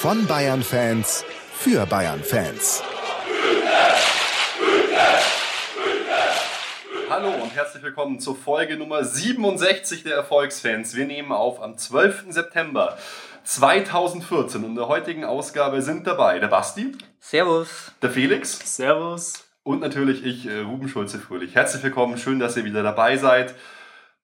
Von Bayern Fans für Bayern Fans. Hallo und herzlich willkommen zur Folge Nummer 67 der Erfolgsfans. Wir nehmen auf am 12. September 2014 und in der heutigen Ausgabe sind dabei der Basti, Servus. der Felix Servus. und natürlich ich, äh, Ruben Schulze-Fröhlich. Herzlich willkommen, schön, dass ihr wieder dabei seid.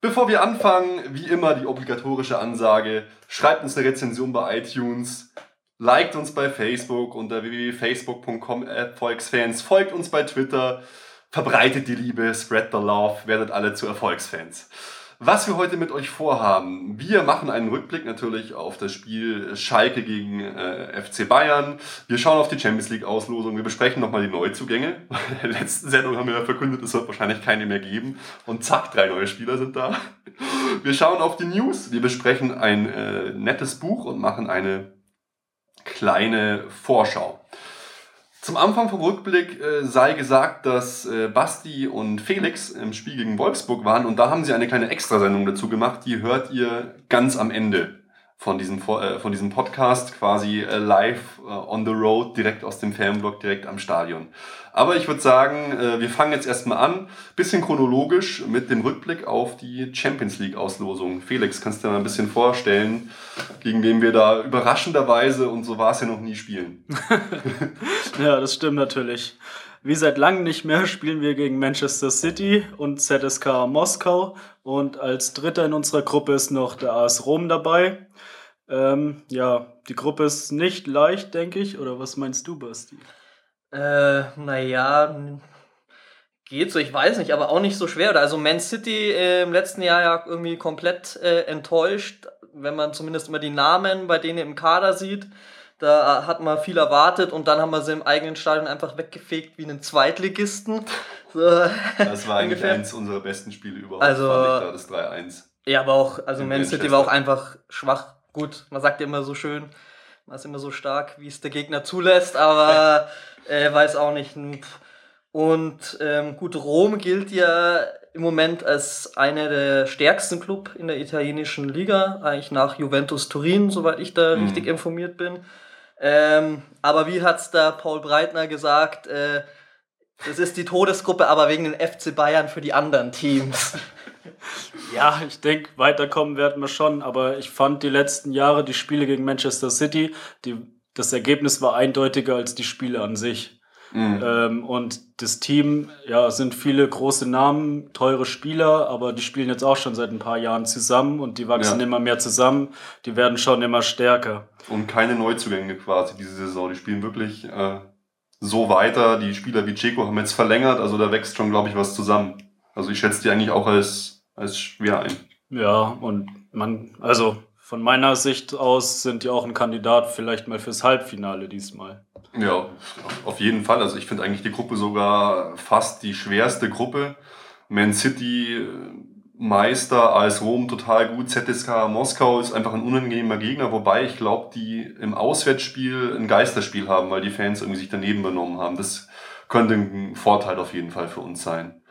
Bevor wir anfangen, wie immer die obligatorische Ansage, schreibt uns eine Rezension bei iTunes, liked uns bei Facebook unter www.facebook.com Erfolgsfans, folgt uns bei Twitter, verbreitet die Liebe, spread the love, werdet alle zu Erfolgsfans. Was wir heute mit euch vorhaben, wir machen einen Rückblick natürlich auf das Spiel Schalke gegen äh, FC Bayern. Wir schauen auf die Champions League Auslosung, wir besprechen nochmal die Neuzugänge. In der letzten Sendung haben wir ja verkündet, es wird wahrscheinlich keine mehr geben. Und zack, drei neue Spieler sind da. Wir schauen auf die News, wir besprechen ein äh, nettes Buch und machen eine kleine Vorschau. Zum Anfang vom Rückblick äh, sei gesagt, dass äh, Basti und Felix im Spiel gegen Wolfsburg waren und da haben sie eine kleine Extrasendung dazu gemacht, die hört ihr ganz am Ende von diesem, äh, von diesem Podcast, quasi äh, live äh, on the road, direkt aus dem Fanblog, direkt am Stadion. Aber ich würde sagen, wir fangen jetzt erstmal an, bisschen chronologisch mit dem Rückblick auf die Champions League Auslosung. Felix, kannst du dir mal ein bisschen vorstellen, gegen wen wir da überraschenderweise, und so war es ja noch nie, spielen? Ja, das stimmt natürlich. Wie seit langem nicht mehr spielen wir gegen Manchester City und ZSK Moskau. Und als Dritter in unserer Gruppe ist noch der AS Rom dabei. Ähm, ja, die Gruppe ist nicht leicht, denke ich. Oder was meinst du, Basti? Äh, naja, geht so, ich weiß nicht, aber auch nicht so schwer. Oder Also Man City äh, im letzten Jahr ja irgendwie komplett äh, enttäuscht, wenn man zumindest immer die Namen bei denen im Kader sieht. Da hat man viel erwartet und dann haben wir sie im eigenen Stadion einfach weggefegt wie einen Zweitligisten. So, Das war eigentlich ungefähr. eins unserer besten Spiele überhaupt, Also- fand ich da, das 3-1. Ja, aber auch, also Man City war auch einfach schwach. Gut, man sagt ja immer so schön, man ist immer so stark, wie es der Gegner zulässt, aber äh, weiß auch nicht. Und ähm, gut, Rom gilt ja im Moment als einer der stärksten Club in der italienischen Liga, eigentlich nach Juventus Turin, soweit ich da Mhm. richtig informiert bin. Ähm, aber wie hat's da Paul Breitner gesagt? Äh, das ist die Todesgruppe, aber wegen den FC Bayern für die anderen Teams. Ja, ich denke, weiterkommen werden wir schon. Aber ich fand die letzten Jahre die Spiele gegen Manchester City, die, das Ergebnis war eindeutiger als die Spiele an sich. Mhm. Ähm, und das Team, ja, sind viele große Namen, teure Spieler, aber die spielen jetzt auch schon seit ein paar Jahren zusammen und die wachsen Ja. immer mehr zusammen. Die werden schon immer stärker. Und keine Neuzugänge quasi diese Saison. Die spielen wirklich äh, so weiter. Die Spieler wie Checo haben jetzt verlängert, also da wächst schon, glaube ich, was zusammen. Also ich schätze die eigentlich auch als, als schwer ein. Ja, und man, also von meiner Sicht aus sind die auch ein Kandidat vielleicht mal fürs Halbfinale diesmal. Ja, auf jeden Fall. Also ich finde eigentlich die Gruppe sogar fast die schwerste Gruppe. Man City äh, Meister, AS Rom total gut, ZSK Moskau ist einfach ein unangenehmer Gegner, wobei ich glaube, die im Auswärtsspiel ein Geisterspiel haben, weil die Fans irgendwie sich daneben benommen haben. Das könnte ein Vorteil auf jeden Fall für uns sein.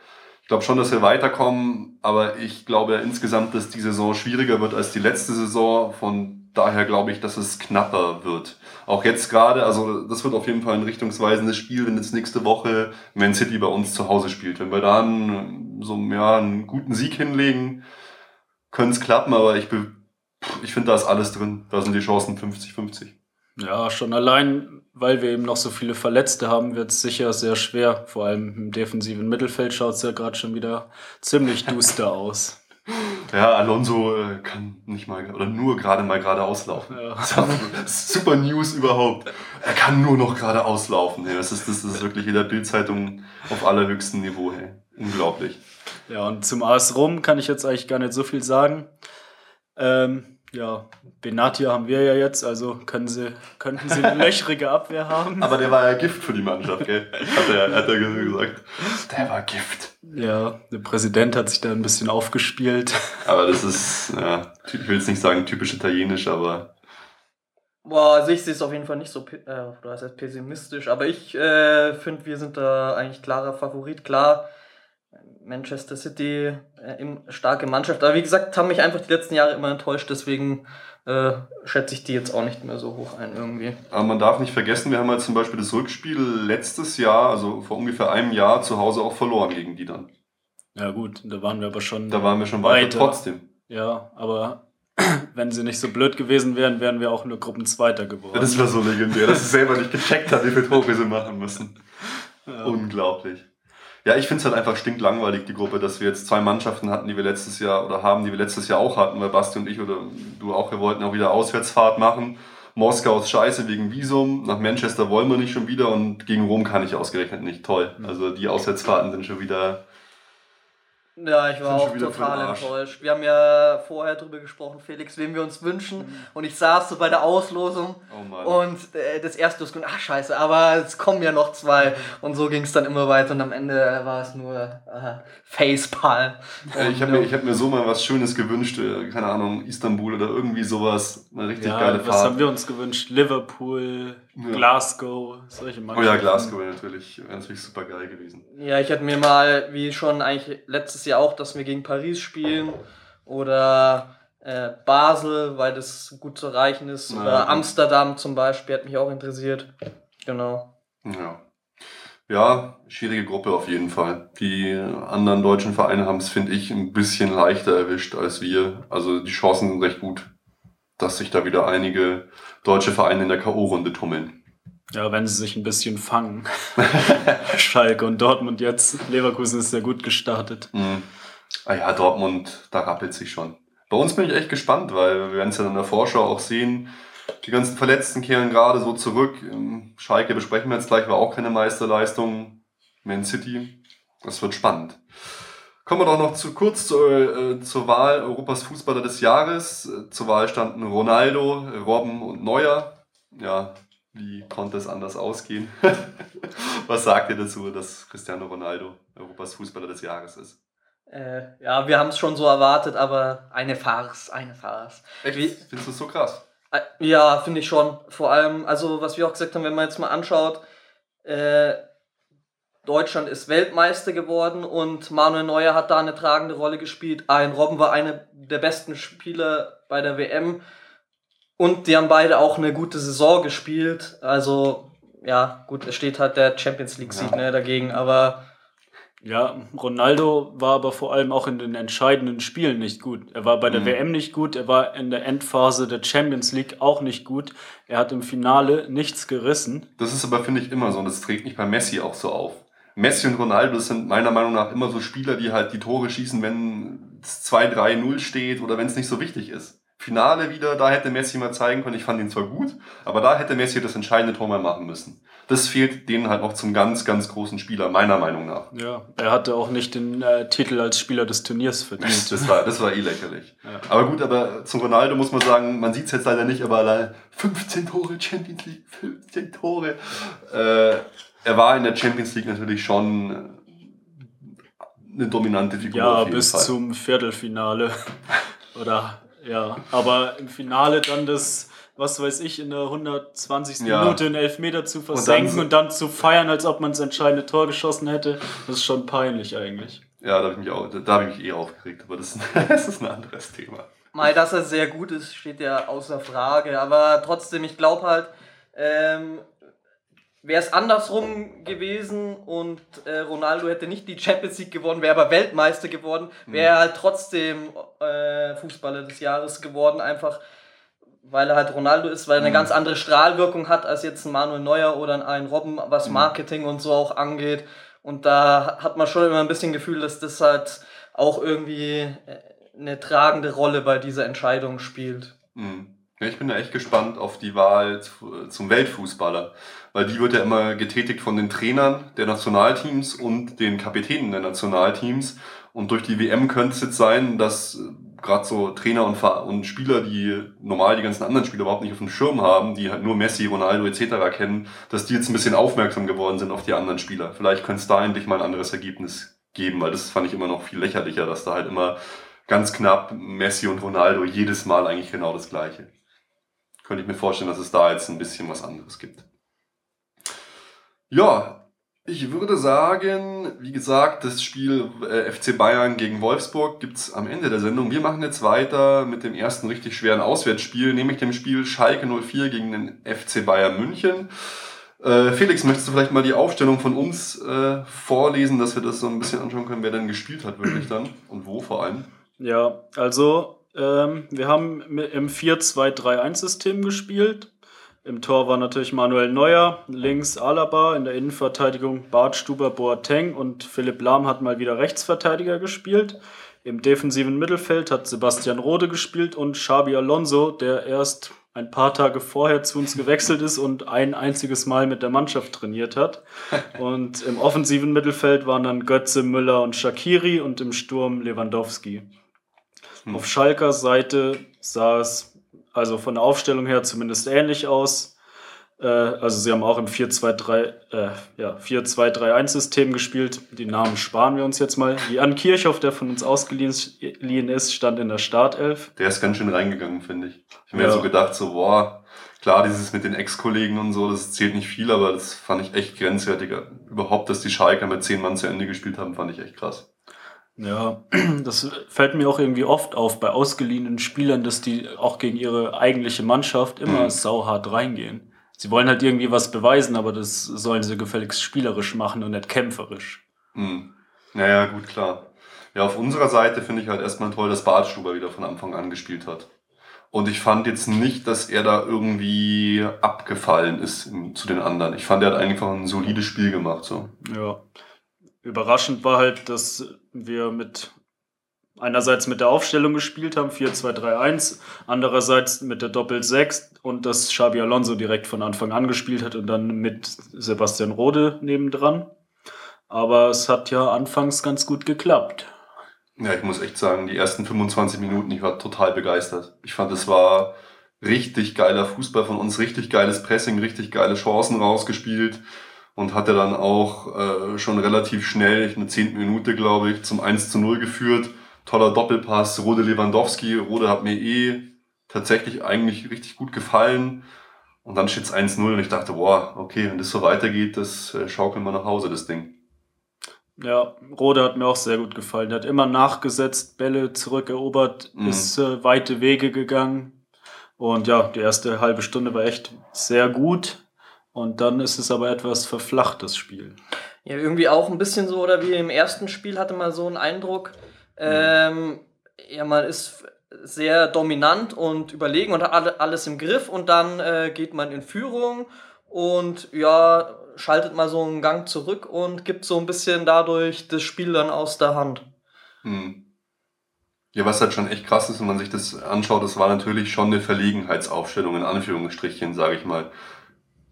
Ich glaube schon, dass wir weiterkommen, aber ich glaube insgesamt, dass die Saison schwieriger wird als die letzte Saison. Von daher glaube ich, dass es knapper wird. Auch jetzt gerade, also das wird auf jeden Fall ein richtungsweisendes Spiel, wenn jetzt nächste Woche Man City bei uns zu Hause spielt. Wenn wir da einen, so ja, einen guten Sieg hinlegen, können es klappen, aber ich, ich finde, da ist alles drin. Da sind die Chancen 50-50. Ja, schon allein, weil wir eben noch so viele Verletzte haben, wird es sicher sehr schwer. Vor allem im defensiven Mittelfeld schaut es ja gerade schon wieder ziemlich duster aus. Ja, Alonso äh, kann nicht mal oder nur gerade mal geradeaus laufen. Ja. Super News überhaupt. Er kann nur noch geradeaus laufen. Das, ist, das ist wirklich in der Bildzeitung auf allerhöchstem Niveau. Hey. Unglaublich. Ja, und zum AS Rom kann ich jetzt eigentlich gar nicht so viel sagen. Ähm, ja, Benatia haben wir ja jetzt, also können sie, könnten sie eine löchrige Abwehr haben. Aber der war ja Gift für die Mannschaft, gell? Hat er, hat er gesagt. Der war Gift. Ja, der Präsident hat sich da ein bisschen aufgespielt. Aber das ist, ja, ich will jetzt nicht sagen typisch italienisch, aber. Boah, also ich sehe es auf jeden Fall nicht so äh, du heißt jetzt pessimistisch, aber ich äh, finde, wir sind da eigentlich klarer Favorit. Klar, Manchester City, äh, starke Mannschaft, aber wie gesagt, haben mich einfach die letzten Jahre immer enttäuscht, deswegen äh, schätze ich die jetzt auch nicht mehr so hoch ein irgendwie. Aber man darf nicht vergessen, wir haben halt zum Beispiel das Rückspiel letztes Jahr, also vor ungefähr einem Jahr, zu Hause auch verloren gegen die dann. Ja gut, da waren wir aber schon. Da waren wir schon weiter, weiter. trotzdem. Ja, aber wenn sie nicht so blöd gewesen wären, wären wir auch nur Gruppenzweiter geworden. Das war so legendär, dass sie selber nicht gecheckt hat, wie viele Tore sie machen müssen. Ja. Unglaublich. Ja, ich finde es halt einfach stinklangweilig, die Gruppe, dass wir jetzt zwei Mannschaften hatten, die wir letztes Jahr oder haben, die wir letztes Jahr auch hatten, weil Basti und ich oder du auch, wir wollten auch wieder Auswärtsfahrt machen. Moskau ist scheiße wegen Visum, nach Manchester wollen wir nicht schon wieder und gegen Rom kann ich ausgerechnet nicht. Toll. Also die Auswärtsfahrten sind schon wieder ja, ich war auch total enttäuscht. Wir haben ja vorher drüber gesprochen, Felix, wen wir uns wünschen. Mhm. Und ich saß so bei der Auslosung oh und äh, das erste ist ach scheiße, aber es kommen ja noch zwei. Und so ging es dann immer weiter und am Ende war es nur äh, Facepalm. Äh, ich habe mir, hab mir so mal was Schönes gewünscht, äh, keine Ahnung, Istanbul oder irgendwie sowas. Eine richtig ja, geile Fahrt. Was haben wir uns gewünscht? Liverpool, ja. Glasgow, solche Mannschaften. Oh ja, Glasgow wäre natürlich, wär natürlich super geil gewesen. Ja, ich hätte mir mal, wie schon eigentlich letztes Jahr auch, dass wir gegen Paris spielen oder äh, Basel, weil das gut zu erreichen ist, ja, oder Amsterdam zum Beispiel, hat mich auch interessiert. Genau. Ja. Ja, schwierige Gruppe auf jeden Fall. Die anderen deutschen Vereine haben es, finde ich, ein bisschen leichter erwischt als wir. Also die Chancen sind recht gut, dass sich da wieder einige deutsche Vereine in der K.O.-Runde tummeln. Ja, wenn sie sich ein bisschen fangen. Schalke und Dortmund jetzt. Leverkusen ist sehr gut gestartet. Mhm. Ah ja, Dortmund, da rappelt sich schon. Bei uns bin ich echt gespannt, weil wir werden es ja in der Vorschau auch sehen. Die ganzen Verletzten kehren gerade so zurück. Schalke besprechen wir jetzt gleich, war auch keine Meisterleistung. Man City, das wird spannend. Kommen wir doch noch zu kurz zur, äh, zur Wahl Europas Fußballer des Jahres. Zur Wahl standen Ronaldo, Robben und Neuer. Ja, wie konnte es anders ausgehen? Was sagt ihr dazu, dass Cristiano Ronaldo Europas Fußballer des Jahres ist? Äh, ja, wir haben es schon so erwartet, aber eine Farce, eine Farce. Echt? Wie, Findest du es so krass? Äh, ja, finde ich schon. Vor allem, also was wir auch gesagt haben, wenn man jetzt mal anschaut, äh, Deutschland ist Weltmeister geworden und Manuel Neuer hat da eine tragende Rolle gespielt. Ein Robben war einer der besten Spieler bei der WM und die haben beide auch eine gute Saison gespielt. Also, ja, gut, es steht halt der Champions League-Sieg ja. ne, dagegen, aber. Ja, Ronaldo war aber vor allem auch in den entscheidenden Spielen nicht gut. Er war bei der mhm. WM nicht gut, er war in der Endphase der Champions League auch nicht gut. Er hat im Finale nichts gerissen. Das ist aber, finde ich, immer so und das trägt mich bei Messi auch so auf. Messi und Ronaldo sind meiner Meinung nach immer so Spieler, die halt die Tore schießen, wenn es 2-3-0 steht oder wenn es nicht so wichtig ist. Finale wieder, da hätte Messi mal zeigen können, ich fand ihn zwar gut, aber da hätte Messi das entscheidende Tor mal machen müssen. Das fehlt denen halt noch zum ganz, ganz großen Spieler, meiner Meinung nach. Ja, er hatte auch nicht den äh, Titel als Spieler des Turniers verdient. Das war, das war eh lächerlich. Ja. Aber gut, aber zum Ronaldo muss man sagen, man sieht es jetzt leider nicht, aber allein 15 Tore Champions League, 15 Tore. Äh, er war in der Champions League natürlich schon eine dominante Figur. Ja, bis Fall. zum Viertelfinale. Oder ja, aber im Finale dann das, was weiß ich, in der 120. Ja. Minute einen Elfmeter zu versenken und dann, und dann zu feiern, als ob man das entscheidende Tor geschossen hätte, das ist schon peinlich eigentlich. Ja, da habe ich mich auch, da habe ich mich eh aufgeregt, aber das, das ist ein anderes Thema. Mal, dass er sehr gut ist, steht ja außer Frage, aber trotzdem, ich glaube halt, ähm, Wäre es andersrum gewesen und äh, Ronaldo hätte nicht die Champions League gewonnen, wäre aber Weltmeister geworden, wäre er halt trotzdem äh, Fußballer des Jahres geworden, einfach weil er halt Ronaldo ist, weil er eine mhm. ganz andere Strahlwirkung hat als jetzt ein Manuel Neuer oder ein Robben, was mhm. Marketing und so auch angeht. Und da hat man schon immer ein bisschen Gefühl, dass das halt auch irgendwie äh, eine tragende Rolle bei dieser Entscheidung spielt. Mhm. Ja, ich bin da echt gespannt auf die Wahl zum Weltfußballer, weil die wird ja immer getätigt von den Trainern der Nationalteams und den Kapitänen der Nationalteams. Und durch die WM könnte es jetzt sein, dass gerade so Trainer und, und Spieler, die normal die ganzen anderen Spieler überhaupt nicht auf dem Schirm haben, die halt nur Messi, Ronaldo etc. kennen, dass die jetzt ein bisschen aufmerksam geworden sind auf die anderen Spieler. Vielleicht könnte es da endlich mal ein anderes Ergebnis geben, weil das fand ich immer noch viel lächerlicher, dass da halt immer ganz knapp Messi und Ronaldo jedes Mal eigentlich genau das gleiche. Könnte ich mir vorstellen, dass es da jetzt ein bisschen was anderes gibt. Ja, ich würde sagen, wie gesagt, das Spiel äh, FC Bayern gegen Wolfsburg gibt's am Ende der Sendung. Wir machen jetzt weiter mit dem ersten richtig schweren Auswärtsspiel, nämlich dem Spiel Schalke 04 gegen den FC Bayern München. Äh, Felix, möchtest du vielleicht mal die Aufstellung von uns äh, vorlesen, dass wir das so ein bisschen anschauen können, wer denn gespielt hat wirklich dann und wo vor allem? Ja, also ähm, wir haben im 4-2-3-1-System gespielt. Im Tor war natürlich Manuel Neuer, links Alaba, in der Innenverteidigung Bart Stuber Boateng und Philipp Lahm hat mal wieder Rechtsverteidiger gespielt. Im defensiven Mittelfeld hat Sebastian Rode gespielt und Xabi Alonso, der erst ein paar Tage vorher zu uns gewechselt ist und ein einziges Mal mit der Mannschaft trainiert hat. Und im offensiven Mittelfeld waren dann Götze, Müller und Shakiri und im Sturm Lewandowski. Hm. Auf Schalker Seite sah es also von der Aufstellung her zumindest ähnlich aus. Äh, also sie haben auch im 4-2-3, äh, ja, 4-2-3-1-System gespielt. Die Namen sparen wir uns jetzt mal. Jan Kirchhoff, der von uns ausgeliehen ist, stand in der Startelf. Der ist ganz schön reingegangen, finde ich. Ich habe mir ja. so gedacht, so, boah, klar, dieses mit den Ex-Kollegen und so, das zählt nicht viel, aber das fand ich echt grenzwertiger. Überhaupt, dass die Schalker mit zehn Mann zu Ende gespielt haben, fand ich echt krass. Ja, das fällt mir auch irgendwie oft auf bei ausgeliehenen Spielern, dass die auch gegen ihre eigentliche Mannschaft immer mhm. sauhart reingehen. Sie wollen halt irgendwie was beweisen, aber das sollen sie gefälligst spielerisch machen und nicht kämpferisch. Mhm. Naja, gut, klar. Ja, auf unserer Seite finde ich halt erstmal toll, dass Bartstuber wieder von Anfang an gespielt hat. Und ich fand jetzt nicht, dass er da irgendwie abgefallen ist zu den anderen. Ich fand, er hat einfach ein solides Spiel gemacht. So. Ja. Überraschend war halt, dass wir mit einerseits mit der Aufstellung gespielt haben, 4-2-3-1, andererseits mit der Doppel-6 und dass Xabi Alonso direkt von Anfang an gespielt hat und dann mit Sebastian Rode nebendran. Aber es hat ja anfangs ganz gut geklappt. Ja, ich muss echt sagen, die ersten 25 Minuten, ich war total begeistert. Ich fand, es war richtig geiler Fußball von uns, richtig geiles Pressing, richtig geile Chancen rausgespielt und hatte dann auch äh, schon relativ schnell, in der zehnten Minute, glaube ich, zum 1 zu 0 geführt. Toller Doppelpass, Rode Lewandowski. Rode hat mir eh tatsächlich eigentlich richtig gut gefallen. Und dann steht es 1-0 und ich dachte, boah, okay, wenn das so weitergeht, das äh, schaukeln wir nach Hause, das Ding. Ja, Rode hat mir auch sehr gut gefallen. Er hat immer nachgesetzt, Bälle zurückerobert, mhm. ist äh, weite Wege gegangen. Und ja, die erste halbe Stunde war echt sehr gut. Und dann ist es aber etwas verflacht, das Spiel. Ja, irgendwie auch ein bisschen so, oder wie im ersten Spiel hatte man so einen Eindruck, ähm, ja, man ist sehr dominant und überlegen und hat alles im Griff und dann äh, geht man in Führung und ja, schaltet mal so einen Gang zurück und gibt so ein bisschen dadurch das Spiel dann aus der Hand. Hm. Ja, was halt schon echt krass ist, wenn man sich das anschaut, das war natürlich schon eine Verlegenheitsaufstellung in Anführungsstrichen, sage ich mal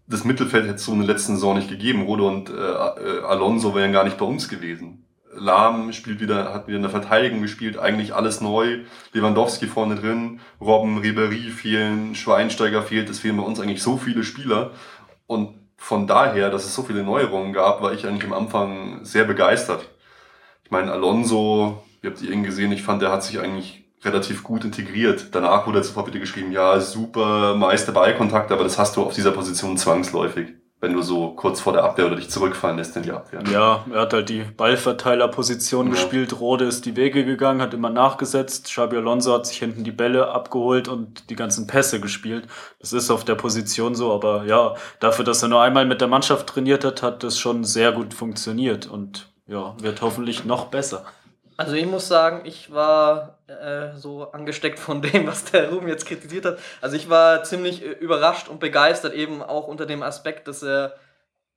das Mittelfeld hätte es so in der letzten Saison nicht gegeben. Rode und äh, äh, Alonso wären gar nicht bei uns gewesen. Lahm spielt wieder, hat wieder in der Verteidigung gespielt, eigentlich alles neu. Lewandowski vorne drin, Robben, Ribery fehlen, Schweinsteiger fehlt, es fehlen bei uns eigentlich so viele Spieler. Und von daher, dass es so viele Neuerungen gab, war ich eigentlich am Anfang sehr begeistert. Ich meine, Alonso, ihr habt ihn gesehen, ich fand, der hat sich eigentlich relativ gut integriert. Danach wurde sofort wieder geschrieben, ja, super meiste Ballkontakt, aber das hast du auf dieser Position zwangsläufig, wenn du so kurz vor der Abwehr oder dich zurückfallen lässt in die Abwehr. Ja, er hat halt die Ballverteilerposition ja. gespielt, Rode ist die Wege gegangen, hat immer nachgesetzt, Xabi Alonso hat sich hinten die Bälle abgeholt und die ganzen Pässe gespielt. Das ist auf der Position so, aber ja, dafür, dass er nur einmal mit der Mannschaft trainiert hat, hat das schon sehr gut funktioniert und ja, wird hoffentlich noch besser. Also ich muss sagen, ich war äh, so angesteckt von dem, was der Ruben jetzt kritisiert hat. Also ich war ziemlich äh, überrascht und begeistert, eben auch unter dem Aspekt, dass er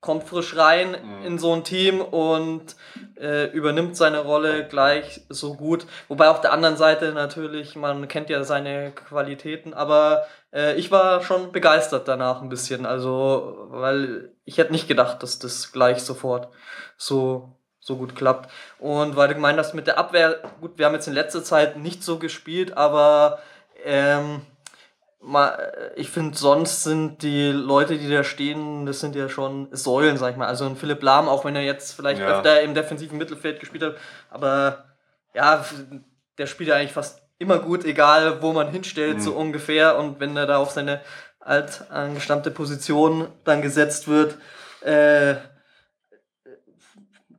kommt frisch rein mhm. in so ein Team und äh, übernimmt seine Rolle gleich so gut. Wobei auf der anderen Seite natürlich, man kennt ja seine Qualitäten, aber äh, ich war schon begeistert danach ein bisschen. Also, weil ich hätte nicht gedacht, dass das gleich sofort so so gut klappt. Und weil du gemeint hast mit der Abwehr, gut, wir haben jetzt in letzter Zeit nicht so gespielt, aber ähm, mal, ich finde, sonst sind die Leute, die da stehen, das sind ja schon Säulen, sag ich mal. Also ein Philipp Lahm, auch wenn er jetzt vielleicht ja. öfter im defensiven Mittelfeld gespielt hat, aber ja, der spielt ja eigentlich fast immer gut, egal wo man hinstellt, mhm. so ungefähr. Und wenn er da auf seine altangestammte Position dann gesetzt wird, äh,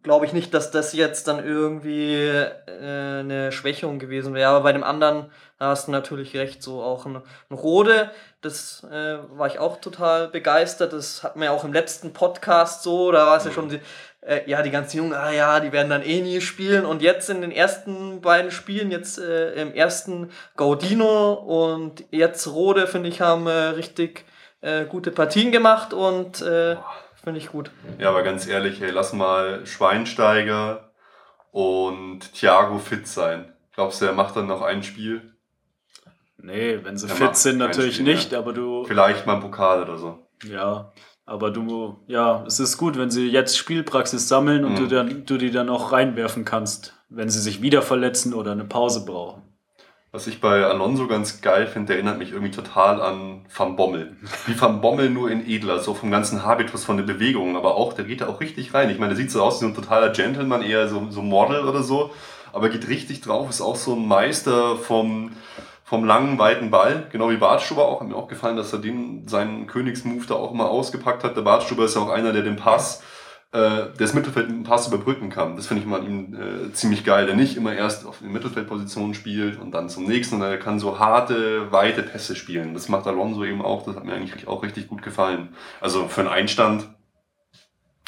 glaube ich nicht, dass das jetzt dann irgendwie äh, eine Schwächung gewesen wäre. Aber bei dem anderen hast du natürlich recht, so auch ein, ein Rode, das äh, war ich auch total begeistert. Das hat man ja auch im letzten Podcast so, da war es ja schon die, äh, ja, die ganzen Jungen, ah ja, die werden dann eh nie spielen. Und jetzt in den ersten beiden Spielen, jetzt äh, im ersten Gaudino und jetzt Rode, finde ich, haben äh, richtig äh, gute Partien gemacht und äh, Finde ich gut. Ja, aber ganz ehrlich, hey, lass mal Schweinsteiger und Thiago fit sein. Glaubst du, er macht dann noch ein Spiel? Nee, wenn sie er fit sind, natürlich Spiel, nicht, ja. aber du. Vielleicht mal ein Pokal oder so. Ja, aber du, ja, es ist gut, wenn sie jetzt Spielpraxis sammeln und mhm. du, dann, du die dann auch reinwerfen kannst, wenn sie sich wieder verletzen oder eine Pause brauchen. Was ich bei Alonso ganz geil finde, der erinnert mich irgendwie total an Van Bommel. Wie Van Bommel nur in edler, so vom ganzen Habitus, von der Bewegung, aber auch, der geht da auch richtig rein. Ich meine, der sieht so aus wie so ein totaler Gentleman, eher so, so Model oder so, aber geht richtig drauf, ist auch so ein Meister vom, vom langen, weiten Ball, genau wie Bartstuber auch. Hat mir auch gefallen, dass er den, seinen Königsmove da auch immer ausgepackt hat. Der Bartstuber ist ja auch einer, der den Pass äh, das Mittelfeld mit einem Pass überbrücken kann. Das finde ich mal ihm äh, ziemlich geil, der nicht immer erst auf den Mittelfeldpositionen spielt und dann zum nächsten, sondern er kann so harte, weite Pässe spielen. Das macht Alonso eben auch, das hat mir eigentlich auch richtig gut gefallen. Also für einen Einstand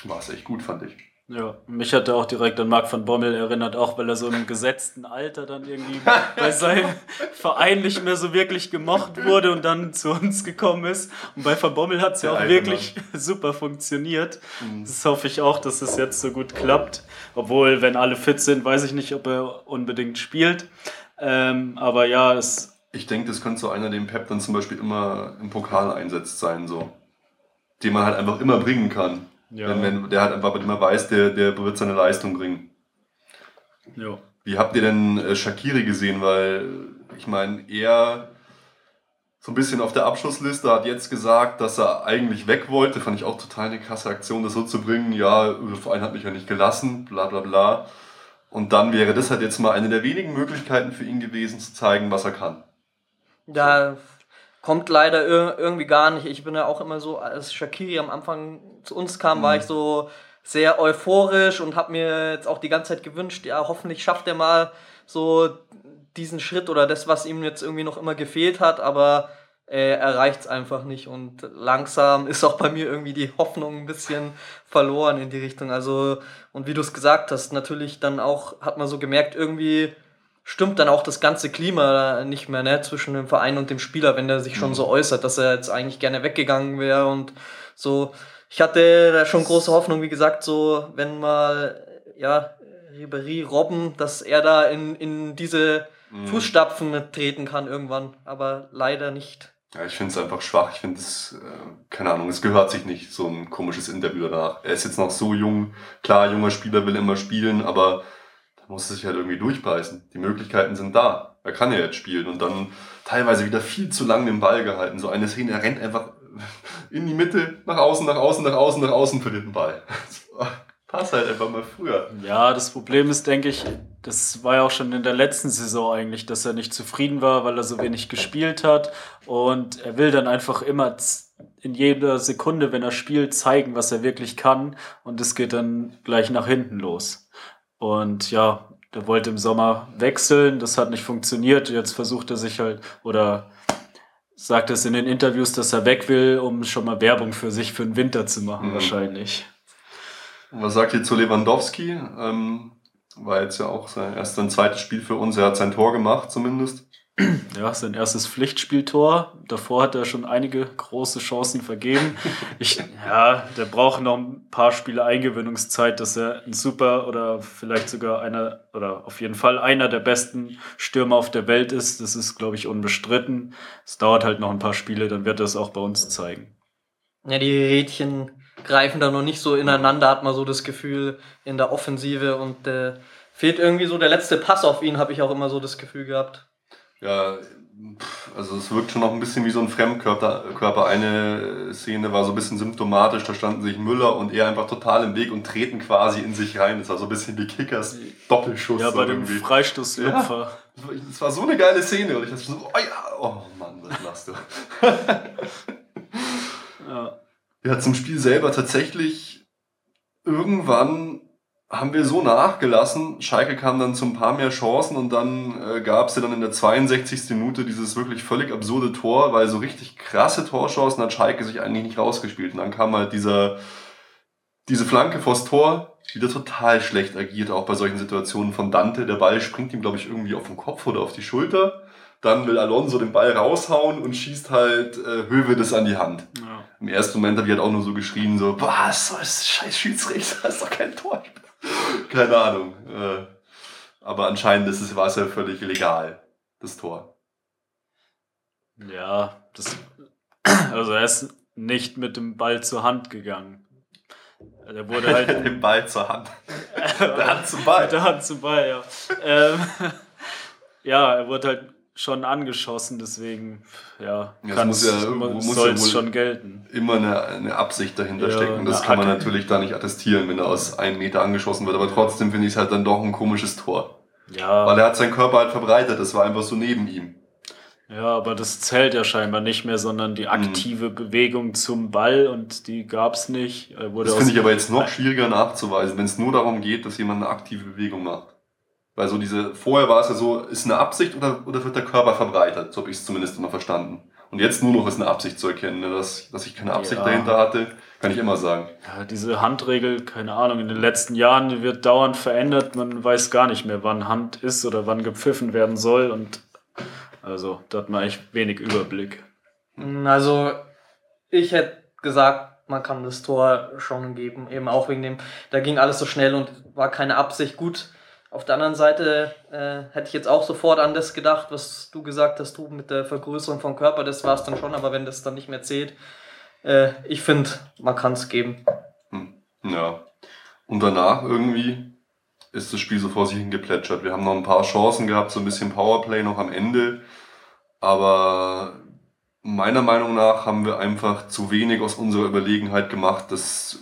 war es echt gut, fand ich. Ja, mich hat er auch direkt an Marc van Bommel erinnert, auch weil er so im gesetzten Alter dann irgendwie bei seinem Verein nicht mehr so wirklich gemocht wurde und dann zu uns gekommen ist. Und bei van Bommel hat es ja auch wirklich Mann. super funktioniert. Mhm. Das hoffe ich auch, dass es jetzt so gut klappt. Obwohl, wenn alle fit sind, weiß ich nicht, ob er unbedingt spielt. Ähm, aber ja, es. Ich denke, das könnte so einer, den Pep dann zum Beispiel immer im Pokal einsetzt sein, so. Den man halt einfach immer bringen kann. Ja. Wenn, wenn der halt einfach immer weiß, der, der wird seine Leistung bringen. Ja. Wie habt ihr denn äh, Shakiri gesehen? Weil ich meine, er so ein bisschen auf der Abschlussliste hat jetzt gesagt, dass er eigentlich weg wollte. Fand ich auch total eine krasse Aktion, das so zu bringen. Ja, der Verein hat mich ja nicht gelassen, bla bla bla. Und dann wäre das halt jetzt mal eine der wenigen Möglichkeiten für ihn gewesen, zu zeigen, was er kann. Ja, kommt leider irgendwie gar nicht. Ich bin ja auch immer so, als Shakiri am Anfang zu uns kam, mhm. war ich so sehr euphorisch und habe mir jetzt auch die ganze Zeit gewünscht, ja, hoffentlich schafft er mal so diesen Schritt oder das, was ihm jetzt irgendwie noch immer gefehlt hat, aber äh, er erreicht es einfach nicht und langsam ist auch bei mir irgendwie die Hoffnung ein bisschen verloren in die Richtung. Also, und wie du es gesagt hast, natürlich dann auch, hat man so gemerkt, irgendwie stimmt dann auch das ganze Klima nicht mehr ne, zwischen dem Verein und dem Spieler, wenn der sich schon so mhm. äußert, dass er jetzt eigentlich gerne weggegangen wäre und so. Ich hatte da schon große Hoffnung, wie gesagt, so wenn mal ja Ribery, Robben, dass er da in, in diese mhm. Fußstapfen treten kann irgendwann, aber leider nicht. Ja, ich finde es einfach schwach. Ich finde es, äh, keine Ahnung, es gehört sich nicht, so ein komisches Interview danach. Er ist jetzt noch so jung. Klar, junger Spieler will immer spielen, aber muss sich halt irgendwie durchbeißen. Die Möglichkeiten sind da. Er kann ja jetzt spielen und dann teilweise wieder viel zu lang den Ball gehalten. So eine Szene, er rennt einfach in die Mitte, nach außen, nach außen, nach außen, nach außen, verliert den Ball. Passt halt einfach mal früher. Ja, das Problem ist, denke ich, das war ja auch schon in der letzten Saison eigentlich, dass er nicht zufrieden war, weil er so wenig gespielt hat. Und er will dann einfach immer in jeder Sekunde, wenn er spielt, zeigen, was er wirklich kann. Und es geht dann gleich nach hinten los. Und ja, der wollte im Sommer wechseln, das hat nicht funktioniert. Jetzt versucht er sich halt oder sagt es in den Interviews, dass er weg will, um schon mal Werbung für sich für den Winter zu machen, mhm. wahrscheinlich. Was sagt ihr zu Lewandowski? Ähm, war jetzt ja auch sein erst sein zweites Spiel für uns. Er hat sein Tor gemacht zumindest. Ja, sein erstes Pflichtspieltor. Davor hat er schon einige große Chancen vergeben. Ich, ja, der braucht noch ein paar Spiele Eingewöhnungszeit, dass er ein super oder vielleicht sogar einer oder auf jeden Fall einer der besten Stürmer auf der Welt ist. Das ist, glaube ich, unbestritten. Es dauert halt noch ein paar Spiele, dann wird er es auch bei uns zeigen. Ja, die Rädchen greifen da noch nicht so ineinander, hat man so das Gefühl in der Offensive und äh, fehlt irgendwie so der letzte Pass auf ihn, habe ich auch immer so das Gefühl gehabt. Ja, also es wirkt schon noch ein bisschen wie so ein Fremdkörper. Körper. Eine Szene war so ein bisschen symptomatisch, da standen sich Müller und er einfach total im Weg und treten quasi in sich rein. Das war so ein bisschen wie Kickers Doppelschuss. Ja, bei dem Freistoßlupfer. Ja, das war so eine geile Szene und ich dachte so, oh ja, oh Mann, was machst du? ja. ja, zum Spiel selber tatsächlich irgendwann haben wir so nachgelassen. Schalke kam dann zu ein paar mehr Chancen und dann äh, gab es ja dann in der 62. Minute dieses wirklich völlig absurde Tor, weil so richtig krasse Torchancen hat Schalke sich eigentlich nicht rausgespielt. Und dann kam halt dieser, diese Flanke vors Tor, wieder total schlecht agiert, auch bei solchen Situationen von Dante. Der Ball springt ihm, glaube ich, irgendwie auf den Kopf oder auf die Schulter. Dann will Alonso den Ball raushauen und schießt halt äh, Höwe das an die Hand. Ja. Im ersten Moment habe ich halt auch nur so geschrien, so, was, was, scheiß Schiedsrichter, das ist doch kein Tor. Keine Ahnung. Äh, aber anscheinend ist es, war es ja völlig legal, das Tor. Ja, das, also er ist nicht mit dem Ball zur Hand gegangen. Er wurde halt. mit dem Ball zur Hand. Der Hand zum Ball. Der Hand zum Ball, ja. ähm, ja, er wurde halt schon angeschossen, deswegen ja, ja kann es, ja, muss soll es schon gelten. Immer eine, eine Absicht dahinter ja, stecken. Das kann man natürlich da nicht attestieren, wenn er aus einem Meter angeschossen wird. Aber trotzdem finde ich es halt dann doch ein komisches Tor. Ja. Weil er hat seinen Körper halt verbreitet, das war einfach so neben ihm. Ja, aber das zählt ja scheinbar nicht mehr, sondern die mhm. aktive mhm. Bewegung zum Ball und die gab es nicht. das finde ich aber jetzt noch schwieriger nachzuweisen, wenn es nur darum geht, dass jemand eine aktive Bewegung macht. Weil so diese, vorher war es ja so, ist eine Absicht oder, oder wird der Körper verbreitert? So habe ich es zumindest immer verstanden. Und jetzt nur noch ist eine Absicht zu erkennen, ne? dass, dass ich keine Absicht ja. dahinter hatte, kann ich immer sagen. Ja, diese Handregel, keine Ahnung, in den letzten Jahren wird dauernd verändert. Man weiß gar nicht mehr, wann Hand ist oder wann gepfiffen werden soll. Und also, da hat man echt wenig Überblick. Also, ich hätte gesagt, man kann das Tor schon geben, eben auch wegen dem, da ging alles so schnell und war keine Absicht gut auf der anderen Seite äh, hätte ich jetzt auch sofort an das gedacht, was du gesagt hast, du mit der Vergrößerung vom Körper, das war es dann schon, aber wenn das dann nicht mehr zählt, äh, ich finde, man kann es geben. Hm. Ja. Und danach irgendwie ist das Spiel so vor sich hingeplätschert. Wir haben noch ein paar Chancen gehabt, so ein bisschen Powerplay noch am Ende, aber meiner Meinung nach haben wir einfach zu wenig aus unserer Überlegenheit gemacht. Das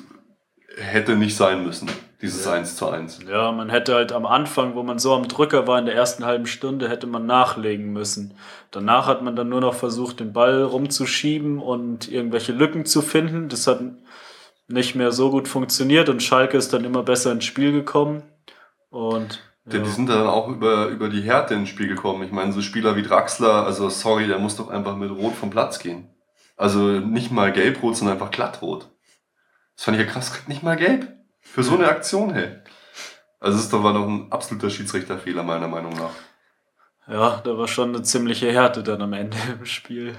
hätte nicht sein müssen dieses ja. 1 zu 1. Ja, man hätte halt am Anfang, wo man so am Drücker war in der ersten halben Stunde, hätte man nachlegen müssen. Danach hat man dann nur noch versucht, den Ball rumzuschieben und irgendwelche Lücken zu finden. Das hat nicht mehr so gut funktioniert und Schalke ist dann immer besser ins Spiel gekommen. Und denn die sind dann auch über, über die Härte ins Spiel gekommen. Ich meine, so Spieler wie Draxler, also sorry, der muss doch einfach mit Rot vom Platz gehen. Also nicht mal gelb-rot, sondern einfach glattrot. Das fand ich ja krass, nicht mal gelb. Für so eine Aktion, hey. Also es ist doch war noch ein absoluter Schiedsrichterfehler, meiner Meinung nach. Ja, da war schon eine ziemliche Härte dann am Ende im Spiel.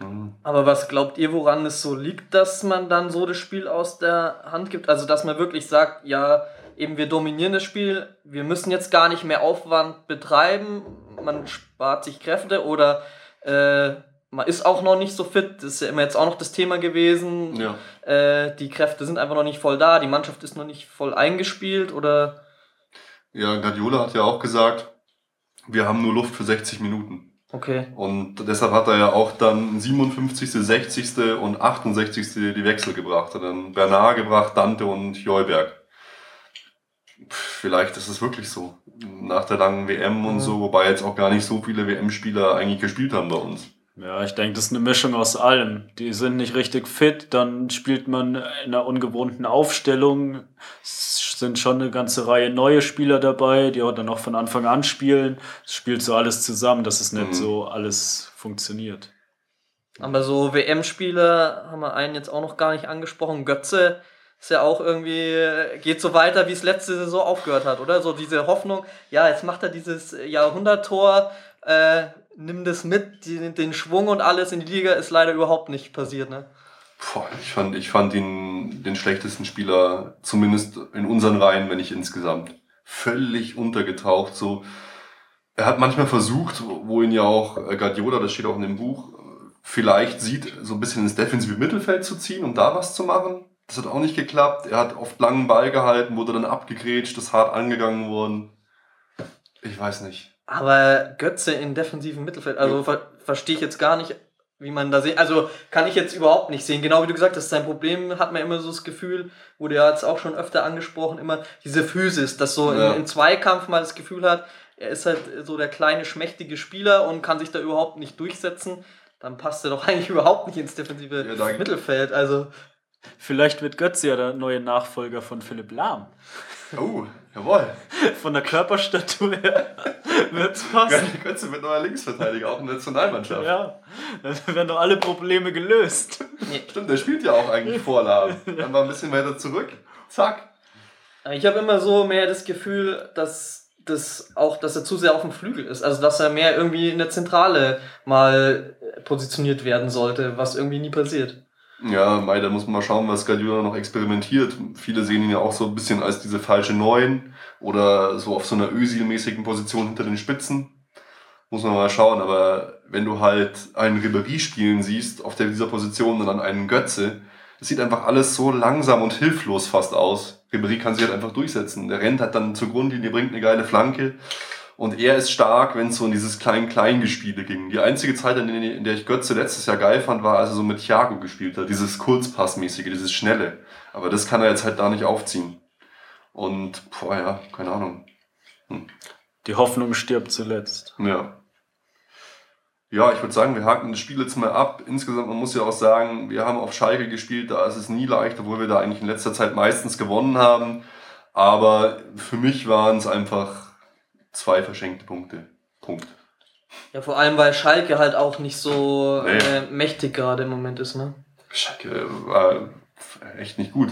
Mhm. Aber was glaubt ihr, woran es so liegt, dass man dann so das Spiel aus der Hand gibt? Also, dass man wirklich sagt, ja, eben wir dominieren das Spiel, wir müssen jetzt gar nicht mehr Aufwand betreiben, man spart sich Kräfte oder äh, man ist auch noch nicht so fit, das ist ja immer jetzt auch noch das Thema gewesen. Ja. Äh, die Kräfte sind einfach noch nicht voll da, die Mannschaft ist noch nicht voll eingespielt oder. Ja, Guardiola hat ja auch gesagt, wir haben nur Luft für 60 Minuten. Okay. Und deshalb hat er ja auch dann 57., 60. und 68. die Wechsel gebracht. Er hat dann Bernard gebracht, Dante und Joyberg. Vielleicht ist es wirklich so. Nach der langen WM und so, wobei jetzt auch gar nicht so viele WM-Spieler eigentlich gespielt haben bei uns. Ja, ich denke, das ist eine Mischung aus allem. Die sind nicht richtig fit, dann spielt man in einer ungewohnten Aufstellung. Es sind schon eine ganze Reihe neue Spieler dabei, die auch dann auch von Anfang an spielen. Es spielt so alles zusammen, dass es nicht mhm. so alles funktioniert. Aber so WM-Spieler haben wir einen jetzt auch noch gar nicht angesprochen. Götze ist ja auch irgendwie, geht so weiter, wie es letzte Saison aufgehört hat, oder? So diese Hoffnung, ja, jetzt macht er dieses Jahrhunderttor, äh, nimm das mit, die, den Schwung und alles in die Liga ist leider überhaupt nicht passiert, ne? Boah, ich fand, ich fand ihn den schlechtesten Spieler, zumindest in unseren Reihen, wenn nicht insgesamt. Völlig untergetaucht. So. Er hat manchmal versucht, wo ihn ja auch Guardiola, das steht auch in dem Buch, vielleicht sieht, so ein bisschen ins defensive Mittelfeld zu ziehen, um da was zu machen. Das hat auch nicht geklappt. Er hat oft langen Ball gehalten, wurde dann abgegrätscht, ist hart angegangen worden. Ich weiß nicht. Aber Götze in defensiven Mittelfeld, also ver verstehe ich jetzt gar nicht, wie man da sehen. Also kann ich jetzt überhaupt nicht sehen. Genau wie du gesagt hast, sein Problem hat man immer so das Gefühl, wurde ja jetzt auch schon öfter angesprochen, immer diese Physis, dass so Ja. im, im Zweikampf mal das Gefühl hat, er ist halt so der kleine, schmächtige Spieler und kann sich da überhaupt nicht durchsetzen. Dann passt er doch eigentlich überhaupt nicht ins defensive Ja, Mittelfeld. Also Vielleicht wird Götze ja der neue Nachfolger von Philipp Lahm. Oh, jawohl. Von der Körperstatur her wird's passen. Götze wird neuer Linksverteidiger, auch in der Nationalmannschaft. Ja, dann werden doch alle Probleme gelöst. Stimmt, der spielt ja auch eigentlich Vorlagen. Dann mal ein bisschen weiter zurück. Zack. Ich habe immer so mehr das Gefühl, dass das auch, dass er zu sehr auf dem Flügel ist. Also dass er mehr irgendwie in der Zentrale mal positioniert werden sollte, was irgendwie nie passiert. Ja, Mai, da muss man mal schauen, was Guardiola noch experimentiert. Viele sehen ihn ja auch so ein bisschen als diese falsche Neun oder so auf so einer Özil-mäßigen Position hinter den Spitzen. Muss man mal schauen, aber wenn du halt einen Ribéry spielen siehst auf dieser Position und dann einen Götze, das sieht einfach alles so langsam und hilflos fast aus. Ribéry kann sich halt einfach durchsetzen. Der rennt halt dann zur Grundlinie, bringt eine geile Flanke. Und er ist stark, wenn es so in dieses Klein-Klein-Gespiele ging. Die einzige Zeit, in der, ich Götze letztes Jahr geil fand, war, als er so mit Thiago gespielt hat. Dieses Kurzpassmäßige, dieses Schnelle. Aber das kann er jetzt halt da nicht aufziehen. Und, boah, ja, keine Ahnung. Die Hoffnung stirbt zuletzt. Ja. Ja, ich würde sagen, wir haken das Spiel jetzt mal ab. Insgesamt, man muss ja auch sagen, wir haben auf Schalke gespielt, da ist es nie leicht, obwohl wir da eigentlich in letzter Zeit meistens gewonnen haben. Aber für mich waren es einfach zwei verschenkte Punkte. Punkt. Ja, vor allem, weil Schalke halt auch nicht so Nee. äh, mächtig gerade im Moment ist, ne? Schalke war echt nicht gut.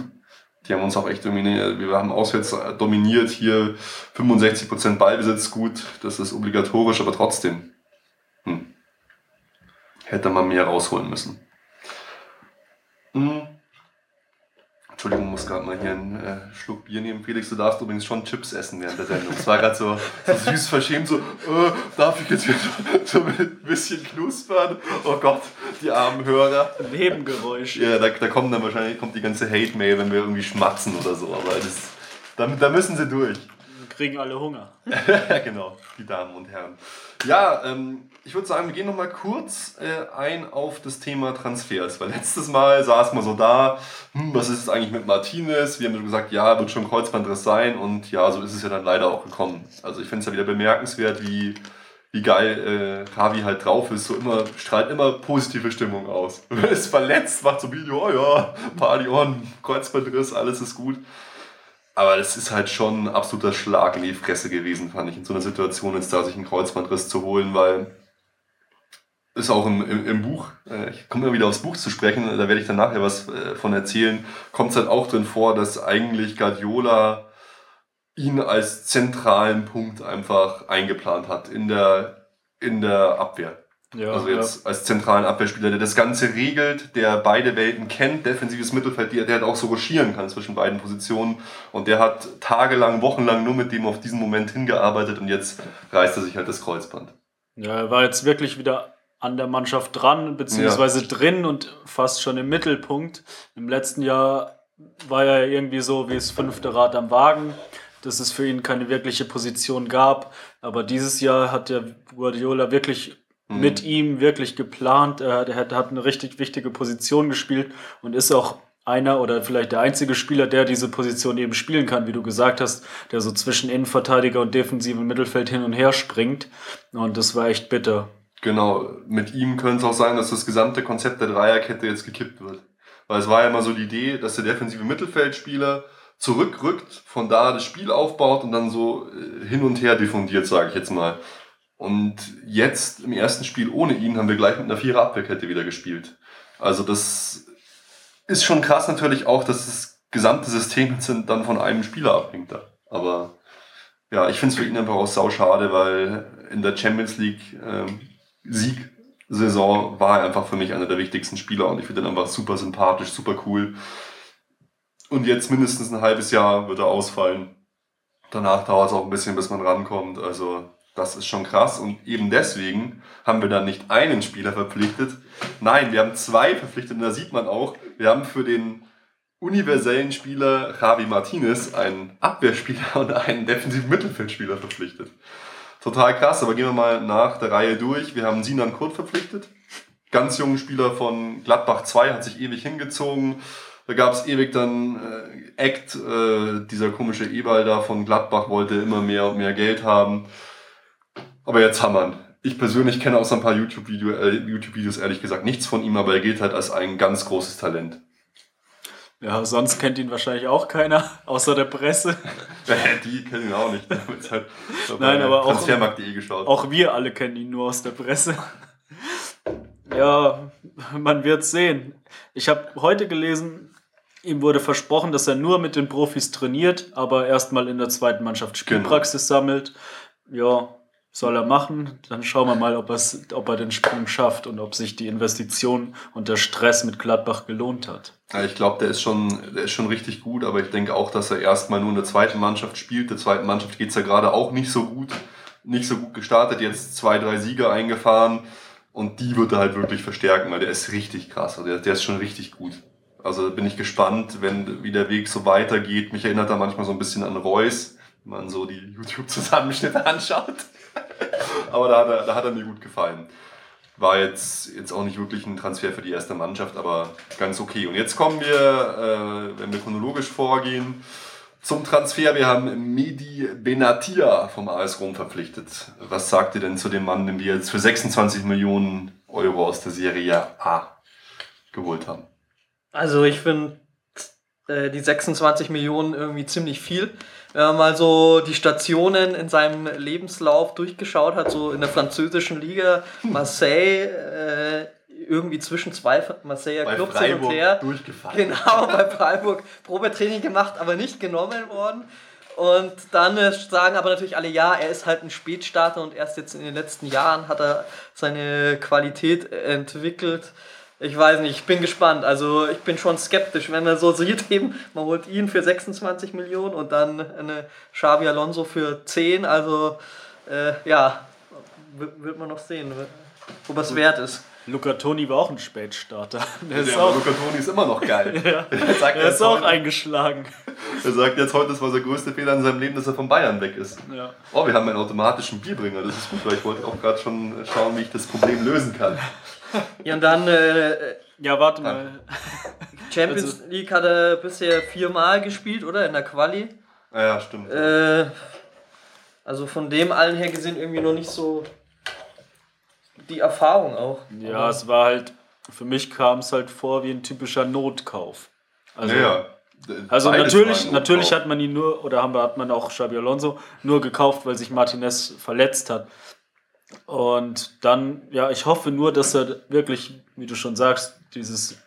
Die haben uns auch echt ne, wir haben auswärts dominiert, hier 65% Ballbesitz gut, das ist obligatorisch, aber trotzdem. Hm. Hätte man mehr rausholen müssen. Hm. Entschuldigung, muss gerade mal hier einen äh, Schluck Bier nehmen. Felix, du darfst übrigens schon Chips essen während der Sendung. Es war gerade so, so süß verschämt, so, äh, darf ich jetzt hier so, so ein bisschen knuspern? Oh Gott, die armen Hörer. Nebengeräusch. Ja, da, da kommt dann wahrscheinlich kommt die ganze Hate-Mail, wenn wir irgendwie schmatzen oder so. Aber das, da, da müssen sie durch. Kriegen alle Hunger. ja, genau, die Damen und Herren. Ja, ähm, ich würde sagen, wir gehen noch mal kurz äh, ein auf das Thema Transfers. Weil letztes Mal saß man so da, hm, was ist es eigentlich mit Martinez? Wir haben so gesagt, ja, wird schon Kreuzbandriss sein. Und ja, so ist es ja dann leider auch gekommen. Also ich finde es ja wieder bemerkenswert, wie, wie geil äh, Javi halt drauf ist. So immer, strahlt immer positive Stimmung aus. ist verletzt, macht so ein Video, oh ja, Party on, Kreuzbandriss, alles ist gut. Aber das ist halt schon ein absoluter Schlag in die Fresse gewesen, fand ich, in so einer Situation jetzt da sich einen Kreuzbandriss zu holen, weil ist auch im, im, im Buch, äh, ich komme immer wieder aufs Buch zu sprechen, da werde ich dann nachher was äh, von erzählen, kommt es halt auch drin vor, dass eigentlich Guardiola ihn als zentralen Punkt einfach eingeplant hat in der, in der Abwehr. Ja, Also jetzt als zentralen Abwehrspieler, der das Ganze regelt, der beide Welten kennt, defensives Mittelfeld, der, der halt auch so rochieren kann zwischen beiden Positionen. Und der hat tagelang, wochenlang nur mit dem auf diesen Moment hingearbeitet und jetzt reißt er sich halt das Kreuzband. Ja, er war jetzt wirklich wieder an der Mannschaft dran, beziehungsweise drin und fast schon im Mittelpunkt. Im letzten Jahr war er irgendwie so wie das fünfte Rad am Wagen, dass es für ihn keine wirkliche Position gab. Aber dieses Jahr hat der Guardiola wirklich Mhm. mit ihm wirklich geplant. Er hat, er hat hat eine richtig wichtige Position gespielt und ist auch einer oder vielleicht der einzige Spieler, der diese Position eben spielen kann, wie du gesagt hast, der so zwischen Innenverteidiger und defensivem Mittelfeld hin und her springt. Und das war echt bitter. Genau, mit ihm könnte es auch sein, dass das gesamte Konzept der Dreierkette jetzt gekippt wird. Weil es war ja immer so die Idee, dass der defensive Mittelfeldspieler zurückrückt, von da das Spiel aufbaut und dann so äh, hin und her diffundiert, sage ich jetzt mal. Und jetzt im ersten Spiel ohne ihn haben wir gleich mit einer Vierer Abwehrkette wieder gespielt. Also das ist schon krass natürlich auch, dass das gesamte System dann von einem Spieler abhängt. da. Aber ja, ich finde es für ihn einfach auch sau schade, weil in der Champions League ähm, Sieg-Saison war er einfach für mich einer der wichtigsten Spieler und ich finde ihn einfach super sympathisch, super cool. Und jetzt mindestens ein halbes Jahr wird er ausfallen. Danach dauert es auch ein bisschen, bis man rankommt. Also das ist schon krass. Und eben deswegen haben wir dann nicht einen Spieler verpflichtet. Nein, wir haben zwei verpflichtet. Und da sieht man auch, wir haben für den universellen Spieler Javi Martinez, einen Abwehrspieler und einen defensiven Mittelfeldspieler verpflichtet. Total krass, aber gehen wir mal nach der Reihe durch. Wir haben Sinan Kurt verpflichtet. Ganz jungen Spieler von Gladbach 2, hat sich ewig hingezogen. Da gab es ewig dann äh, Act, äh, dieser komische Ebal da von Gladbach wollte immer mehr und mehr Geld haben. Aber jetzt ihn. Ich persönlich kenne außer ein paar YouTube-Videos, äh, YouTube ehrlich gesagt nichts von ihm, aber er gilt halt als ein ganz großes Talent. Ja, sonst kennt ihn wahrscheinlich auch keiner, außer der Presse. Die kennen ihn auch nicht. Halt Nein, aber auch, geschaut. auch wir alle kennen ihn nur aus der Presse. Ja, man wird sehen. Ich habe heute gelesen, ihm wurde versprochen, dass er nur mit den Profis trainiert, aber erstmal in der zweiten Mannschaft Spielpraxis genau. sammelt. Ja, soll er machen. Dann schauen wir mal, ob, ob er den Sprung schafft und ob sich die Investition und der Stress mit Gladbach gelohnt hat. Ja, ich glaube, der, ist schon, der ist schon richtig gut, aber ich denke auch, dass er erstmal nur in der zweiten Mannschaft spielt. Der zweiten Mannschaft geht es ja gerade auch nicht so gut. Nicht so gut gestartet, jetzt zwei, drei Sieger eingefahren und die wird er halt wirklich verstärken, weil der ist richtig krass. Also der, der ist schon richtig gut. Also bin ich gespannt, wenn wie der Weg so weitergeht. Mich erinnert er manchmal so ein bisschen an Reus, wenn man so die YouTube-Zusammenschnitte anschaut. aber da hat, er, da hat er mir gut gefallen. War jetzt, jetzt auch nicht wirklich ein Transfer für die erste Mannschaft, aber ganz okay. Und jetzt kommen wir, äh, wenn wir chronologisch vorgehen, zum Transfer. Wir haben Medi Benatia vom AS Rom verpflichtet. Was sagt ihr denn zu dem Mann, den wir jetzt für 26 Millionen Euro aus der Serie A geholt haben? Also ich finde äh, die 26 Millionen irgendwie ziemlich viel. Wenn man mal so die Stationen in seinem Lebenslauf durchgeschaut hat, so in der französischen Liga, Marseille, äh, irgendwie zwischen zwei Marseiller bei Clubs hin und her. Genau, bei Freiburg Probetraining gemacht, aber nicht genommen worden. Und dann äh, sagen aber natürlich alle, ja, er ist halt ein Spätstarter und erst jetzt in den letzten Jahren hat er seine Qualität entwickelt ich weiß nicht, ich bin gespannt. Also ich bin schon skeptisch, wenn man so sieht, eben, man holt ihn für 26 Millionen und dann eine Xavi Alonso für 10. Also äh, ja, wird man noch sehen, ob es wert ist. Luca Toni war auch ein Spätstarter. Der ist auch, Luca Toni ist immer noch geil. ja. Er, sagt er ist auch heute, eingeschlagen. Er sagt jetzt heute, das war der größte Fehler in seinem Leben, dass er von Bayern weg ist. Ja. Oh, wir haben einen automatischen Bierbringer. Das ist gut, weil ich wollte auch gerade schon schauen, wie ich das Problem lösen kann. Ja, und dann. Äh, ja, warte mal. Champions also, League hat er bisher viermal gespielt, oder? In der Quali. Ja, stimmt. Äh, also von dem allen her gesehen irgendwie noch nicht so die Erfahrung auch. Ja, Aber es war halt, für mich kam es halt vor wie ein typischer Notkauf. Also, ja, also natürlich, natürlich hat man ihn nur, oder haben, hat man auch Xabi Alonso nur gekauft, weil sich Martinez verletzt hat. Und dann, ja, ich hoffe nur, dass er wirklich, wie du schon sagst, dieses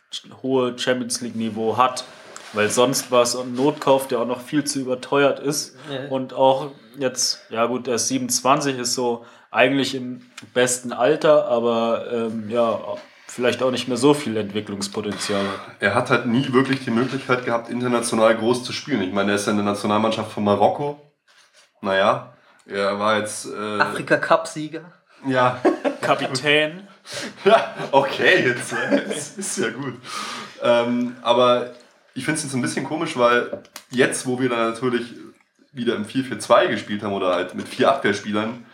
hohe Champions League-Niveau hat. Weil sonst war es ein Notkauf, der auch noch viel zu überteuert ist. Ja. Und auch jetzt, ja gut, er ist 27, ist so eigentlich im besten Alter, aber ähm, ja, vielleicht auch nicht mehr so viel Entwicklungspotenzial Er hat halt nie wirklich die Möglichkeit gehabt, international groß zu spielen. Ich meine, er ist ja in der Nationalmannschaft von Marokko. Naja, er war jetzt. Äh, Afrika-Cup-Sieger. Ja. Kapitän. ja, okay, jetzt, jetzt ist ja gut. Ähm, aber ich finde es jetzt ein bisschen komisch, weil jetzt, wo wir dann natürlich wieder im 4-4-2 gespielt haben oder halt mit vier Abwehrspielern,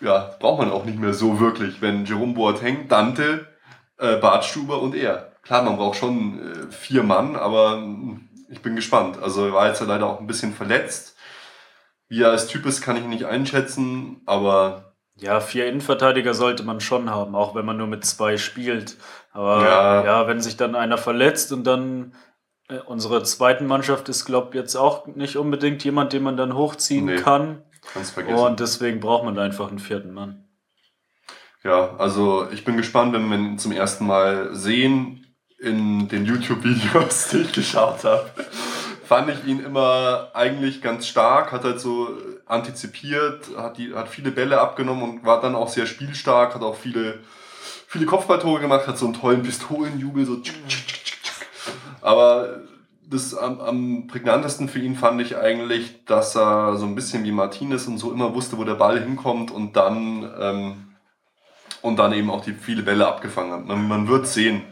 ja, braucht man auch nicht mehr so wirklich, wenn Jerome Boateng, Dante, äh, Bartstuber und er. Klar, man braucht schon äh, vier Mann, aber hm, ich bin gespannt. Also er war jetzt ja leider auch ein bisschen verletzt. Wie er als Typ ist, kann ich nicht einschätzen, aber ja, vier Innenverteidiger sollte man schon haben, auch wenn man nur mit zwei spielt. Aber ja, ja wenn sich dann einer verletzt und dann äh, unsere zweiten Mannschaft ist, glaube ich, jetzt auch nicht unbedingt jemand, den man dann hochziehen nee, kann. Kannst vergessen. Und deswegen braucht man einfach einen vierten Mann. Ja, also ich bin gespannt, wenn wir ihn zum ersten Mal sehen in den YouTube-Videos, die ich geschaut habe. Fand ich ihn immer eigentlich ganz stark, hat halt so antizipiert, hat, die, hat viele Bälle abgenommen und war dann auch sehr spielstark, hat auch viele, viele Kopfballtore gemacht, hat so einen tollen Pistolenjubel, so Aber das am, am prägnantesten für ihn fand ich eigentlich, dass er so ein bisschen wie Martinez und so immer wusste, wo der Ball hinkommt und dann, ähm, und dann eben auch die viele Bälle abgefangen hat. Man, man wird sehen.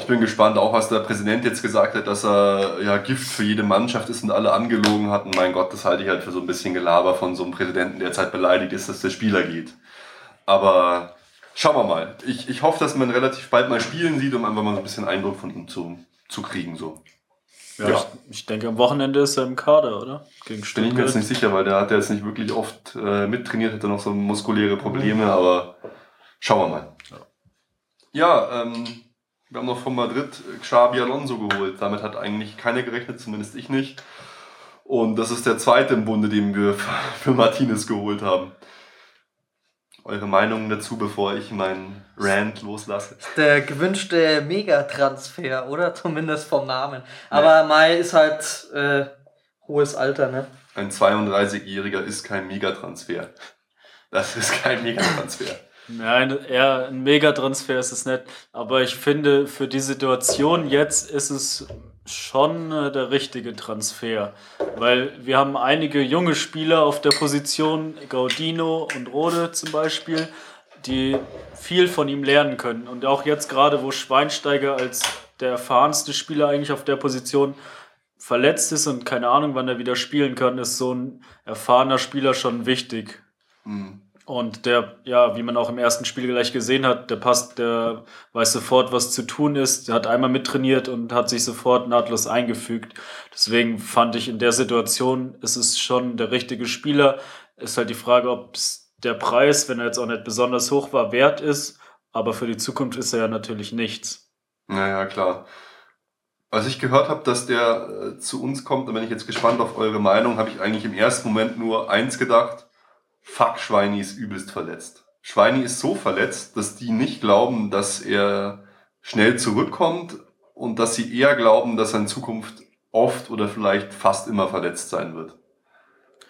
Ich bin gespannt, auch was der Präsident jetzt gesagt hat, dass er ja Gift für jede Mannschaft ist und alle angelogen hat. Und mein Gott, das halte ich halt für so ein bisschen Gelaber von so einem Präsidenten, der jetzt halt beleidigt ist, dass der Spieler geht. Aber schauen wir mal. Ich, ich hoffe, dass man relativ bald mal spielen sieht, um einfach mal so ein bisschen Eindruck von ihm zu, zu kriegen. So. Ja, ja. Ich, ich, denke, am Wochenende ist er im Kader, oder? Gegen Stuttgart. Bin ich mir jetzt nicht sicher, weil der hat ja jetzt nicht wirklich oft äh, mittrainiert, hat er noch so muskuläre Probleme, mhm. aber schauen wir mal. Ja, ja ähm, wir haben noch von Madrid Xabi Alonso geholt. Damit hat eigentlich keiner gerechnet, zumindest ich nicht. Und das ist der zweite im Bunde, den wir für Martinez geholt haben. Eure Meinungen dazu, bevor ich meinen Rant loslasse? Der gewünschte Megatransfer, oder? Zumindest vom Namen. Aber nee. Mai ist halt äh, hohes Alter, ne? Ein 32-Jähriger ist kein Megatransfer. Das ist kein Megatransfer. Nein, eher ein Megatransfer ist es nicht. Aber ich finde, für die Situation jetzt ist es schon äh, der richtige Transfer. Weil wir haben einige junge Spieler auf der Position, Gaudino und Rode zum Beispiel, die viel von ihm lernen können. Und auch jetzt gerade, wo Schweinsteiger als der erfahrenste Spieler eigentlich auf der Position verletzt ist und keine Ahnung, wann er wieder spielen kann, ist so ein erfahrener Spieler schon wichtig. Mhm. Und der, ja, wie man auch im ersten Spiel gleich gesehen hat, der passt, der weiß sofort, was zu tun ist. Der hat einmal mittrainiert und hat sich sofort nahtlos eingefügt. Deswegen fand ich in der Situation, ist es schon der richtige Spieler. Ist halt die Frage, ob der Preis, wenn er jetzt auch nicht besonders hoch war, wert ist. Aber für die Zukunft ist er ja natürlich nichts. Naja, klar. Als ich gehört habe, dass der äh, zu uns kommt, da bin ich jetzt gespannt auf eure Meinung, habe ich eigentlich im ersten Moment nur eins gedacht fuck, Schweini ist übelst verletzt. Schweini ist so verletzt, dass die nicht glauben, dass er schnell zurückkommt und dass sie eher glauben, dass er in Zukunft oft oder vielleicht fast immer verletzt sein wird.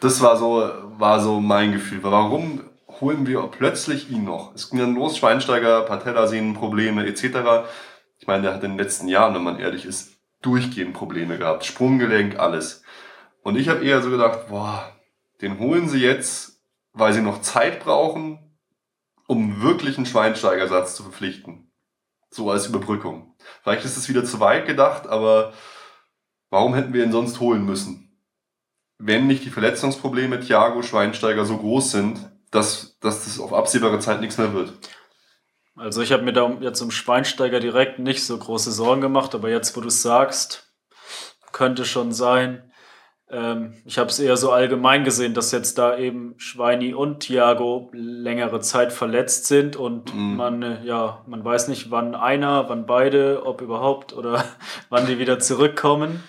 Das war so, war so mein Gefühl. Warum holen wir plötzlich ihn noch? Es ging dann los, Schweinsteiger, Patellasehnenprobleme etc. Ich meine, der hat in den letzten Jahren, wenn man ehrlich ist, durchgehend Probleme gehabt. Sprunggelenk, alles. Und ich habe eher so gedacht, boah, den holen sie jetzt weil sie noch Zeit brauchen, um wirklich einen Schweinsteigersatz zu verpflichten. So als Überbrückung. Vielleicht ist es wieder zu weit gedacht, aber warum hätten wir ihn sonst holen müssen? Wenn nicht die Verletzungsprobleme Thiago Schweinsteiger so groß sind, dass, dass das auf absehbare Zeit nichts mehr wird. Also ich habe mir da jetzt um Schweinsteiger direkt nicht so große Sorgen gemacht, aber jetzt, wo du es sagst, könnte schon sein. Ähm, ich habe es eher so allgemein gesehen, dass jetzt da eben Schweini und Thiago längere Zeit verletzt sind und mhm. man, äh, ja, man weiß nicht, wann einer, wann beide, ob überhaupt oder wann die wieder zurückkommen.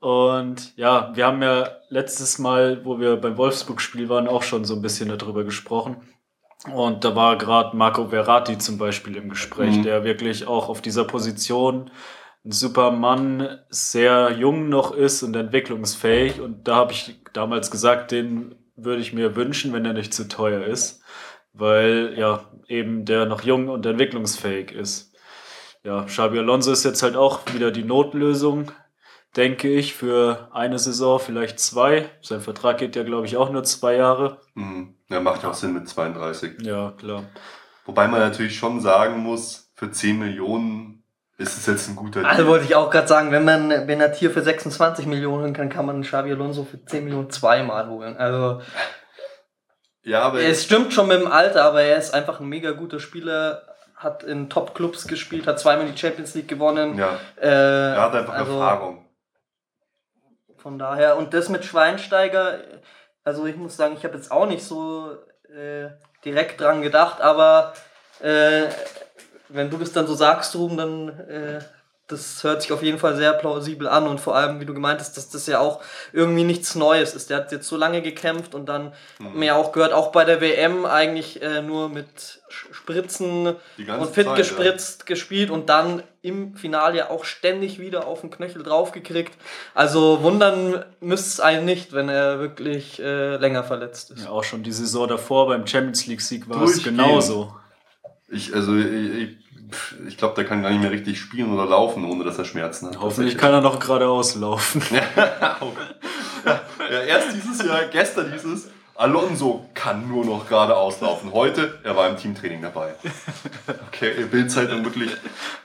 Und ja, wir haben ja letztes Mal, wo wir beim Wolfsburg-Spiel waren, auch schon so ein bisschen darüber gesprochen. Und da war gerade Marco Verratti zum Beispiel im Gespräch, mhm. der wirklich auch auf dieser Position Superman sehr jung noch ist und entwicklungsfähig. Und da habe ich damals gesagt, den würde ich mir wünschen, wenn er nicht zu teuer ist, weil ja eben der noch jung und entwicklungsfähig ist. Ja, Xabi Alonso ist jetzt halt auch wieder die Notlösung, denke ich, für eine Saison, vielleicht zwei. Sein Vertrag geht ja, glaube ich, auch nur zwei Jahre. Mhm. Ja, macht ja auch Sinn mit 32. Ja, klar. Wobei man natürlich schon sagen muss, für 10 Millionen ist es jetzt ein guter Deal? Also wollte ich auch gerade sagen, wenn man Benatir für 26 Millionen kann, kann man Xavi Alonso für 10 Millionen zweimal holen. Also ja, aber es stimmt schon mit dem Alter, aber er ist einfach ein mega guter Spieler, hat in Top-Clubs gespielt, hat zweimal die Champions League gewonnen. Ja. Äh, er hat einfach also, Erfahrung. Von daher, und das mit Schweinsteiger, also ich muss sagen, ich habe jetzt auch nicht so äh, direkt dran gedacht, aber äh, wenn du das dann so sagst, Ruben, dann äh, das hört sich auf jeden Fall sehr plausibel an und vor allem, wie du gemeint hast, dass das ja auch irgendwie nichts Neues ist. Der hat jetzt so lange gekämpft und dann mhm. mir auch gehört, auch bei der WM eigentlich äh, nur mit Spritzen und fit Zeit, gespritzt ja. gespielt und dann im Finale ja auch ständig wieder auf den Knöchel draufgekriegt. Also wundern müsste es einen nicht, wenn er wirklich äh, länger verletzt ist. Ja, auch schon die Saison davor beim Champions League Sieg war es genauso. Ich, also, ich, ich glaube, der kann gar nicht mehr richtig spielen oder laufen, ohne dass er Schmerzen hat. Hoffentlich kann er noch geradeaus laufen. ja, erst dieses Jahr, gestern dieses, Alonso kann nur noch geradeaus laufen. Heute, er war im Teamtraining dabei. Okay, Bildzeitung wirklich.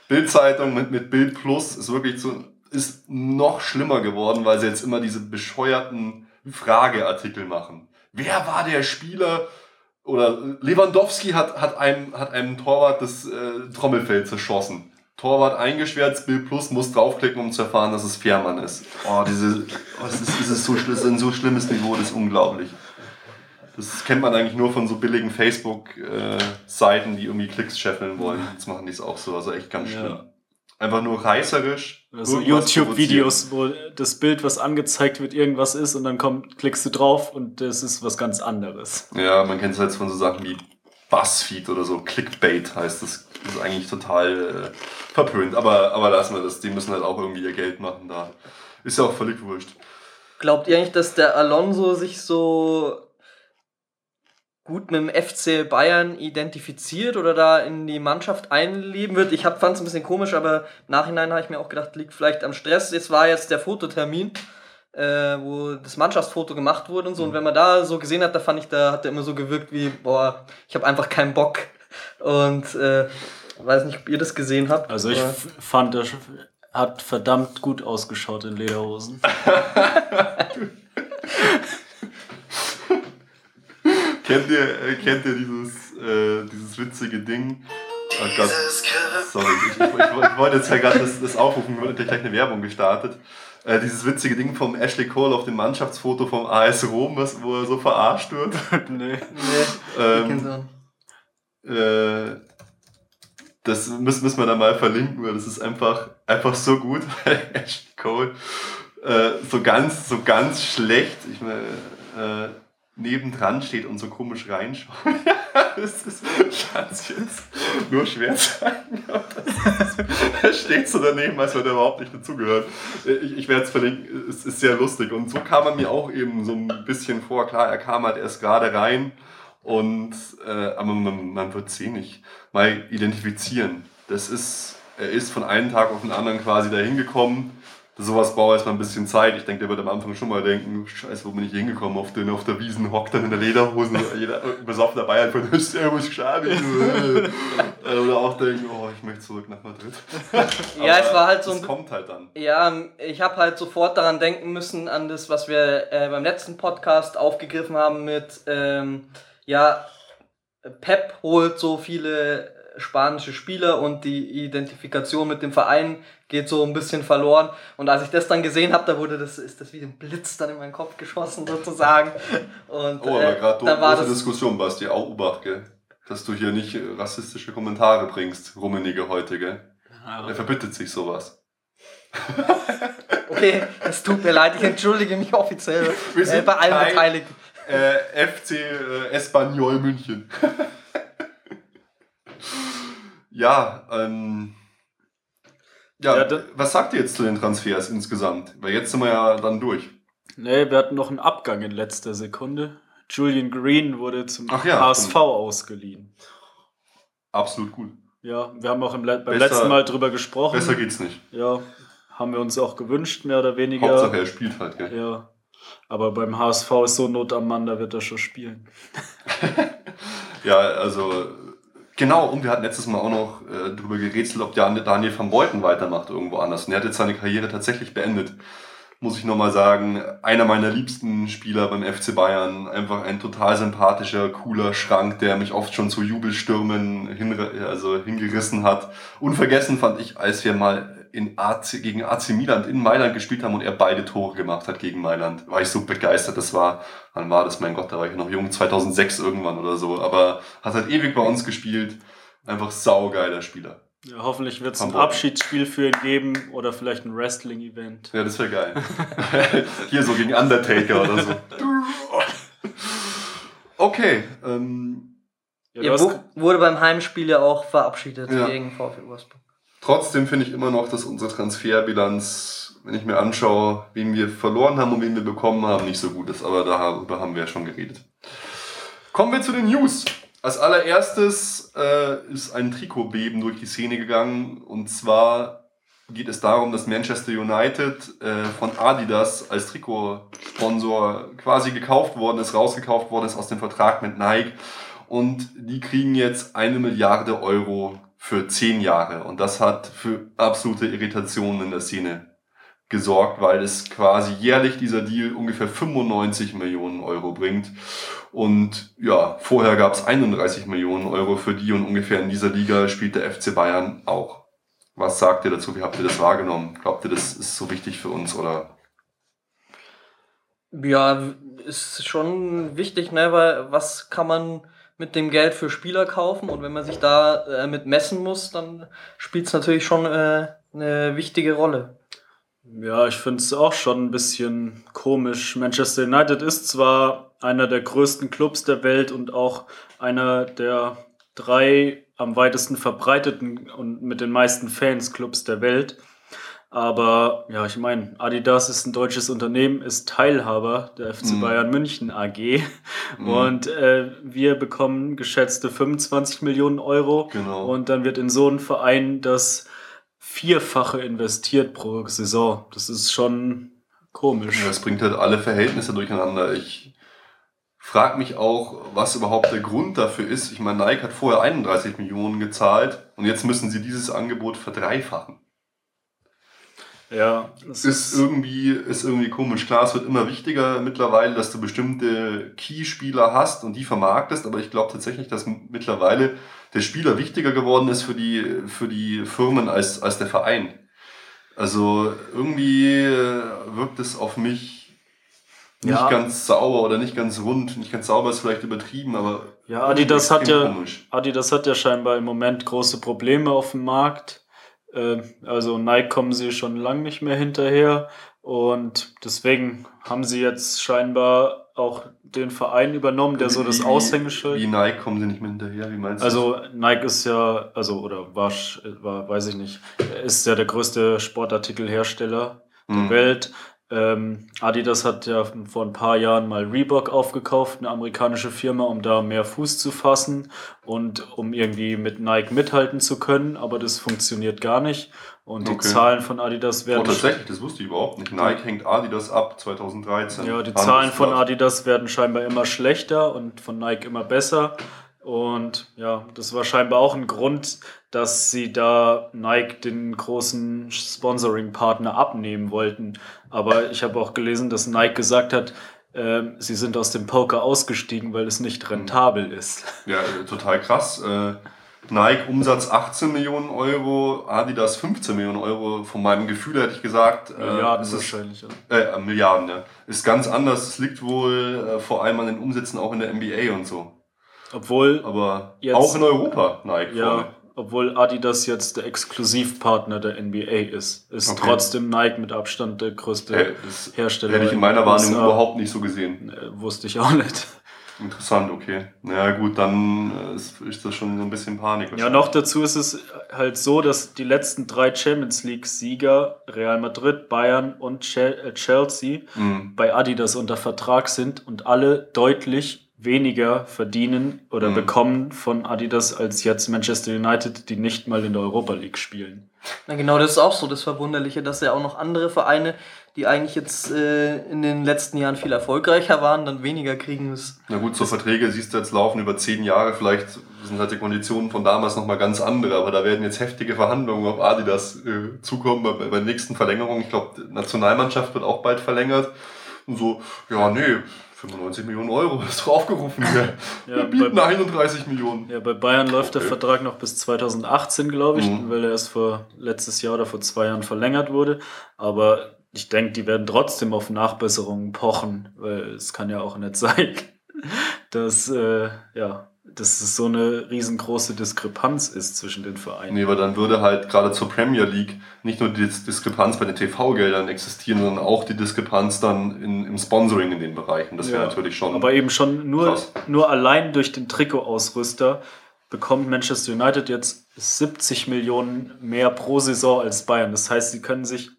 Bildzeitung mit, mit Bild Plus ist wirklich so, ist noch schlimmer geworden, weil sie jetzt immer diese bescheuerten Frageartikel machen. Wer war der Spieler? Oder Lewandowski hat, hat, einem, hat einem Torwart das äh, Trommelfell zerschossen. Torwart eingeschwärzt, Bild Plus muss draufklicken, um zu erfahren, dass es Fährmann ist. Oh, diese, oh, das ist, das ist so, das ein so schlimmes Niveau, das ist unglaublich. Das kennt man eigentlich nur von so billigen Facebook-Seiten, die irgendwie Klicks scheffeln wollen. Jetzt machen die es auch so, also echt ganz schlimm. Ja. Einfach nur reißerisch. Also YouTube-Videos, wo das Bild, was angezeigt wird, irgendwas ist und dann kommt, klickst du drauf und das ist was ganz anderes. Ja, man kennt es jetzt von so Sachen wie Buzzfeed oder so. Clickbait heißt das. Das ist eigentlich total äh, verpönt. Aber, aber lassen wir das. Die müssen halt auch irgendwie ihr Geld machen da. Ist ja auch völlig wurscht. Glaubt ihr eigentlich, dass der Alonso sich so gut mit dem FC Bayern identifiziert oder da in die Mannschaft einleben wird? Ich fand es ein bisschen komisch, aber im Nachhinein habe ich mir auch gedacht, liegt vielleicht am Stress. Jetzt war jetzt der Fototermin, äh, wo das Mannschaftsfoto gemacht wurde und so. Und wenn man da so gesehen hat, da fand ich, da hat er immer so gewirkt wie, boah, ich habe einfach keinen Bock. Und äh, weiß nicht, ob ihr das gesehen habt. Also ich aber- fand, er hat verdammt gut ausgeschaut in Lederhosen. Kennt ihr, äh, kennt ihr dieses, äh, dieses witzige Ding? Oh Gott. Sorry, ich, ich, ich, wollte jetzt ja gerade das, das aufrufen, wurde gleich eine Werbung gestartet. Äh, dieses witzige Ding vom Ashley Cole auf dem Mannschaftsfoto vom AS Rom, was, wo er so verarscht wird. nee. Nee, Ähm, äh, das müssen, müssen wir dann mal verlinken, weil das ist einfach, einfach so gut. Ashley Cole äh, so ganz, so ganz schlecht. Ich meine, äh, nebendran steht und so komisch reinschaut. das ist, es jetzt nur schwer das ist- Er steht so daneben, als würde er überhaupt nicht dazugehören. Ich, ich werde es verlinken, es ist sehr lustig. Und so kam er mir auch eben so ein bisschen vor. Klar, er kam halt erst gerade rein. Und, äh, aber man, man wird sie nicht mal identifizieren. Das ist, er ist von einem Tag auf den anderen quasi dahin gekommen. Sowas braucht erstmal ein bisschen Zeit. Ich denke, der wird am Anfang schon mal denken, scheiße, wo bin ich hingekommen? Auf, den, auf der Wiesen hockt dann in der Lederhose, jeder besoffener Bayern von Servus Schabi. Oder auch denken, oh, ich möchte zurück nach Madrid. Ja, es war halt so ein kommt halt dann. Ja, ich habe halt sofort daran denken müssen, an das, was wir äh, beim letzten Podcast aufgegriffen haben mit, ähm, ja, Pep holt so viele spanische Spieler und die Identifikation mit dem Verein geht so ein bisschen verloren. Und als ich das dann gesehen habe, da wurde das, ist das wie ein Blitz dann in meinen Kopf geschossen sozusagen. Und, Oh, aber äh, gerade da war große das, Diskussion, Basti, auch Obacht, gell? Dass du hier nicht äh, rassistische Kommentare bringst, Rummenige heute, gell? Er verbittet sich sowas. okay, es tut mir leid, ich entschuldige mich offiziell Wir äh, sind bei allen kein- Beteiligten. Äh, FC äh, Espanyol München. ja, ähm. Ja, Ja, was sagt ihr jetzt zu den Transfers insgesamt? Weil jetzt sind wir ja dann durch. Nee, wir hatten noch einen Abgang in letzter Sekunde. Julian Green wurde zum ja, HSV stimmt. ausgeliehen. Absolut gut. Ja, wir haben auch im, beim Besser- letzten Mal drüber gesprochen. Besser geht's nicht. Ja, haben wir uns auch gewünscht, mehr oder weniger. Hauptsache, er spielt halt, gell? Ja. Aber beim HSV ist so Not am Mann, da wird er schon spielen. Ja, also genau, und wir hatten letztes Mal auch noch äh, darüber gerätselt, ob Dan- Daniel van Beuten weitermacht irgendwo anders. Und er hat jetzt seine Karriere tatsächlich beendet. Muss ich nochmal sagen, einer meiner liebsten Spieler beim FC Bayern. Einfach ein total sympathischer, cooler Schrank, der mich oft schon zu Jubelstürmen hinre- also hingerissen hat. Unvergessen fand ich, als wir mal in AC, gegen AC Mailand in Mailand gespielt haben und er beide Tore gemacht hat gegen Mailand. War ich so begeistert. Das war, wann war das? Mein Gott, da war ich noch jung, 2006 irgendwann oder so. Aber hat halt ewig bei uns gespielt. Einfach saugeiler Spieler. Ja, hoffentlich wird es ein. Abschiedsspiel für ihn geben oder vielleicht ein Wrestling-Event. Ja, das wäre geil. Hier so gegen Undertaker oder so. Okay, ähm, Ja, wu- wurde beim Heimspiel ja auch verabschiedet Ja. gegen VfL Wolfsburg. Trotzdem finde ich immer noch, dass unsere Transferbilanz, wenn ich mir anschaue, wen wir verloren haben und wen wir bekommen haben, nicht so gut ist. Aber darüber haben wir ja schon geredet. Kommen wir zu den News. Als allererstes äh, ist ein Trikotbeben durch die Szene gegangen. Und zwar geht es darum, dass Manchester United äh, von Adidas als Trikotsponsor quasi gekauft worden ist, rausgekauft worden ist aus dem Vertrag mit Nike. Und die kriegen jetzt eine Milliarde Euro für zehn Jahre. Und das hat für absolute Irritationen in der Szene gesorgt, weil es quasi jährlich dieser Deal ungefähr 95 Millionen Euro bringt. Und ja, vorher gab es 31 Millionen Euro für die und ungefähr in dieser Liga spielt der FC Bayern auch. Was sagt ihr dazu? Wie habt ihr das wahrgenommen? Glaubt ihr, das ist so wichtig für uns oder? Ja, ist schon wichtig, ne, weil was kann man mit dem Geld für Spieler kaufen und wenn man sich da äh, mit messen muss, dann spielt es natürlich schon äh, eine wichtige Rolle. Ja, ich finde es auch schon ein bisschen komisch. Manchester United ist zwar einer der größten Clubs der Welt und auch einer der drei am weitesten verbreiteten und mit den meisten Fans Clubs der Welt. Aber ja, ich meine, Adidas ist ein deutsches Unternehmen, ist Teilhaber der FC mm. Bayern München AG. Mm. Und äh, wir bekommen geschätzte 25 Millionen Euro. Genau. Und dann wird in so einen Verein das Vierfache investiert pro Saison. Das ist schon komisch. Ja, das bringt halt alle Verhältnisse durcheinander. Ich frage mich auch, was überhaupt der Grund dafür ist. Ich meine, Nike hat vorher 31 Millionen gezahlt und jetzt müssen sie dieses Angebot verdreifachen. Ja, das ist, ist irgendwie, ist irgendwie komisch. Klar, es wird immer wichtiger mittlerweile, dass du bestimmte Key-Spieler hast und die vermarktest, aber ich glaube tatsächlich, dass mittlerweile der Spieler wichtiger geworden ist für die, für die Firmen als, als der Verein. Also irgendwie wirkt es auf mich nicht ja. ganz sauber oder nicht ganz rund. Nicht ganz sauber ist vielleicht übertrieben, aber. Ja, Adidas hat ja, Adidas hat ja scheinbar im Moment große Probleme auf dem Markt äh, also Nike kommen sie schon lange nicht mehr hinterher und deswegen haben sie jetzt scheinbar auch den Verein übernommen, der wie, so das Aushängeschild. Wie Nike kommen sie nicht mehr hinterher? Wie meinst du? Also Nike ist ja, also oder war, war weiß ich nicht, ist ja der größte Sportartikelhersteller der mhm. Welt. Ähm, Adidas hat ja vor ein paar Jahren mal Reebok aufgekauft, eine amerikanische Firma, um da mehr Fuß zu fassen und um irgendwie mit Nike mithalten zu können, aber das funktioniert gar nicht. Und die okay. Zahlen von Adidas werden. Oh, tatsächlich, das wusste ich überhaupt nicht. Nike hängt Adidas ab 2013. Ja, die Zahlen von Adidas werden scheinbar immer schlechter und von Nike immer besser. Und ja, das war scheinbar auch ein Grund, dass sie da Nike den großen Sponsoring-Partner abnehmen wollten. Aber ich habe auch gelesen, dass Nike gesagt hat, äh, sie sind aus dem Poker ausgestiegen, weil es nicht rentabel ist. Ja, total krass. Äh, Nike Umsatz 18 Millionen Euro, Adidas 15 Millionen Euro. Von meinem Gefühl hätte ich gesagt. Äh, Milliarden ist wahrscheinlich, ja. Äh, Milliarden, ja. Ist ganz anders. Es liegt wohl äh, vor allem an den Umsätzen auch in der NBA und so. Obwohl. Aber jetzt, auch in Europa, Nike. Ja, vorne. Obwohl Adidas jetzt der Exklusivpartner der NBA ist, ist okay. trotzdem Nike mit Abstand der größte hey, Hersteller. Hätte ich in meiner Wahrnehmung überhaupt nicht so gesehen. Äh, wusste ich auch nicht. Interessant, okay. Naja, gut, dann äh, ist, ist das schon so ein bisschen Panik. Ja, noch dazu ist es halt so, dass die letzten drei Champions League-Sieger, Real Madrid, Bayern und äh, Chelsea, mhm. bei Adidas unter Vertrag sind und alle deutlich weniger verdienen oder mhm. bekommen von Adidas als jetzt Manchester United, die nicht mal in der Europa League spielen. Na genau, das ist auch so das Verwunderliche, dass ja auch noch andere Vereine, die eigentlich jetzt äh, in den letzten Jahren viel erfolgreicher waren, dann weniger kriegen. Das, Na gut, so Verträge siehst du jetzt laufen über zehn Jahre, vielleicht sind halt die Konditionen von damals nochmal ganz andere, aber da werden jetzt heftige Verhandlungen auf Adidas äh, zukommen bei, bei der nächsten Verlängerung. Ich glaube, Nationalmannschaft wird auch bald verlängert. Und so, ja, nee, 95 Millionen Euro ist draufgerufen hier. ja, Wir bieten bei, 31 Millionen. Ja, bei Bayern läuft okay. der Vertrag noch bis 2018, glaube ich, mhm. weil er erst vor letztes Jahr oder vor zwei Jahren verlängert wurde. Aber ich denke, die werden trotzdem auf Nachbesserungen pochen, weil es kann ja auch nicht sein, dass äh, ja, dass es so eine riesengroße Diskrepanz ist zwischen den Vereinen. Nee, weil dann würde halt gerade zur Premier League nicht nur die Diskrepanz bei den TV-Geldern existieren, sondern auch die Diskrepanz dann in, im Sponsoring in den Bereichen. Das wäre ja, natürlich schon. Aber eben schon nur, nur allein durch den Trikot-Ausrüster bekommt Manchester United jetzt 70 Millionen mehr pro Saison als Bayern. Das heißt, sie können sich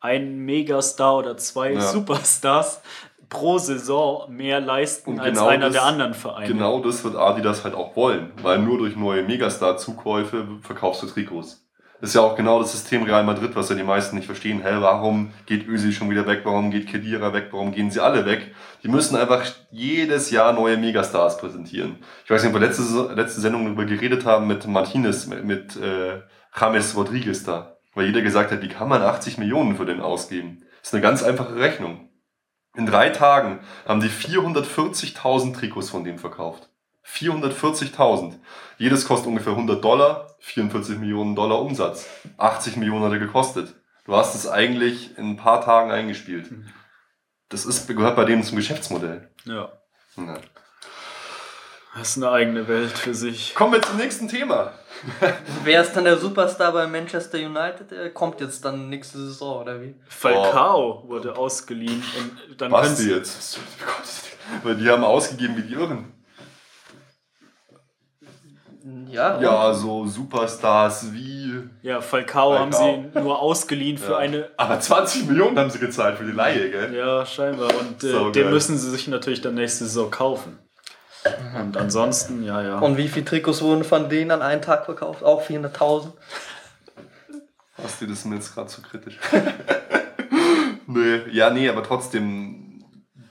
einen Megastar oder zwei ja. Superstars pro Saison mehr leisten und als genau einer das, der anderen Vereine. Genau das wird Adidas halt auch wollen, weil nur durch neue Megastar-Zukäufe verkaufst du Trikots. Das ist ja auch genau das System Real Madrid, was ja die meisten nicht verstehen. Hä, warum geht Özil schon wieder weg? Warum geht Kedira weg? Warum gehen sie alle weg? Die müssen einfach jedes Jahr neue Megastars präsentieren. Ich weiß nicht, ob wir letzte, letzte Sendung darüber geredet haben mit Martinez, mit, mit äh, James Rodriguez da. Weil jeder gesagt hat, wie kann man 80 Millionen für den ausgeben? Das ist eine ganz einfache Rechnung. In drei Tagen haben die 440.000 Trikots von dem verkauft. 440.000. Jedes kostet ungefähr 100 Dollar, 44 Millionen Dollar Umsatz. 80 Millionen hat er gekostet. Du hast es eigentlich in ein paar Tagen eingespielt. Das ist, gehört bei denen zum Geschäftsmodell. Ja. Ja. Das ist eine eigene Welt für sich. Kommen wir zum nächsten Thema. Wer ist dann der Superstar bei Manchester United? Der kommt jetzt dann nächste Saison, oder wie? Falcao wurde ausgeliehen und dann können Basti sie, jetzt. Weil die haben ausgegeben wie die Irren. Ja, Ja, so Superstars wie. ja, Falcao haben Falcao. sie nur ausgeliehen für Ja. eine Aber 20 Millionen haben sie gezahlt für die Laie, gell? Ja, scheinbar. Und äh, den müssen sie sich natürlich dann nächste Saison kaufen. Und ansonsten, ja, ja. Und wie viele Trikots wurden von denen an einem Tag verkauft? Auch 400.000. Basti, das ist mir jetzt gerade zu kritisch. nee, ja, nee, aber trotzdem.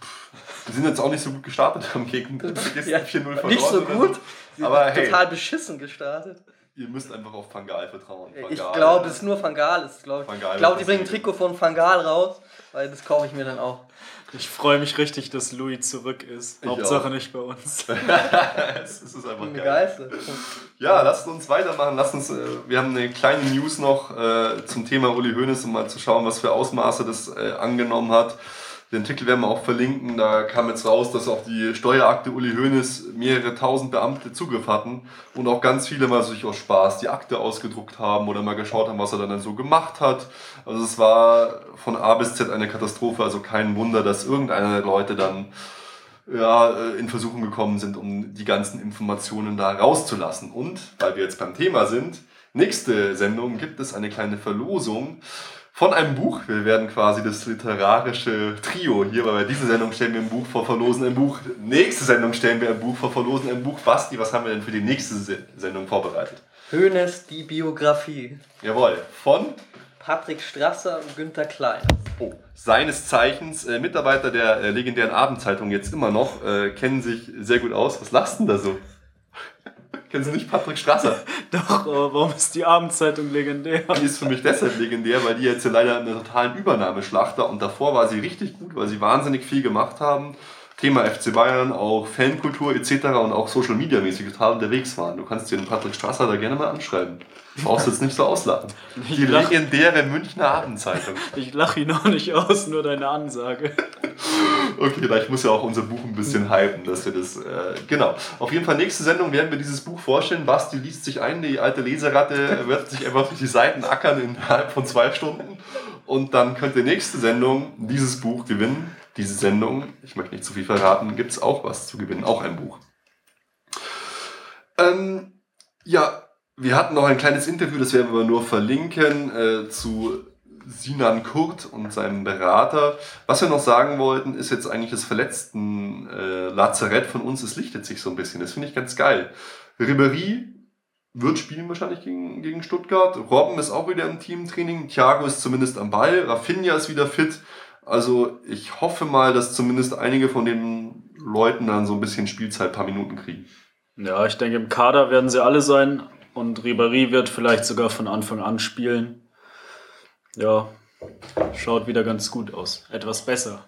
pff, Wir sind jetzt auch nicht so gut gestartet am Gegen. Ja, 4-0 verloren Nicht so gut. Sie Aber sind hey. total beschissen gestartet. Ihr müsst einfach auf Fangal vertrauen. Van Ich glaube, es ist nur Fangal. Ich glaube, Van Gaal ich, glaub, wird die das bringen ein. Trikot von Fangal raus, weil das kaufe ich mir dann auch. Ich freue mich richtig, dass Louis zurück ist. Ich Hauptsache auch. nicht bei uns. es ist einfach geil. Ja, lasst uns weitermachen. Lasst uns, äh, wir haben eine kleine News noch äh, zum Thema Uli Hoeneß, um mal zu schauen, was für Ausmaße das äh, angenommen hat. Den Artikel werden wir auch verlinken. Da kam jetzt raus, dass auf die Steuerakte Uli Hoeneß mehrere tausend Beamte Zugriff hatten und auch ganz viele mal sich aus Spaß die Akte ausgedruckt haben oder mal geschaut haben, was er dann so gemacht hat. Also es war von A bis Z eine Katastrophe. Also kein Wunder, dass irgendeiner der Leute dann ja, äh, in Versuchung gekommen sind, um die ganzen Informationen da rauszulassen. Und weil wir jetzt beim Thema sind, nächste Sendung gibt es eine kleine Verlosung von einem Buch. Wir werden quasi das literarische Trio hier, weil bei dieser Sendung stellen wir ein Buch vor, verlosen ein Buch. Nächste Sendung stellen wir ein Buch vor, verlosen ein Buch. Basti, was haben wir denn für die nächste Se- Sendung vorbereitet? Hönes, die Biografie. Jawohl, von Patrick Strasser und Günther Klein. Oh, seines Zeichens äh, Mitarbeiter der äh, legendären Abendzeitung jetzt immer noch, äh, kennen sich sehr gut aus. Was lachst denn da so? Kennen Sie nicht Patrick Strasser? Doch, aber warum ist die Abendzeitung legendär? Die ist für mich deshalb legendär, weil die jetzt ja leider in einer totalen Übernahmeschlachter und davor war sie richtig gut, weil sie wahnsinnig viel gemacht haben. Thema FC Bayern, auch Fankultur etc. und auch Social Media mäßig total unterwegs waren. Du kannst dir den Patrick Strasser da gerne mal anschreiben. Du brauchst jetzt nicht so auslachen. Die lach- legendäre Münchner Abendzeitung. Ich lache ihn auch nicht aus, nur deine Ansage. Okay, ich muss ja auch unser Buch ein bisschen hypen, dass wir das. Äh, genau. Auf jeden Fall, nächste Sendung werden wir dieses Buch vorstellen. Basti liest sich ein, die alte Leseratte wird sich einfach durch die Seiten ackern innerhalb von zwei Stunden. Und dann könnt ihr nächste Sendung dieses Buch gewinnen. Diese Sendung, ich möchte nicht zu viel verraten, gibt es auch was zu gewinnen, auch ein Buch. Ähm, ja, wir hatten noch ein kleines Interview, das werden wir nur verlinken, äh, zu Sinan Kurt und seinem Berater. Was wir noch sagen wollten, ist jetzt eigentlich das verletzten äh, Lazarett von uns. Es lichtet sich so ein bisschen. Das finde ich ganz geil. Ribéry wird spielen wahrscheinlich gegen, gegen Stuttgart. Robben ist auch wieder im Teamtraining. Thiago ist zumindest am Ball. Rafinha ist wieder fit. Also ich hoffe mal, dass zumindest einige von den Leuten dann so ein bisschen Spielzeit, ein paar Minuten kriegen. Ja, ich denke, im Kader werden sie alle sein und Ribéry wird vielleicht sogar von Anfang an spielen. Ja, schaut wieder ganz gut aus. Etwas besser.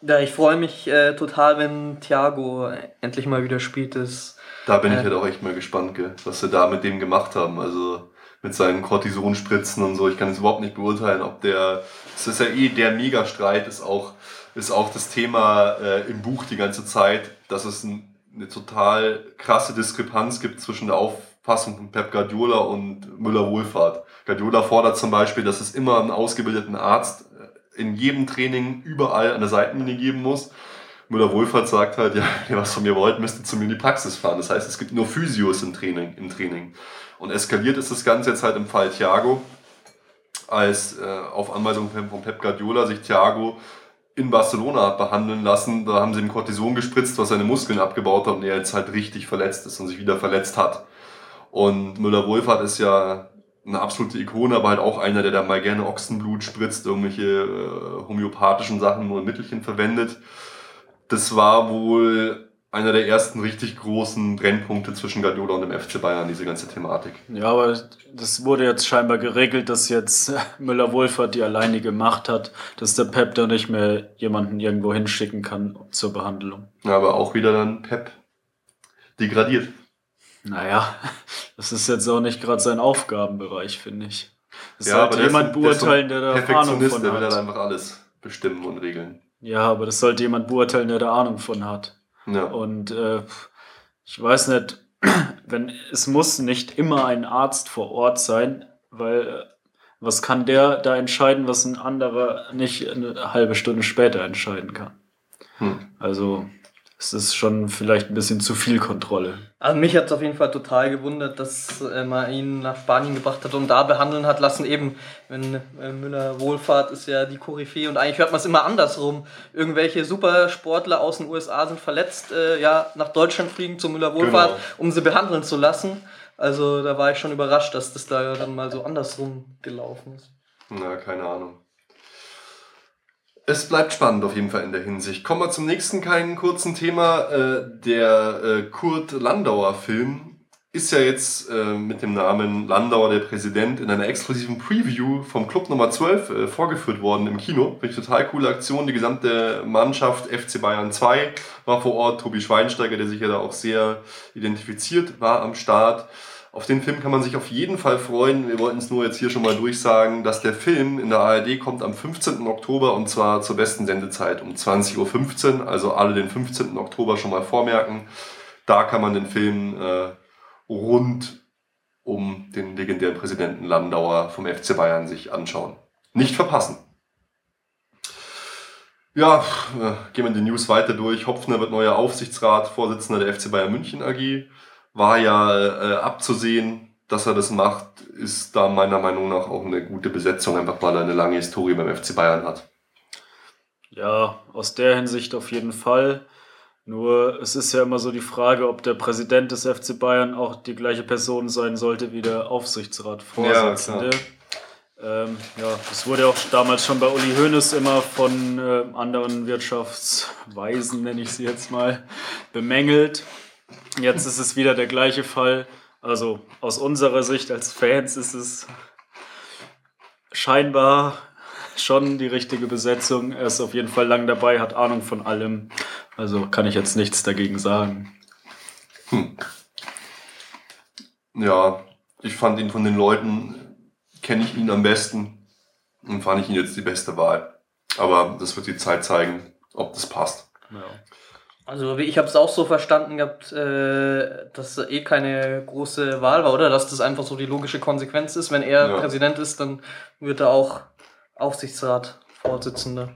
Ja, ich freue mich äh, total, wenn Thiago endlich mal wieder spielt. Das, Da bin ich Ja. halt auch echt mal gespannt, gell, was sie da mit dem gemacht haben. Also mit seinen Cortisonspritzen und so. Ich kann es überhaupt nicht beurteilen, ob der. Es ist ja eh der Megastreit, ist auch, ist auch das Thema äh, im Buch die ganze Zeit, dass es ein, eine total krasse Diskrepanz gibt zwischen der Auffassung von Pep Guardiola und Müller-Wohlfahrt. Guardiola fordert zum Beispiel, dass es immer einen ausgebildeten Arzt äh, in jedem Training überall an der Seitenlinie geben muss. Müller-Wohlfahrt sagt halt, ja, wenn ihr was von mir wollt, müsst ihr zu mir in die Praxis fahren. Das heißt, es gibt nur Physios im Training. Im Training. Und eskaliert ist das Ganze jetzt halt im Fall Thiago, als äh, auf Anweisung von Pep Guardiola sich Thiago in Barcelona hat behandeln lassen. Da haben sie ihm Cortison gespritzt, was seine Muskeln abgebaut hat und er jetzt halt richtig verletzt ist und sich wieder verletzt hat. Und Müller-Wohlfahrt ist ja eine absolute Ikone, aber halt auch einer, der da mal gerne Ochsenblut spritzt, irgendwelche äh, homöopathischen Sachen nur Mittelchen verwendet. Das war wohl einer der ersten richtig großen Brennpunkte zwischen Guardiola und dem FC Bayern, diese ganze Thematik. Ja, aber das wurde jetzt scheinbar geregelt, dass jetzt Müller-Wohlfahrt die alleinige Macht hat, dass der Pep da nicht mehr jemanden irgendwo hinschicken kann zur Behandlung. Ja, aber auch wieder dann Pep degradiert. Naja, das ist jetzt auch nicht gerade sein Aufgabenbereich, finde ich. Das Ja, aber sollte jemand so- der beurteilen, der da Ahnung von der will hat. dann einfach alles bestimmen und regeln. Ja, aber das sollte jemand beurteilen, der da Ahnung von hat. Ja. Und äh, ich weiß nicht, wenn es muss nicht immer ein Arzt vor Ort sein, weil äh, was kann der da entscheiden, was ein anderer nicht eine halbe Stunde später entscheiden kann? Hm. Also es ist schon vielleicht ein bisschen zu viel Kontrolle. Also mich hat es auf jeden Fall total gewundert, dass äh, man ihn nach Spanien gebracht hat und da behandeln hat lassen. Eben, wenn äh, Müller Wohlfahrt ist ja die Koryphäe und eigentlich hört man es immer andersrum. Irgendwelche Supersportler aus den USA sind verletzt, äh, ja, nach Deutschland fliegen zu Müller Wohlfahrt, Genau. um sie behandeln zu lassen. Also da war ich schon überrascht, dass das da dann mal so andersrum gelaufen ist. Na, keine Ahnung. Es bleibt spannend auf jeden Fall in der Hinsicht. Kommen wir zum nächsten kleinen kurzen Thema. Äh, der äh, Kurt Landauer Film ist ja jetzt äh, mit dem Namen Landauer der Präsident in einer exklusiven Preview vom Club Nummer 12 äh, vorgeführt worden im Kino. Finde ich total coole Aktion. Die gesamte Mannschaft FC Bayern 2 war vor Ort. Tobi Schweinsteiger, der sich ja da auch sehr identifiziert war am Start. Auf den Film kann man sich auf jeden Fall freuen. Wir wollten es nur jetzt hier schon mal durchsagen, dass der Film in der ARD kommt am 15. Oktober und zwar zur besten Sendezeit um 20.15 Uhr. Also alle den 15. Oktober schon mal vormerken. Da kann man den Film äh, rund um den legendären Präsidenten Landauer vom FC Bayern sich anschauen. Nicht verpassen. Ja, äh, gehen wir die News weiter durch. Hopfner wird neuer Aufsichtsrat, Vorsitzender der FC Bayern München AG war ja äh, abzusehen, dass er das macht, ist da meiner Meinung nach auch eine gute Besetzung, einfach weil er eine lange Historie beim FC Bayern hat. Ja, aus der Hinsicht auf jeden Fall. Nur es ist ja immer so die Frage, ob der Präsident des FC Bayern auch die gleiche Person sein sollte wie der Aufsichtsratsvorsitzende. ähm, ja, das wurde auch damals schon bei Uli Hoeneß immer von äh, anderen Wirtschaftsweisen, nenne ich sie jetzt mal, bemängelt. Jetzt ist es wieder der gleiche Fall. Also aus unserer Sicht als Fans ist es scheinbar schon die richtige Besetzung. Er ist auf jeden Fall lang dabei, hat Ahnung von allem. Also kann ich jetzt nichts dagegen sagen. Ja, ich fand ihn von den Leuten, kenne ich ihn am besten und fand ich ihn jetzt die beste Wahl. Aber das wird die Zeit zeigen, ob das passt. Ja. Also ich habe es auch so verstanden gehabt, äh, dass eh keine große Wahl war, oder? Dass das einfach so die logische Konsequenz ist. Wenn er Ja. Präsident ist, dann wird er auch Aufsichtsrat-Vorsitzender.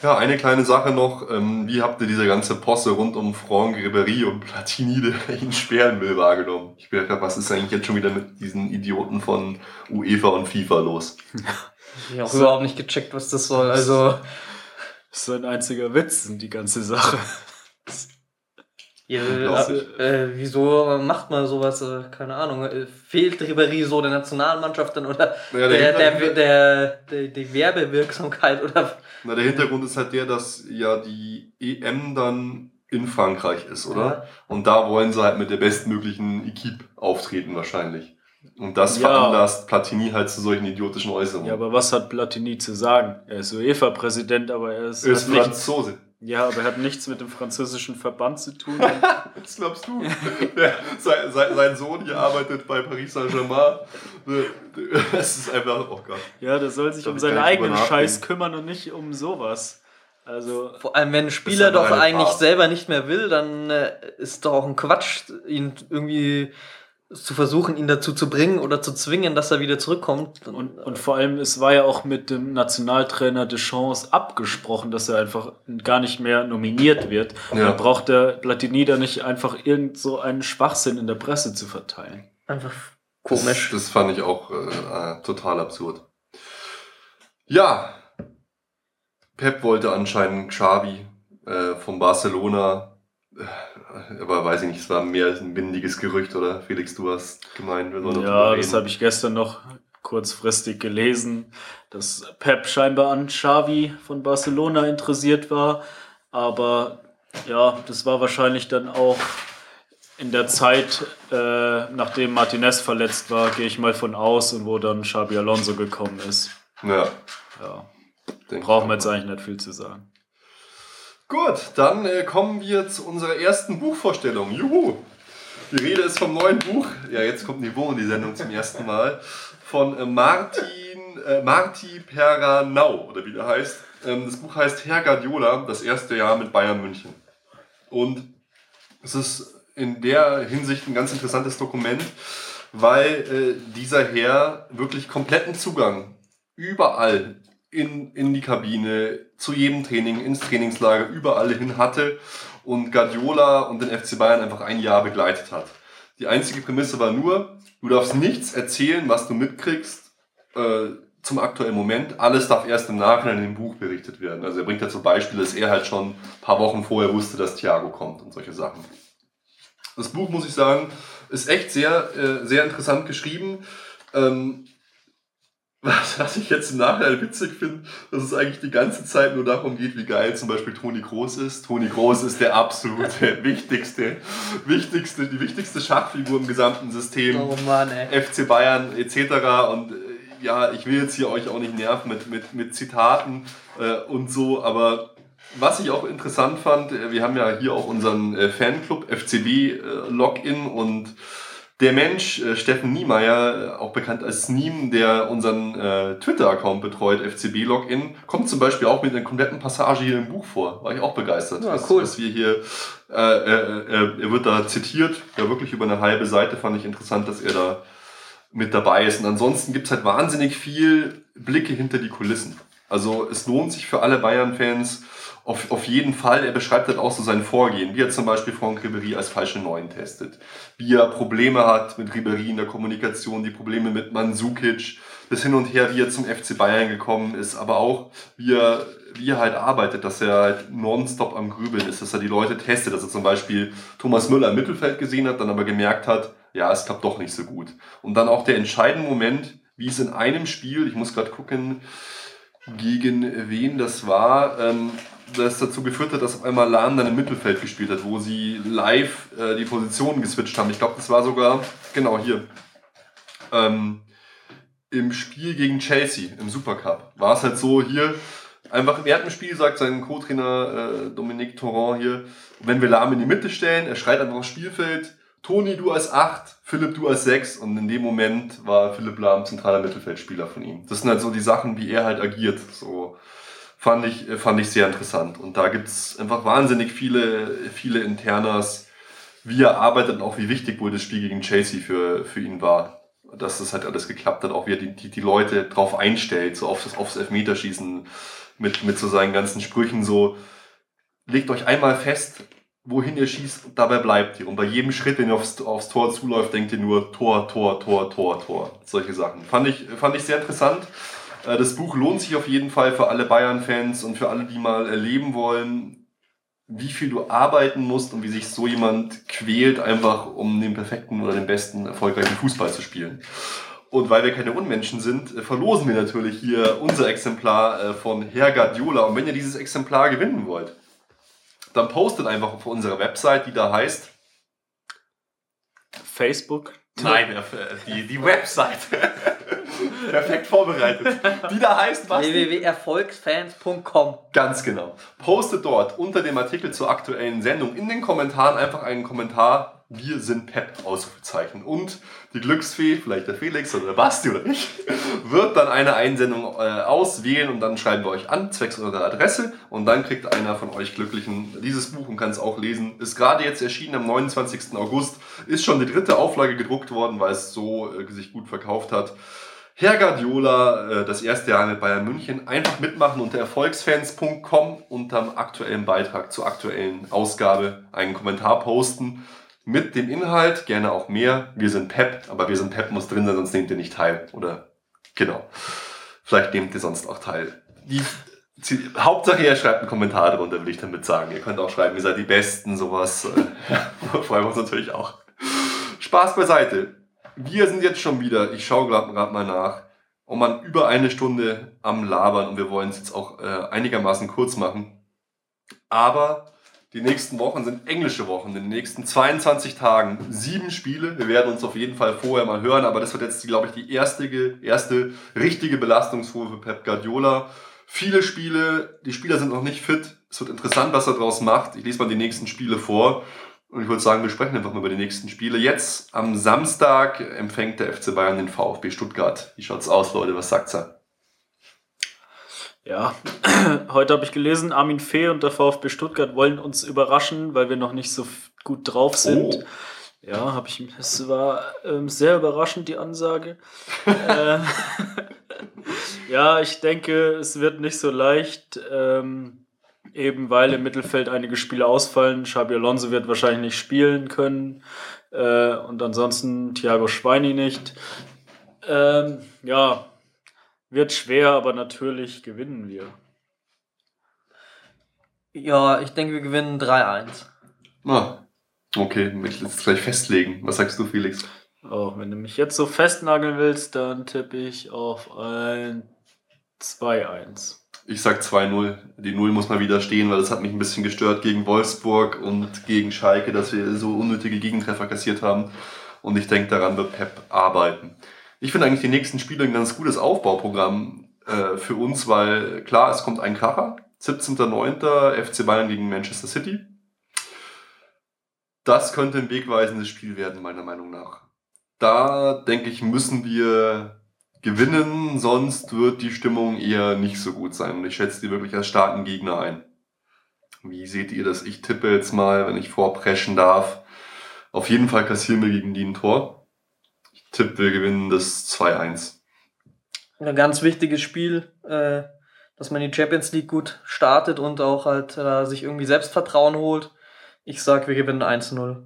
Ja, eine kleine Sache noch. Ähm, wie habt ihr diese ganze Posse rund um Franck Ribéry und Platini, der ihn sperren will, wahrgenommen? Ich bin was ist eigentlich jetzt schon wieder mit diesen Idioten von UEFA und FIFA los? Ich habe überhaupt nicht gecheckt, was das soll. Also Das ist ein einziger Witz, die ganze Sache. ja, Unglaublich. äh, wieso macht man sowas? Äh, keine Ahnung. Äh, fehlt Ribéry so der Nationalmannschaft dann oder Ja, der der, der, der, der, die Werbewirksamkeit oder Na, der Hintergrund ist halt der, dass ja die EM dann in Frankreich ist, oder? Ja. Und da wollen sie halt mit der bestmöglichen Equipe auftreten wahrscheinlich. Und das Ja. veranlasst Platini halt zu solchen idiotischen Äußerungen. Ja, aber was hat Platini zu sagen? Er ist UEFA-Präsident, aber er ist, er ist hat nicht, Franzose. ja, aber er hat nichts mit dem französischen Verband zu tun. Was glaubst du? Der, sein, sein, sein Sohn hier arbeitet bei Paris Saint-Germain. Es ist einfach, oh Gott. ja, der soll sich um seinen eigenen Scheiß kümmern und nicht um sowas. Also, Vor allem, wenn ein Spieler doch eigentlich Farce. selber nicht mehr will, dann äh, ist doch auch ein Quatsch, ihn irgendwie zu versuchen, ihn dazu zu bringen oder zu zwingen, dass er wieder zurückkommt. Und, und vor allem, es war ja auch mit dem Nationaltrainer Deschamps abgesprochen, dass er einfach gar nicht mehr nominiert wird. Ja. Dann braucht der Platini da nicht einfach irgend so einen Schwachsinn in der Presse zu verteilen. einfach Das, komisch. das fand ich auch äh, äh, total absurd. Ja, Pep wollte anscheinend Xavi äh, von Barcelona Aber weiß ich nicht, es war mehr ein windiges Gerücht, oder? Felix, du hast gemeint, wir sollen Ja, das habe ich gestern noch kurzfristig gelesen, dass Pep scheinbar an Xavi von Barcelona interessiert war. Aber ja, das war wahrscheinlich dann auch in der Zeit, äh, nachdem Martinez verletzt war, gehe ich mal von aus und wo dann Xabi Alonso gekommen ist. Ja. Ja. Brauchen wir jetzt eigentlich nicht viel zu sagen. Gut, dann äh, kommen wir zu unserer ersten Buchvorstellung. Juhu! Die Rede ist vom neuen Buch. Ja, jetzt kommt Niveau in die Sendung zum ersten Mal. Von äh, Martin, äh, Marti Peranau, oder wie der heißt. Ähm, das Buch heißt Herr Guardiola, das erste Jahr mit Bayern München. Und es ist in der Hinsicht ein ganz interessantes Dokument, weil äh, dieser Herr wirklich kompletten Zugang überall in, in die Kabine, zu jedem Training, ins Trainingslager, überall hin hatte und Guardiola und den FC Bayern einfach ein Jahr begleitet hat. Die einzige Prämisse war nur, du darfst nichts erzählen, was du mitkriegst äh, zum aktuellen Moment. Alles darf erst im Nachhinein in dem Buch berichtet werden. Also er bringt ja zum Beispiel, dass er halt schon ein paar Wochen vorher wusste, dass Thiago kommt und solche Sachen. Das Buch, muss ich sagen, ist echt sehr, äh, sehr interessant geschrieben. Ähm, was, was ich jetzt im Nachhinein witzig finde, dass es eigentlich die ganze Zeit nur darum geht, wie geil zum Beispiel Toni Groß ist. Toni Groß ist der absolute wichtigste, wichtigste, die wichtigste Schachfigur im gesamten System. Oh Mann, ey. FC Bayern etc. Und äh, ja, ich will jetzt hier euch auch nicht nerven mit, mit, mit Zitaten äh, und so, aber was ich auch interessant fand, äh, wir haben ja hier auch unseren äh, Fanclub FCB äh, Login und der Mensch, äh, Steffen Niemeyer, äh, auch bekannt als Sneem, der unseren äh, Twitter-Account betreut, FCB-Login, kommt zum Beispiel auch mit einer kompletten Passage hier im Buch vor. War ich auch begeistert. Ja, was, cool. was wir hier, äh, äh, äh, er wird da zitiert, ja wirklich über eine halbe Seite, fand ich interessant, dass er da mit dabei ist. Und ansonsten gibt's halt wahnsinnig viel Blicke hinter die Kulissen. Also es lohnt sich für alle Bayern-Fans, auf, auf jeden Fall, er beschreibt halt auch so sein Vorgehen, wie er zum Beispiel Franck Ribéry als falsche Neun testet, wie er Probleme hat mit Ribéry in der Kommunikation, die Probleme mit Mandzukic, das Hin und Her, wie er zum FC Bayern gekommen ist, aber auch wie er, wie er halt arbeitet, dass er halt nonstop am Grübeln ist, dass er die Leute testet, dass er zum Beispiel Thomas Müller im Mittelfeld gesehen hat, dann aber gemerkt hat, ja, es klappt doch nicht so gut. Und dann auch der entscheidende Moment, wie es in einem Spiel, ich muss gerade gucken, gegen wen das war, ähm, das dazu geführt hat, dass auf einmal Lahn dann im Mittelfeld gespielt hat, wo sie live äh, die Positionen geswitcht haben. Ich glaube, das war sogar, genau hier, ähm, im Spiel gegen Chelsea im Supercup. War es halt so, hier, einfach im ersten Spiel sagt sein Co-Trainer äh, Dominique Torrent hier, wenn wir Lahm in die Mitte stellen, er schreit einfach aufs Spielfeld, Toni, du als 8, Philipp, du als 6 und in dem Moment war Philipp Lahm zentraler Mittelfeldspieler von ihm. Das sind halt so die Sachen, wie er halt agiert. So fand ich, fand ich sehr interessant. Und da gibt's einfach wahnsinnig viele, viele Internas, wie er arbeitet und auch wie wichtig wohl das Spiel gegen Chelsea für, für ihn war. Dass das halt alles geklappt hat, auch wie er die, die, die Leute drauf einstellt, so auf das, aufs Elfmeterschießen mit, mit so seinen ganzen Sprüchen so, legt euch einmal fest, wohin ihr schießt, und dabei bleibt ihr. Und bei jedem Schritt, den ihr aufs, aufs Tor zuläuft, denkt ihr nur Tor, Tor, Tor, Tor, Tor. Solche Sachen. Fand ich, fand ich sehr interessant. Äh, Das Buch lohnt sich auf jeden Fall für alle Bayern-Fans und für alle, die mal erleben wollen, wie viel du arbeiten musst und wie sich so jemand quält, einfach um den perfekten oder den besten, erfolgreichen Fußball zu spielen. Und weil wir keine Unmenschen sind, äh, verlosen wir natürlich hier unser Exemplar äh, von Herr Guardiola. Und wenn ihr dieses Exemplar gewinnen wollt, dann postet einfach auf unserer Website, die da heißt. Facebook. Nein, äh, die, die Website. Perfekt vorbereitet. Die da heißt was? www.erfolgsfans.com Ganz genau. Postet dort unter dem Artikel zur aktuellen Sendung in den Kommentaren einfach einen Kommentar. Wir sind Pep, Ausrufezeichen. Und die Glücksfee, vielleicht der Felix oder der Basti oder ich, wird dann eine Einsendung äh, auswählen und dann schreiben wir euch an, zwecks eurer Adresse. Und dann kriegt einer von euch Glücklichen dieses Buch und kann es auch lesen. Ist gerade jetzt erschienen am 29. August. Ist schon die dritte Auflage gedruckt worden, weil es so äh, sich gut verkauft hat. Herr Guardiola, äh, das erste Jahr mit Bayern München, einfach mitmachen unter erfolgsfans.com unterm aktuellen Beitrag zur aktuellen Ausgabe einen Kommentar posten mit dem Inhalt, gerne auch mehr. Wir sind Pep, aber wir sind Pep muss drin sein, sonst nehmt ihr nicht teil. Oder genau. Vielleicht nehmt ihr sonst auch teil. Die Hauptsache, ihr schreibt einen Kommentar drunter, will ich damit sagen. Ihr könnt auch schreiben, ihr seid die Besten, sowas. Äh, freuen wir uns natürlich auch. Spaß beiseite. Wir sind jetzt schon wieder, ich schaue gerade mal nach, um man über eine Stunde am Labern und wir wollen es jetzt auch äh, einigermaßen kurz machen. Aber die nächsten Wochen sind englische Wochen. In den nächsten 22 Tagen sieben Spiele. Wir werden uns auf jeden Fall vorher mal hören, aber das wird jetzt, glaube ich, die erste, erste richtige Belastungsfuhr für Pep Guardiola. Viele Spiele, die Spieler sind noch nicht fit. Es wird interessant, was er daraus macht. Ich lese mal die nächsten Spiele vor. Und ich würde sagen, wir sprechen einfach mal über die nächsten Spiele. Jetzt am Samstag empfängt der FC Bayern den VfB Stuttgart. Wie schaut's aus, Leute? Was sagt's da? Ja, heute habe ich gelesen, Armin Fee und der VfB Stuttgart wollen uns überraschen, weil wir noch nicht so gut drauf sind. Oh. Ja, habe ich. Es war ähm, sehr überraschend die Ansage. äh, ja, ich denke, es wird nicht so leicht, ähm, eben weil im Mittelfeld einige Spiele ausfallen. Xabi Alonso wird wahrscheinlich nicht spielen können äh, und ansonsten Thiago Schweini nicht. Ähm, ja, wird schwer, aber natürlich gewinnen wir. Ja, ich denke, wir gewinnen 3-1. Ah, okay, will ich jetzt gleich festlegen. Was sagst du, Felix? Oh, wenn du mich jetzt so festnageln willst, dann tippe ich auf ein 2-1. Ich sag 2-0. Die 0 muss mal wieder stehen, weil das hat mich ein bisschen gestört gegen Wolfsburg und gegen Schalke, dass wir so unnötige Gegentreffer kassiert haben. Und ich denke, daran wird Pep arbeiten. Ich finde eigentlich die nächsten Spiele ein ganz gutes Aufbauprogramm äh, für uns, weil klar, es kommt ein Kracher. 17.09. FC Bayern gegen Manchester City. Das könnte ein wegweisendes Spiel werden, meiner Meinung nach. Da, denke ich, müssen wir gewinnen, sonst wird die Stimmung eher nicht so gut sein. Und ich schätze die wirklich als starken Gegner ein. Wie seht ihr das? Ich tippe jetzt mal, wenn ich vorpreschen darf. Auf jeden Fall kassieren wir gegen die ein Tor. Tipp, wir gewinnen das 2-1. Ein ganz wichtiges Spiel, äh, dass man die Champions League gut startet und auch halt äh, sich irgendwie Selbstvertrauen holt. Ich sag, wir gewinnen 1-0.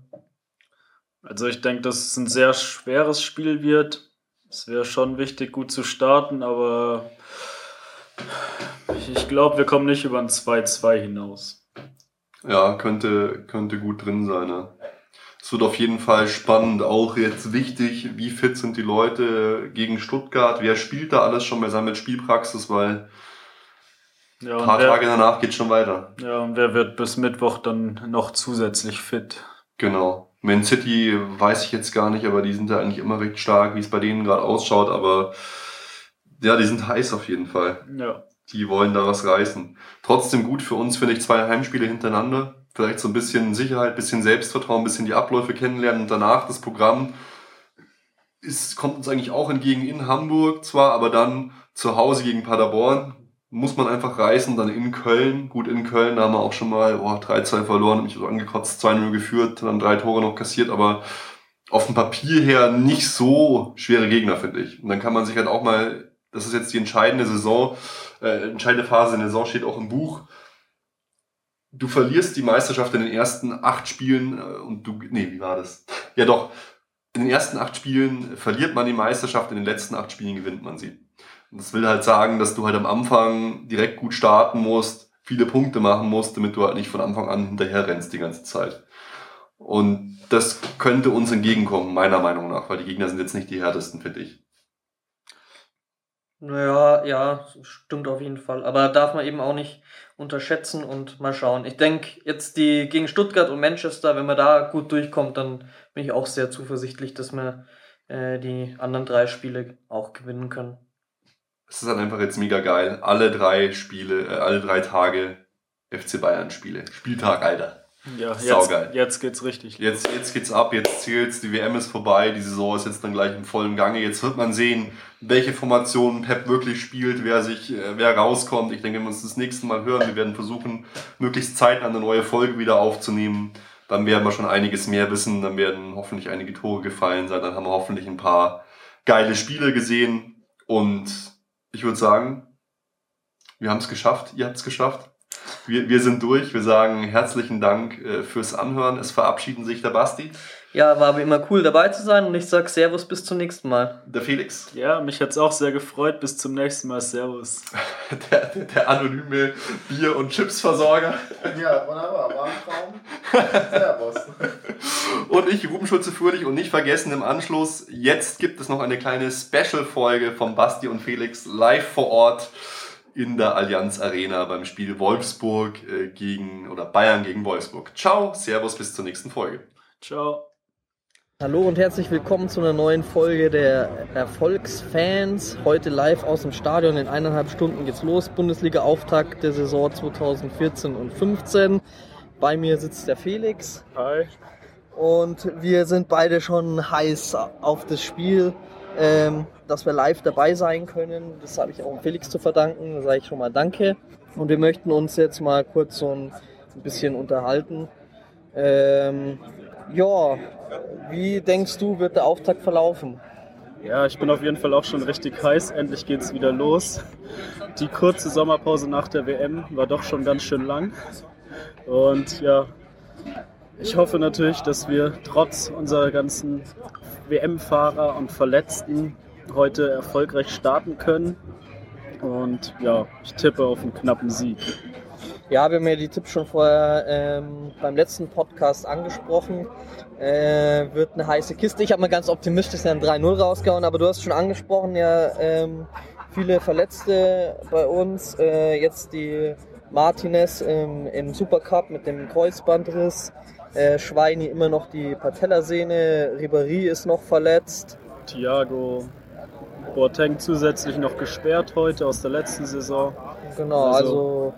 Also ich denke, dass es ein sehr schweres Spiel wird. Es wäre schon wichtig, gut zu starten, aber ich glaube, wir kommen nicht über ein 2-2 hinaus. Ja, könnte, könnte gut drin sein. Ne? Es wird auf jeden Fall spannend. Auch jetzt wichtig, wie fit sind die Leute gegen Stuttgart? Wer spielt da alles schon bei seiner Spielpraxis? Weil ja, ein paar wer, Tage danach geht schon weiter. Ja, und wer wird bis Mittwoch dann noch zusätzlich fit? Genau. Man City weiß ich jetzt gar nicht, aber die sind da eigentlich immer recht stark, wie es bei denen gerade ausschaut. Aber ja, die sind heiß auf jeden Fall. Ja. Die wollen da was reißen. Trotzdem gut für uns, finde ich, zwei Heimspiele hintereinander vielleicht so ein bisschen Sicherheit, ein bisschen Selbstvertrauen, ein bisschen die Abläufe kennenlernen und danach das Programm ist, kommt uns eigentlich auch entgegen in Hamburg zwar, aber dann zu Hause gegen Paderborn muss man einfach reißen, dann in Köln. Gut, in Köln, haben wir auch schon mal oh, 3-2 verloren, mich so angekotzt, 2-0 geführt, dann drei Tore noch kassiert, aber auf dem Papier her nicht so schwere Gegner, finde ich. Und dann kann man sich halt auch mal, das ist jetzt die entscheidende Saison, äh, entscheidende Phase in der Saison steht auch im Buch, du verlierst die Meisterschaft in den ersten acht Spielen äh, und du, nee, wie war das? Ja doch, in den ersten acht Spielen verliert man die Meisterschaft, in den letzten acht Spielen gewinnt man sie. Und das will halt sagen, dass du halt am Anfang direkt gut starten musst, viele Punkte machen musst, damit du halt nicht von Anfang an hinterher rennst die ganze Zeit. Und das könnte uns entgegenkommen, meiner Meinung nach, weil die Gegner sind jetzt nicht die härtesten, finde ich. Naja, ja, stimmt auf jeden Fall. Aber darf man eben auch nicht unterschätzen und mal schauen. Ich denke, jetzt die gegen Stuttgart und Manchester, wenn man da gut durchkommt, dann bin ich auch sehr zuversichtlich, dass wir äh, die anderen drei Spiele auch gewinnen können. Es ist halt einfach jetzt mega geil. Alle drei Spiele, äh, alle drei Tage FC Bayern Spiele. Spieltag, Alter. Ja, Saugeil. Jetzt, jetzt geht's richtig. Jetzt, jetzt geht's ab, jetzt zählt's, die WM ist vorbei, die Saison ist jetzt dann gleich im vollen Gange. Jetzt wird man sehen, welche Formationen Pep wirklich spielt, wer sich, äh, wer rauskommt. Ich denke, wenn wir uns das nächste Mal hören, wir werden versuchen, möglichst zeitnah eine neue Folge wieder aufzunehmen. Dann werden wir schon einiges mehr wissen, dann werden hoffentlich einige Tore gefallen sein, dann haben wir hoffentlich ein paar geile Spiele gesehen. Und ich würde sagen, wir haben es geschafft, ihr habt es geschafft. Wir, wir sind durch. Wir sagen herzlichen Dank äh, fürs Anhören. Es verabschieden sich der Basti. Ja, war wie immer cool dabei zu sein und ich sag Servus bis zum nächsten Mal. Der Felix. Ja, mich hat es auch sehr gefreut. Bis zum nächsten Mal. Servus. Der, der, der anonyme Bier- und Chipsversorger. Ja, wunderbar, war ein Traum. Servus. Und ich, Ruben Schulze-Fröhlich. Und nicht vergessen im Anschluss, jetzt gibt es noch eine kleine Special-Folge von Basti und Felix live vor Ort in der Allianz Arena beim Spiel Wolfsburg äh, gegen oder Bayern gegen Wolfsburg. Ciao, Servus, bis zur nächsten Folge. Ciao. Hallo und herzlich willkommen zu einer neuen Folge der Erfolgsfans. Heute live aus dem Stadion. In eineinhalb Stunden geht's los. Bundesliga-Auftakt der Saison 2014 und 15. Bei mir sitzt der Felix. Hi. Und wir sind beide schon heiß auf das Spiel, ähm, dass wir live dabei sein können. Das habe ich auch Felix zu verdanken. Da sage ich schon mal Danke. Und wir möchten uns jetzt mal kurz so ein, bisschen unterhalten. Ähm, ja, wie denkst du, wird der Auftakt verlaufen? Ja, ich bin auf jeden Fall auch schon richtig heiß. Endlich geht's wieder los. Die kurze Sommerpause nach der WM war doch schon ganz schön lang. Und ja, ich hoffe natürlich, dass wir trotz unserer ganzen WM-Fahrer und Verletzten heute erfolgreich starten können. Und ja, ich tippe auf einen knappen Sieg. Ja, wir haben ja die Tipps schon vorher ähm, beim letzten Podcast angesprochen. Äh, wird eine heiße Kiste. Ich habe mal ganz optimistisch ein 3-0 rausgehauen, aber du hast schon angesprochen, ja, ähm, viele Verletzte bei uns. Äh, jetzt die Martinez im, im Supercup mit dem Kreuzbandriss. Äh, Schweini immer noch die Patellasehne. Ribéry ist noch verletzt. Thiago Boateng zusätzlich noch gesperrt heute aus der letzten Saison. Genau, Also- also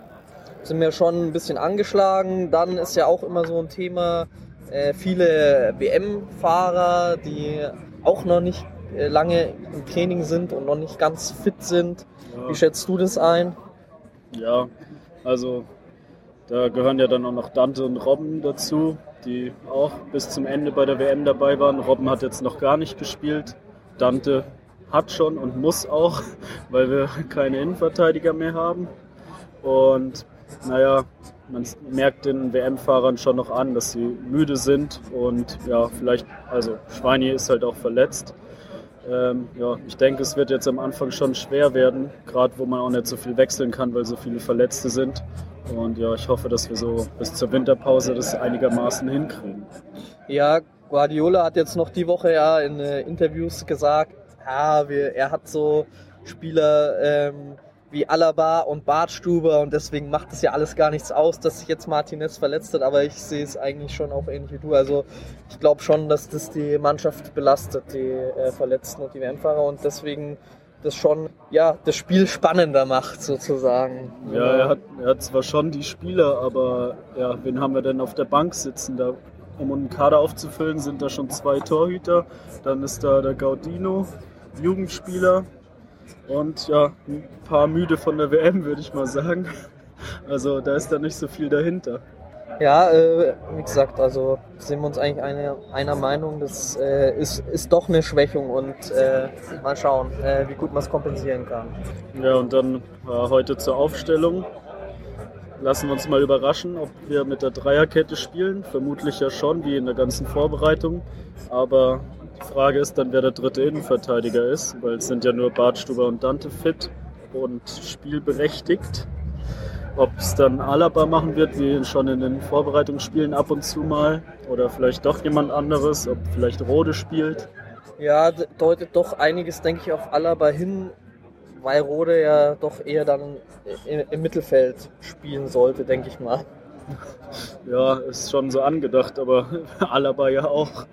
sind wir schon ein bisschen angeschlagen. Dann ist ja auch immer so ein Thema, äh, viele WM-Fahrer, die auch noch nicht äh, lange im Training sind und noch nicht ganz fit sind. Ja. Wie schätzt du das ein? Ja, also da gehören ja dann auch noch Dante und Robben dazu, die auch bis zum Ende bei der WM dabei waren. Robben hat jetzt noch gar nicht gespielt. Dante hat schon und muss auch, weil wir keine Innenverteidiger mehr haben. Und naja, man merkt den WM-Fahrern schon noch an, dass sie müde sind und ja, vielleicht, also Schweini ist halt auch verletzt. Ähm, ja, ich denke, es wird jetzt am Anfang schon schwer werden, gerade wo man auch nicht so viel wechseln kann, weil so viele Verletzte sind. Und ja, ich hoffe, dass wir so bis zur Winterpause das einigermaßen hinkriegen. Ja, Guardiola hat jetzt noch die Woche ja in äh, Interviews gesagt, ja, wir, er hat so Spieler ähm, wie Alaba und Bartstuber und deswegen macht es ja alles gar nichts aus, dass sich jetzt Martinez verletzt hat, aber ich sehe es eigentlich schon auch ähnlich wie du. Also ich glaube schon, dass das die Mannschaft belastet, die äh, Verletzten und die WM-Fahrer und deswegen das schon ja das Spiel spannender macht sozusagen. Ja, er hat, er hat zwar schon die Spieler, aber ja, wen haben wir denn auf der Bank sitzen? Da, um einen Kader aufzufüllen, sind da schon zwei Torhüter. Dann ist da der Gaudino, Jugendspieler. Und ja, ein paar müde von der WM, würde ich mal sagen. Also da ist da nicht so viel dahinter. Ja, äh, wie gesagt, also sind wir uns eigentlich eine, einer Meinung, das äh, ist, ist doch eine Schwächung und äh, mal schauen, äh, wie gut man es kompensieren kann. Ja, und dann äh, heute zur Aufstellung. Lassen wir uns mal überraschen, ob wir mit der Dreierkette spielen. Vermutlich ja schon, wie in der ganzen Vorbereitung. Aber die Frage ist dann, wer der dritte Innenverteidiger ist, weil es sind ja nur Bartstuber und Dante fit und spielberechtigt. Ob es dann Alaba machen wird, wie schon in den Vorbereitungsspielen ab und zu mal, oder vielleicht doch jemand anderes, ob vielleicht Rode spielt. Ja, deutet doch einiges, denke ich, auf Alaba hin, weil Rode ja doch eher dann im Mittelfeld spielen sollte, denke ich mal. Ja, ist schon so angedacht, aber Alaba ja auch.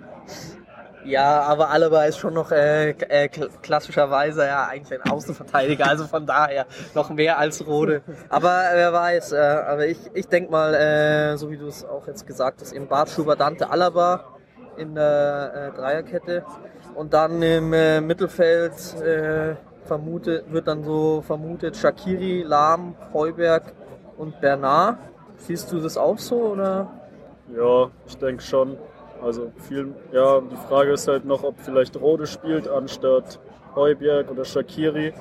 Ja, aber Alaba ist schon noch äh, äh, kl- klassischerweise ja eigentlich ein Außenverteidiger, also von daher noch mehr als Rode. Aber wer weiß, äh, aber ich, ich denke mal, äh, so wie du es auch jetzt gesagt hast, im Bartschuber Dante Alaba in der äh, Dreierkette und dann im äh, Mittelfeld vermutet, wird dann so vermutet Shakiri, Lahm, Heuberg und Bernard. Siehst du das auch so oder? Ja, ich denke schon. Also viel, ja, die Frage ist halt noch, ob vielleicht Rode spielt anstatt Heuberg oder Shakiri.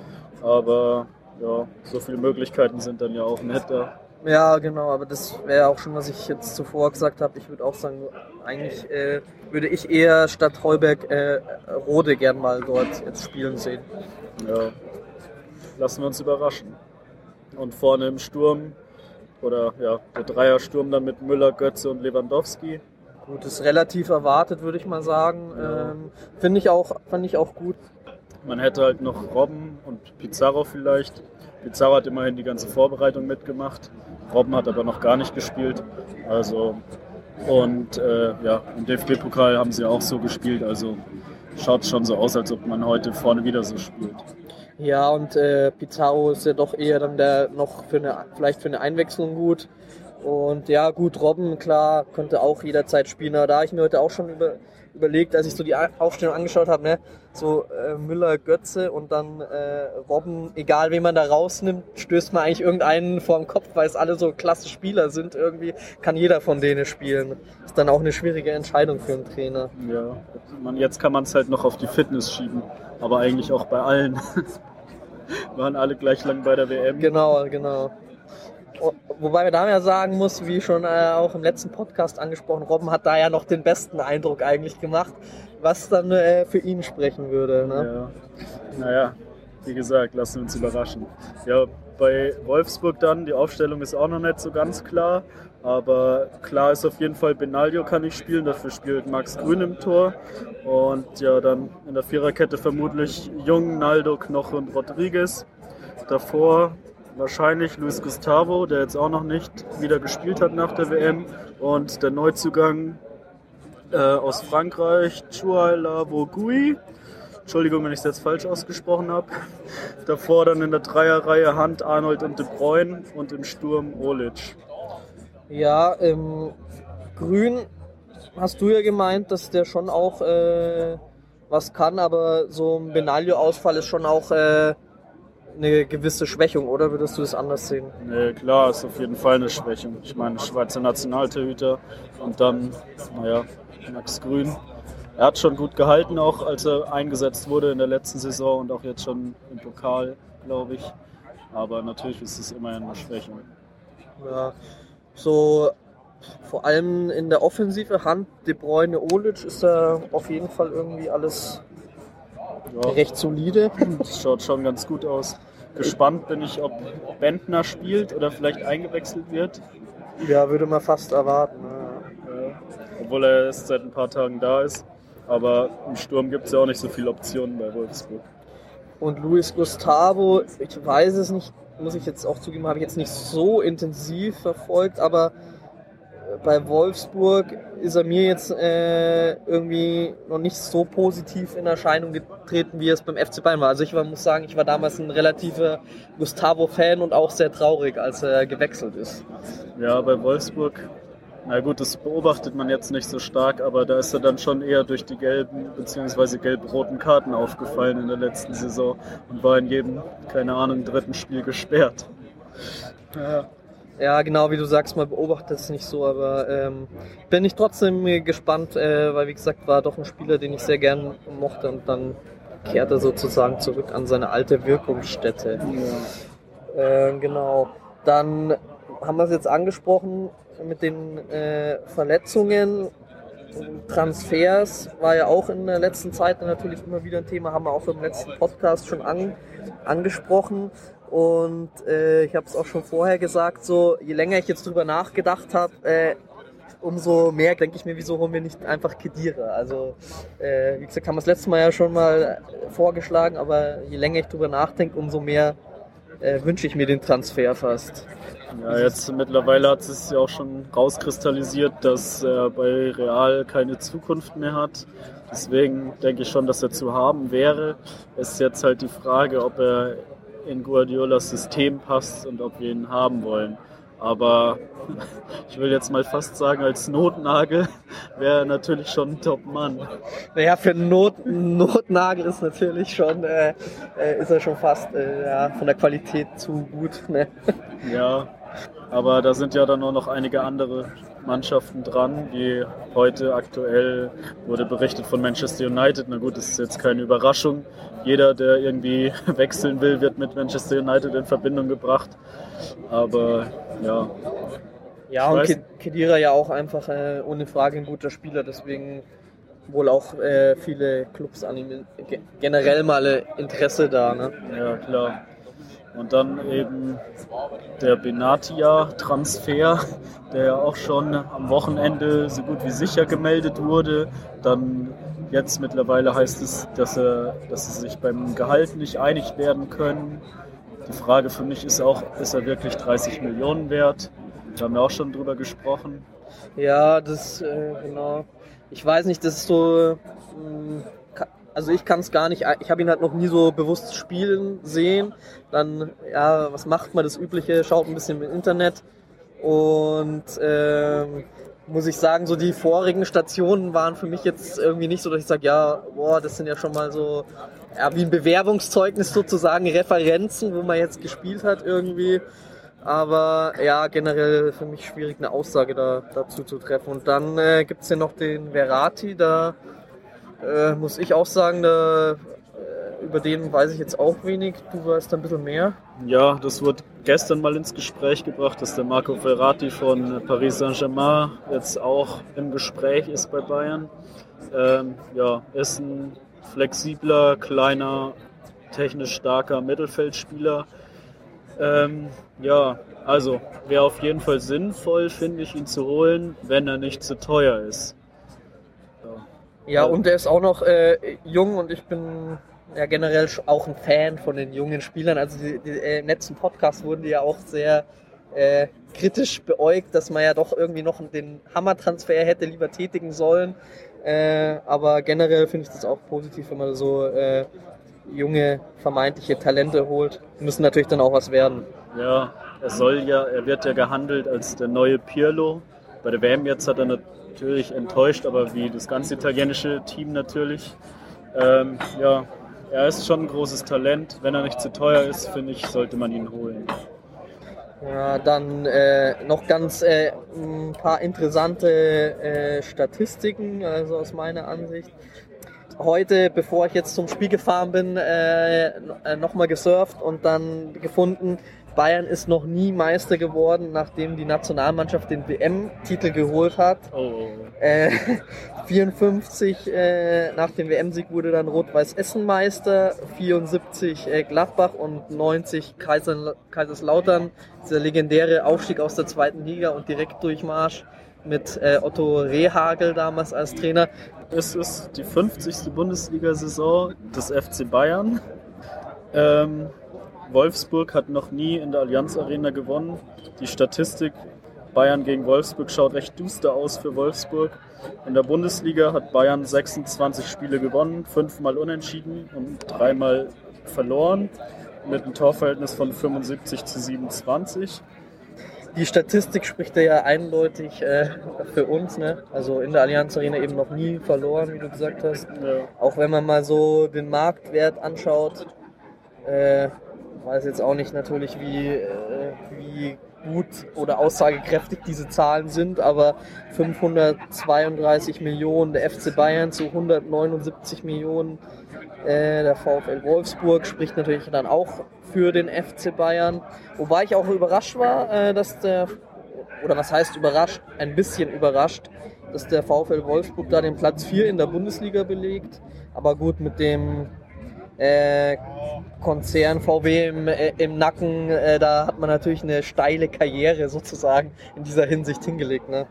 Aber ja, so viele Möglichkeiten sind dann ja auch nicht da. Ja, genau, aber das wäre auch schon, was ich jetzt zuvor gesagt habe. Ich würde auch sagen, eigentlich äh, würde ich eher statt Heuberg äh, Rode gern mal dort jetzt spielen sehen. Ja. Lassen wir uns überraschen. Und vorne im Sturm, oder ja, der Dreiersturm dann mit Müller, Götze und Lewandowski. Gut, ist relativ erwartet, würde ich mal sagen. Ja. Ähm, Finde ich auch, fand ich auch gut. Man hätte halt noch Robben und Pizarro vielleicht. Pizarro hat immerhin die ganze Vorbereitung mitgemacht. Robben hat aber noch gar nicht gespielt. Also und äh, ja, im DFB-Pokal haben sie auch so gespielt. Also schaut schon so aus, als ob man heute vorne wieder so spielt. Ja, und äh, Pizarro ist ja doch eher dann der noch für eine, vielleicht für eine Einwechslung gut. Und ja, gut, Robben, klar, könnte auch jederzeit spielen. Aber da habe ich mir heute auch schon über, überlegt, als ich so die Aufstellung angeschaut habe, ne, so äh, Müller, Götze und dann äh, Robben, egal wen man da rausnimmt, stößt man eigentlich irgendeinen vor den Kopf, weil es alle so klasse Spieler sind. Irgendwie kann jeder von denen spielen. Ist dann auch eine schwierige Entscheidung für einen Trainer. Ja, man, jetzt kann man es halt noch auf die Fitness schieben. Aber eigentlich auch bei allen. Waren alle gleich lang bei der WM. Genau, genau. Wobei man da ja sagen muss, wie schon äh, auch im letzten Podcast angesprochen, Robben hat da ja noch den besten Eindruck eigentlich gemacht, was dann äh, für ihn sprechen würde. Ne? Ja. Naja, wie gesagt, lassen wir uns überraschen. Ja, bei Wolfsburg dann, die Aufstellung ist auch noch nicht so ganz klar. Aber klar ist auf jeden Fall, Benaglio kann nicht spielen, dafür spielt Max Grün im Tor. Und ja, dann in der Viererkette vermutlich Jung, Naldo, Knoche und Rodriguez. Davor wahrscheinlich Luis Gustavo, der jetzt auch noch nicht wieder gespielt hat nach der WM. Und der Neuzugang äh, aus Frankreich, Chouala Vogui. Entschuldigung, wenn ich es jetzt falsch ausgesprochen habe. Davor dann in der Dreierreihe Hand, Arnold und De Bruyne und im Sturm Olic. Ja, ähm, Grün hast du ja gemeint, dass der schon auch äh, was kann, aber so ein Benaglio-Ausfall ist schon auch äh, eine gewisse Schwächung, oder würdest du das anders sehen? Nee, klar, ist auf jeden Fall eine Schwächung. Ich meine, Schweizer Nationaltorhüter und dann, naja, Max Grün. Er hat schon gut gehalten, auch als er eingesetzt wurde in der letzten Saison und auch jetzt schon im Pokal, glaube ich. Aber natürlich ist es immerhin eine Schwächung. Ja, so vor allem in der Offensive, Hand, De Bruyne, Olic, ist da auf jeden Fall irgendwie alles Ja, recht solide. das schaut schon ganz gut aus. Gespannt bin ich, ob Bentner spielt oder vielleicht eingewechselt wird. Ja, würde man fast erwarten. Ja. Ja, obwohl er erst seit ein paar Tagen da ist. Aber im Sturm gibt es ja auch nicht so viele Optionen bei Wolfsburg. Und Luis Gustavo, ich weiß es nicht, muss ich jetzt auch zugeben, habe ich jetzt nicht so intensiv verfolgt, aber bei Wolfsburg ist er mir jetzt äh, irgendwie noch nicht so positiv in Erscheinung getreten, wie es beim FC Bayern war. Also ich war, muss sagen, ich war damals ein relativer Gustavo-Fan und auch sehr traurig, als er gewechselt ist. Ja, bei Wolfsburg, na gut, das beobachtet man jetzt nicht so stark, aber da ist er dann schon eher durch die gelben bzw. gelb-roten Karten aufgefallen in der letzten Saison und war in jedem, keine Ahnung, dritten Spiel gesperrt. Ja, Ja, genau, wie du sagst, man beobachtet es nicht so, aber ähm, bin ich trotzdem gespannt, äh, weil wie gesagt, war doch ein Spieler, den ich sehr gern mochte und dann kehrt er sozusagen zurück an seine alte Wirkungsstätte. Ähm, genau. Dann haben wir es jetzt angesprochen mit den äh, Verletzungen. Transfers war ja auch in der letzten Zeit natürlich immer wieder ein Thema, haben wir auch im letzten Podcast schon an, angesprochen. Und äh, ich habe es auch schon vorher gesagt, so je länger ich jetzt drüber nachgedacht habe, äh, umso mehr denke ich mir, wieso holen wir nicht einfach Kedira? Also, äh, wie gesagt, haben wir das letzte Mal ja schon mal vorgeschlagen, aber je länger ich drüber nachdenke, umso mehr äh, wünsche ich mir den Transfer fast. Ja, jetzt mittlerweile hat es ja auch schon rauskristallisiert, dass er bei Real keine Zukunft mehr hat. Deswegen denke ich schon, dass er zu haben wäre. Es ist jetzt halt die Frage, ob er in Guardiolas System passt und ob wir ihn haben wollen. Aber ich will jetzt mal fast sagen, als Notnagel wäre er natürlich schon ein Top-Mann. Naja, für einen Not Notnagel ist natürlich schon, äh, äh, ist er schon fast äh, ja, von der Qualität zu gut. Ne? Ja, aber da sind ja dann auch noch einige andere Mannschaften dran, wie heute aktuell wurde berichtet von Manchester United. Na gut, das ist jetzt keine Überraschung. Jeder, der irgendwie wechseln will, wird mit Manchester United in Verbindung gebracht. Aber ja, Ja, und Ke- Kedira ja auch einfach äh, ohne Frage ein guter Spieler, deswegen wohl auch äh, viele Clubs an ihm ge- generell mal äh, Interesse da. Ne? ja klar. Und dann eben der Benatia-Transfer, der ja auch schon am Wochenende so gut wie sicher gemeldet wurde. Dann jetzt mittlerweile heißt es, dass, er, dass sie sich beim Gehalt nicht einig werden können. Die Frage für mich ist auch, ist er wirklich 30 Millionen wert? Da haben wir auch schon drüber gesprochen. Ja, das, äh, genau. Ich weiß nicht, das ist so. mh, ka- Also ich kann es gar nicht, ich habe ihn halt noch nie so bewusst spielen sehen. Dann, ja, was macht man das Übliche? Schaut ein bisschen im Internet. Und ähm, muss ich sagen, so die vorigen Stationen waren für mich jetzt irgendwie nicht so, dass ich sage, ja, boah, das sind ja schon mal so ja, wie ein Bewerbungszeugnis sozusagen, Referenzen, wo man jetzt gespielt hat irgendwie. Aber ja, generell für mich schwierig, eine Aussage da, dazu zu treffen. Und dann äh, gibt es ja noch den Verati, da äh, muss ich auch sagen, da, äh, über den weiß ich jetzt auch wenig. Du weißt ein bisschen mehr. Ja, das wurde gestern mal ins Gespräch gebracht, dass der Marco Verratti von Paris Saint-Germain jetzt auch im Gespräch ist bei Bayern. Ähm, ja, ist ein flexibler, kleiner, technisch starker Mittelfeldspieler. Ähm, ja, also wäre auf jeden Fall sinnvoll, finde ich, ihn zu holen, wenn er nicht zu teuer ist. Ja. Und er ist auch noch äh, jung und ich bin ja generell auch ein Fan von den jungen Spielern. Also die, die, äh, im letzten Podcast wurden die ja auch sehr äh, kritisch beäugt, dass man ja doch irgendwie noch den Hammer-Transfer hätte lieber tätigen sollen. Äh, aber generell finde ich das auch positiv, wenn man so äh, junge, vermeintliche Talente holt. Die müssen natürlich dann auch was werden. Ja, er soll ja, er wird ja gehandelt als der neue Pirlo. Bei der WM jetzt hat er natürlich enttäuscht, aber wie das ganze italienische Team natürlich. Ähm, ja, er ist schon ein großes Talent. Wenn er nicht zu teuer ist, finde ich, sollte man ihn holen. Ja, dann äh, noch ganz äh, ein paar interessante äh, Statistiken, also aus meiner Ansicht. Heute, bevor ich jetzt zum Spiel gefahren bin, äh, nochmal gesurft und dann gefunden, Bayern ist noch nie Meister geworden, nachdem die Nationalmannschaft den WM-Titel geholt hat. Oh, Äh, 54 äh, nach dem WM-Sieg wurde dann Rot-Weiß Essen Meister, 74 äh, Gladbach und 90 Kaiser, Kaiserslautern. Dieser legendäre Aufstieg aus der zweiten Liga und Direktdurchmarsch mit äh, Otto Rehagel damals als Trainer. es ist die 50. Bundesliga-Saison des FC Bayern. Ähm, Wolfsburg hat noch nie in der Allianz Arena gewonnen. Die Statistik Bayern gegen Wolfsburg schaut recht duster aus für Wolfsburg. In der Bundesliga hat Bayern 26 Spiele gewonnen, fünfmal unentschieden und dreimal verloren mit einem Torverhältnis von 75 zu 27. Die Statistik spricht ja eindeutig äh, für uns. Ne? Also in der Allianz Arena eben noch nie verloren, wie du gesagt hast. Ja. Auch wenn man mal so den Marktwert anschaut, äh, weiß jetzt auch nicht natürlich, wie, äh, wie gut oder aussagekräftig diese Zahlen sind, aber 532 Millionen der FC Bayern zu 179 Millionen äh, der VfL Wolfsburg spricht natürlich dann auch für den FC Bayern. Wobei ich auch überrascht war, äh, dass der, oder was heißt überrascht, ein bisschen überrascht, dass der VfL Wolfsburg da den Platz 4 in der Bundesliga belegt. Aber gut, mit dem äh, Konzern VW im, äh, im Nacken, äh, da hat man natürlich eine steile Karriere sozusagen in dieser Hinsicht hingelegt. Ne?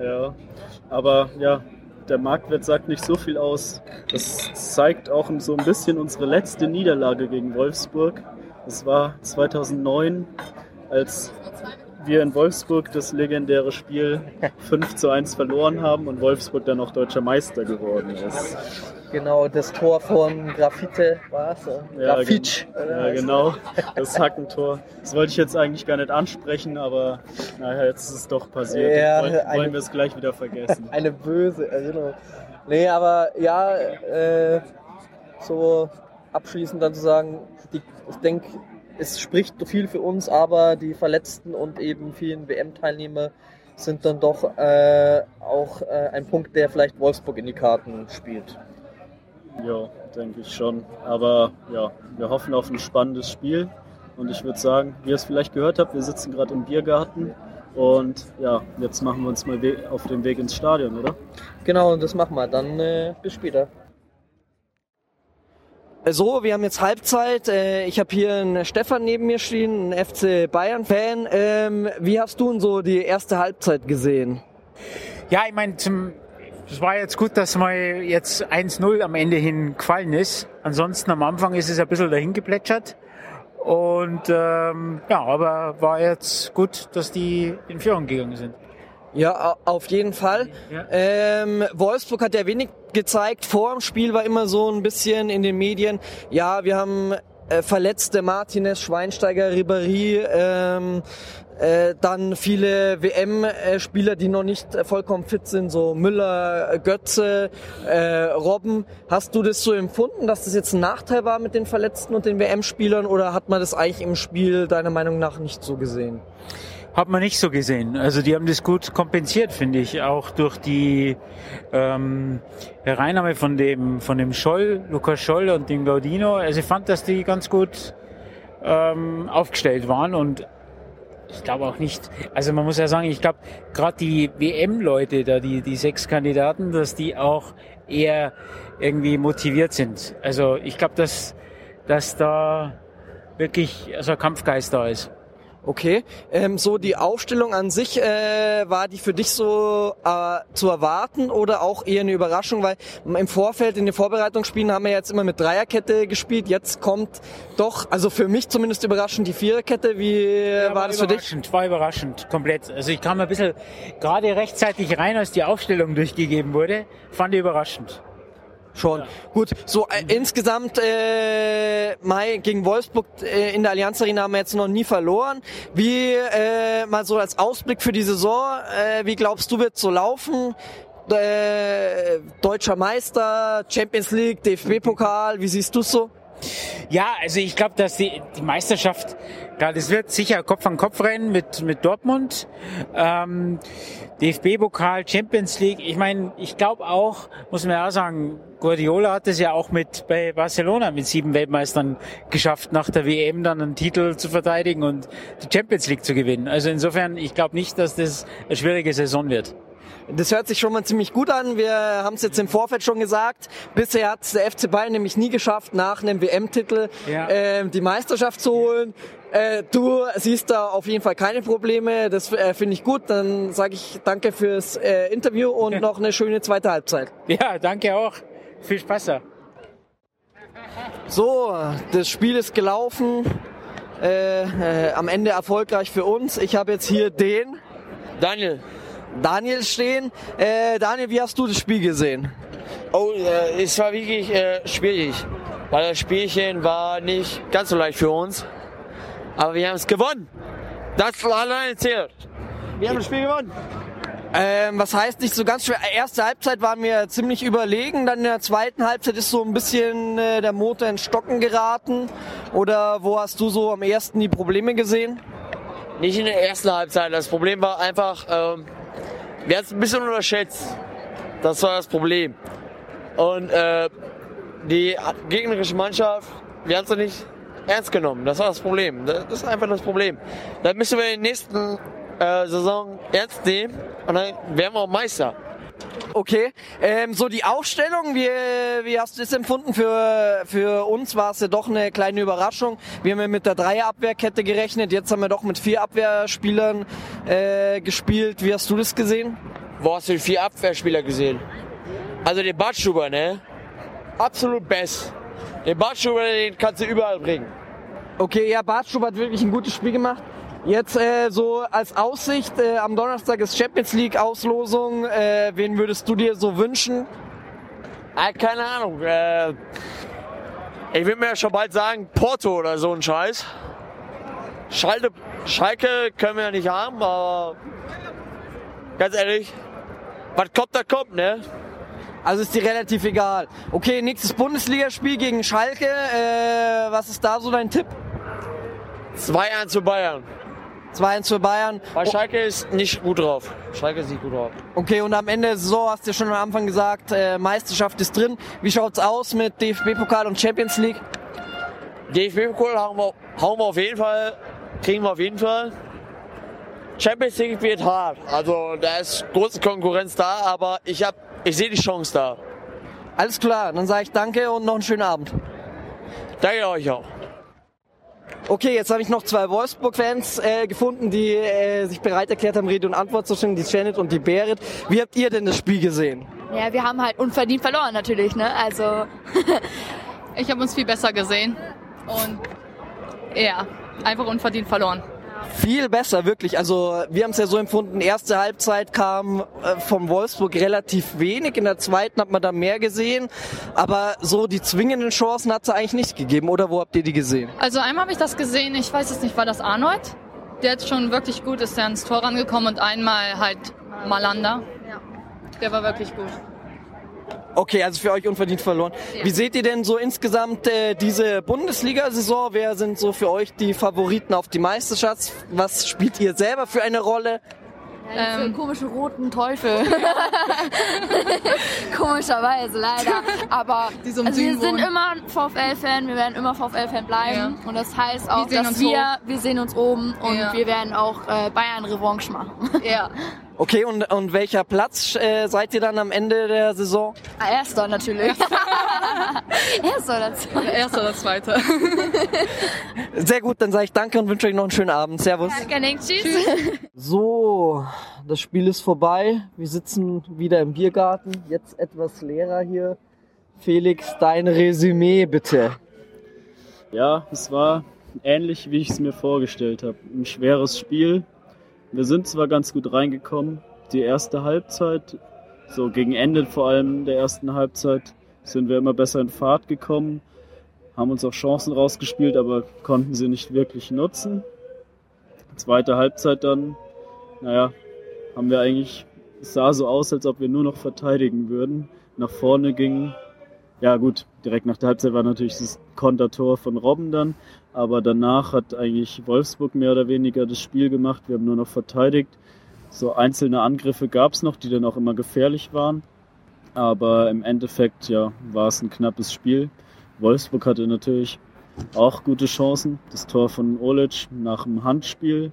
Ja, aber ja, der Marktwert sagt nicht so viel aus. Das zeigt auch so ein bisschen unsere letzte Niederlage gegen Wolfsburg. Das war 2009, als wir in Wolfsburg das legendäre Spiel 5 zu 1 verloren haben und Wolfsburg dann auch deutscher Meister geworden ist. Genau, das Tor von Graffite war es. Ja, Grafitsch. ja, genau, das Hackentor. Das wollte ich jetzt eigentlich gar nicht ansprechen, aber naja, jetzt ist es doch passiert. Ja, wollen, eine- wollen wir es gleich wieder vergessen. Eine böse Erinnerung. Nee, aber ja, äh, so abschließend dann zu sagen, die, ich denke, es spricht viel für uns, aber die Verletzten und eben vielen WM-Teilnehmer sind dann doch äh, auch äh, ein Punkt, der vielleicht Wolfsburg in die Karten spielt. Ja, denke ich schon. Aber ja, wir hoffen auf ein spannendes Spiel Und ich würde sagen, wie ihr es vielleicht gehört habt, wir sitzen gerade im Biergarten. Und ja, jetzt machen wir uns mal we- auf den Weg ins Stadion, oder? Genau, und das machen wir. Dann äh, bis später. So, wir haben jetzt Halbzeit. Äh, Ich habe hier einen Stefan neben mir stehen, ein FC Bayern-Fan. Ähm, wie hast du denn so die erste Halbzeit gesehen? Ja, ich meine, zum, es war jetzt gut, dass mal jetzt 1-0 am Ende hin gefallen ist. Ansonsten am Anfang ist es ein bisschen dahin geplätschert. Und ähm, ja, aber war jetzt gut, dass die in Führung gegangen sind. Ja, au- auf jeden Fall. Ja. Ähm, Wolfsburg hat ja wenig gezeigt. Vor dem Spiel war immer so ein bisschen in den Medien. Ja, wir haben äh, verletzte Martinez, Schweinsteiger, Ribéry, ähm, äh, dann viele WM-Spieler, die noch nicht vollkommen fit sind, so Müller, Götze, äh, Robben. Hast du das so empfunden, dass das jetzt ein Nachteil war mit den Verletzten und den WM-Spielern oder hat man das eigentlich im Spiel deiner Meinung nach nicht so gesehen? Hat man nicht so gesehen. Also die haben das gut kompensiert, finde ich, auch durch die ähm, Hereinnahme von dem von dem Scholl, Lukas Scholl und dem Gaudino. Also ich fand, dass die ganz gut ähm, aufgestellt waren und ich glaube auch nicht, also man muss ja sagen, ich glaube gerade die WM-Leute, da die, die sechs Kandidaten, dass die auch eher irgendwie motiviert sind. Also ich glaube, dass, dass da wirklich also ein Kampfgeist da ist. Okay, ähm, so die Aufstellung an sich, äh, war die für dich so äh, zu erwarten oder auch eher eine Überraschung? Weil im Vorfeld in den Vorbereitungsspielen haben wir jetzt immer mit Dreierkette gespielt. Jetzt kommt doch, also für mich zumindest überraschend die Viererkette. Wie Ja, war das für dich? überraschend, War überraschend, komplett. Also ich kam ein bisschen gerade rechtzeitig rein, als die Aufstellung durchgegeben wurde. Fand ich überraschend. Schon. Gut, so äh, insgesamt äh, Mai gegen Wolfsburg äh, in der Allianz Arena haben wir jetzt noch nie verloren. Wie äh, mal so als Ausblick für die Saison, äh, wie glaubst du wird so laufen? Äh, Deutscher Meister, Champions League, DFB-Pokal, wie siehst du so? Ja, also ich glaube, dass die, die Meisterschaft, klar, das wird sicher Kopf an Kopf rennen mit, mit Dortmund. Ähm, DFB-Pokal, Champions League. Ich meine, ich glaube auch, muss man ja sagen, Guardiola hat es ja auch mit bei Barcelona mit sieben Weltmeistern geschafft, nach der WM dann einen Titel zu verteidigen und die Champions League zu gewinnen. Also insofern, ich glaube nicht, dass das eine schwierige Saison wird. Das hört sich schon mal ziemlich gut an. Wir haben es jetzt im Vorfeld schon gesagt. Bisher hat es der FC Bayern nämlich nie geschafft, nach einem WM-Titel Ja. ähm, die Meisterschaft zu holen. Äh, du siehst da auf jeden Fall keine Probleme. Das äh, finde ich gut. Dann sage ich danke fürs äh, Interview und noch eine schöne zweite Halbzeit. Ja, danke auch. Viel Spaß da. So, das Spiel ist gelaufen. Äh, äh, am Ende erfolgreich für uns. Ich habe jetzt hier den Daniel. Daniel stehen. Äh, Daniel, wie hast du das Spiel gesehen? Oh, äh, es war wirklich äh, schwierig, weil das Spielchen war nicht ganz so leicht für uns. Aber wir haben es gewonnen. Das allein zählt. Wir haben das Spiel gewonnen. Ähm, was heißt nicht so ganz schwer? Erste Halbzeit waren wir ziemlich überlegen, dann in der zweiten Halbzeit ist so ein bisschen äh, der Motor ins Stocken geraten. Oder wo hast du so am ersten die Probleme gesehen? Nicht in der ersten Halbzeit. Das Problem war einfach, ähm, wir haben es ein bisschen unterschätzt. Das war das Problem. Und äh, die gegnerische Mannschaft, wir haben es nicht ernst genommen. Das war das Problem. Das ist einfach das Problem. Dann müssen wir in der nächsten äh, Saison ernst nehmen und dann werden wir auch Meister. Okay, ähm, so die Aufstellung, wie, wie hast du das empfunden? Für, für uns war es ja doch eine kleine Überraschung. Wir haben ja mit der Dreierabwehrkette gerechnet, jetzt haben wir doch mit vier Abwehrspielern äh, gespielt. Wie hast du das gesehen? Wo hast du die vier Abwehrspieler gesehen? Also den Bartschuber, ne? Absolut best. Den Bartschuber, den kannst du überall bringen. Okay, ja, Bartstub hat wirklich ein gutes Spiel gemacht. Jetzt äh, so als Aussicht, äh, am Donnerstag ist Champions League Auslosung. Äh, wen würdest du dir so wünschen? Ah, keine Ahnung. Äh, ich würde mir ja schon bald sagen, Porto oder so ein Scheiß. Schalke, Schalke können wir ja nicht haben, aber ganz ehrlich, was kommt, da kommt, ne? Also ist dir relativ egal. Okay, nächstes Bundesligaspiel gegen Schalke. Äh, was ist da so dein Tipp? 2-1 zu Bayern. 2-1 für Bayern. Weil Schalke ist nicht gut drauf. Schalke ist nicht gut drauf. Okay, und am Ende der Saison hast du ja schon am Anfang gesagt, äh, Meisterschaft ist drin. Wie schaut's aus mit DFB-Pokal und Champions League? DFB-Pokal hauen wir, hauen wir auf jeden Fall, kriegen wir auf jeden Fall. Champions League wird hart. Also da ist große Konkurrenz da, aber ich, hab, ich sehe die Chance da. Alles klar, dann sage ich danke und noch einen schönen Abend. Danke euch auch. Okay, jetzt habe ich noch zwei Wolfsburg-Fans äh, gefunden, die äh, sich bereit erklärt haben, Rede und Antwort zu stellen, die Janet und die Berit. Wie habt ihr denn das Spiel gesehen? Ja, wir haben halt unverdient verloren natürlich, ne? Also Ich habe uns viel besser gesehen. Und ja, einfach unverdient verloren. Viel besser, wirklich. Also wir haben es ja so empfunden, erste Halbzeit kam äh, vom Wolfsburg relativ wenig, in der zweiten hat man da mehr gesehen, aber so die zwingenden Chancen hat es eigentlich nicht gegeben, oder wo habt ihr die gesehen? Also einmal habe ich das gesehen, ich weiß es nicht, war das Arnold? Der jetzt schon wirklich gut ist, der ans Tor rangekommen und einmal halt Malanda. Der war wirklich gut. Okay, also für euch unverdient verloren. Wie seht ihr denn so insgesamt äh, diese Bundesliga-Saison? Wer sind so für euch die Favoriten auf die Meisterschaft? Was spielt ihr selber für eine Rolle? diese Ähm. komischen roten Teufel. Komischerweise, leider. Aber Die so ein also wir sind immer VfL-Fan, wir werden immer VfL-Fan bleiben. Und das heißt auch, Wir dass wir, wir sehen uns oben und Ja. wir werden auch äh, Bayern-Revanche machen. Ja. Okay, und, und welcher Platz äh, seid ihr dann am Ende der Saison? Erster natürlich. Erster oder zweiter. Erster oder zweiter. Sehr gut, dann sage ich danke und wünsche euch noch einen schönen Abend. Servus. Danke, tschüss. So, das Spiel ist vorbei. Wir sitzen wieder im Biergarten. Jetzt etwas leerer hier. Felix, dein Resümee bitte. Ja, es war ähnlich, wie ich es mir vorgestellt habe. Ein schweres Spiel. Wir sind zwar ganz gut reingekommen. Die erste Halbzeit, so gegen Ende vor allem der ersten Halbzeit, sind wir immer besser in Fahrt gekommen, haben uns auch Chancen rausgespielt, aber konnten sie nicht wirklich nutzen. Zweite Halbzeit dann, naja, haben wir eigentlich, es sah so aus, als ob wir nur noch verteidigen würden. Nach vorne gingen ja gut, direkt nach der Halbzeit war natürlich das Kontertor von Robben dann, aber danach hat eigentlich Wolfsburg mehr oder weniger das Spiel gemacht. Wir haben nur noch verteidigt. So einzelne Angriffe gab es noch, die dann auch immer gefährlich waren. Aber im Endeffekt ja, war es ein knappes Spiel. Wolfsburg hatte natürlich auch gute Chancen. Das Tor von Olic nach dem Handspiel.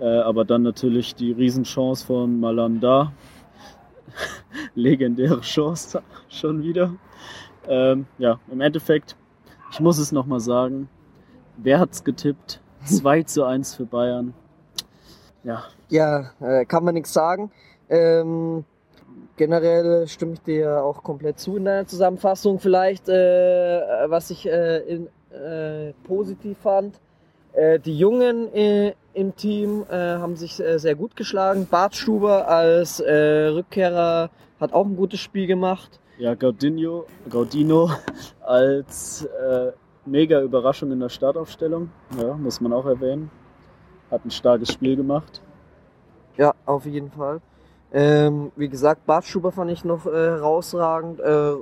Äh, aber dann natürlich die Riesenchance von Malanda. Legendäre Chance schon wieder. Ähm, ja, im Endeffekt, ich muss es nochmal sagen, wer hat's getippt? 2 zu 1 für Bayern. Ja, Ja, äh, kann man nichts sagen. Ähm, generell stimme ich dir auch komplett zu in deiner Zusammenfassung. Vielleicht, äh, was ich äh, in, äh, positiv fand. Äh, die Jungen äh, im Team haben sich sehr gut geschlagen. Bart Stuber als Rückkehrer hat auch ein gutes Spiel gemacht. ja Gaudinho, Gaudino als mega Überraschung in der Startaufstellung, ja, muss man auch erwähnen. Hat ein starkes Spiel gemacht. Ja, auf jeden Fall. Ähm, wie gesagt, Bartschuber fand ich noch äh, herausragend. Äh,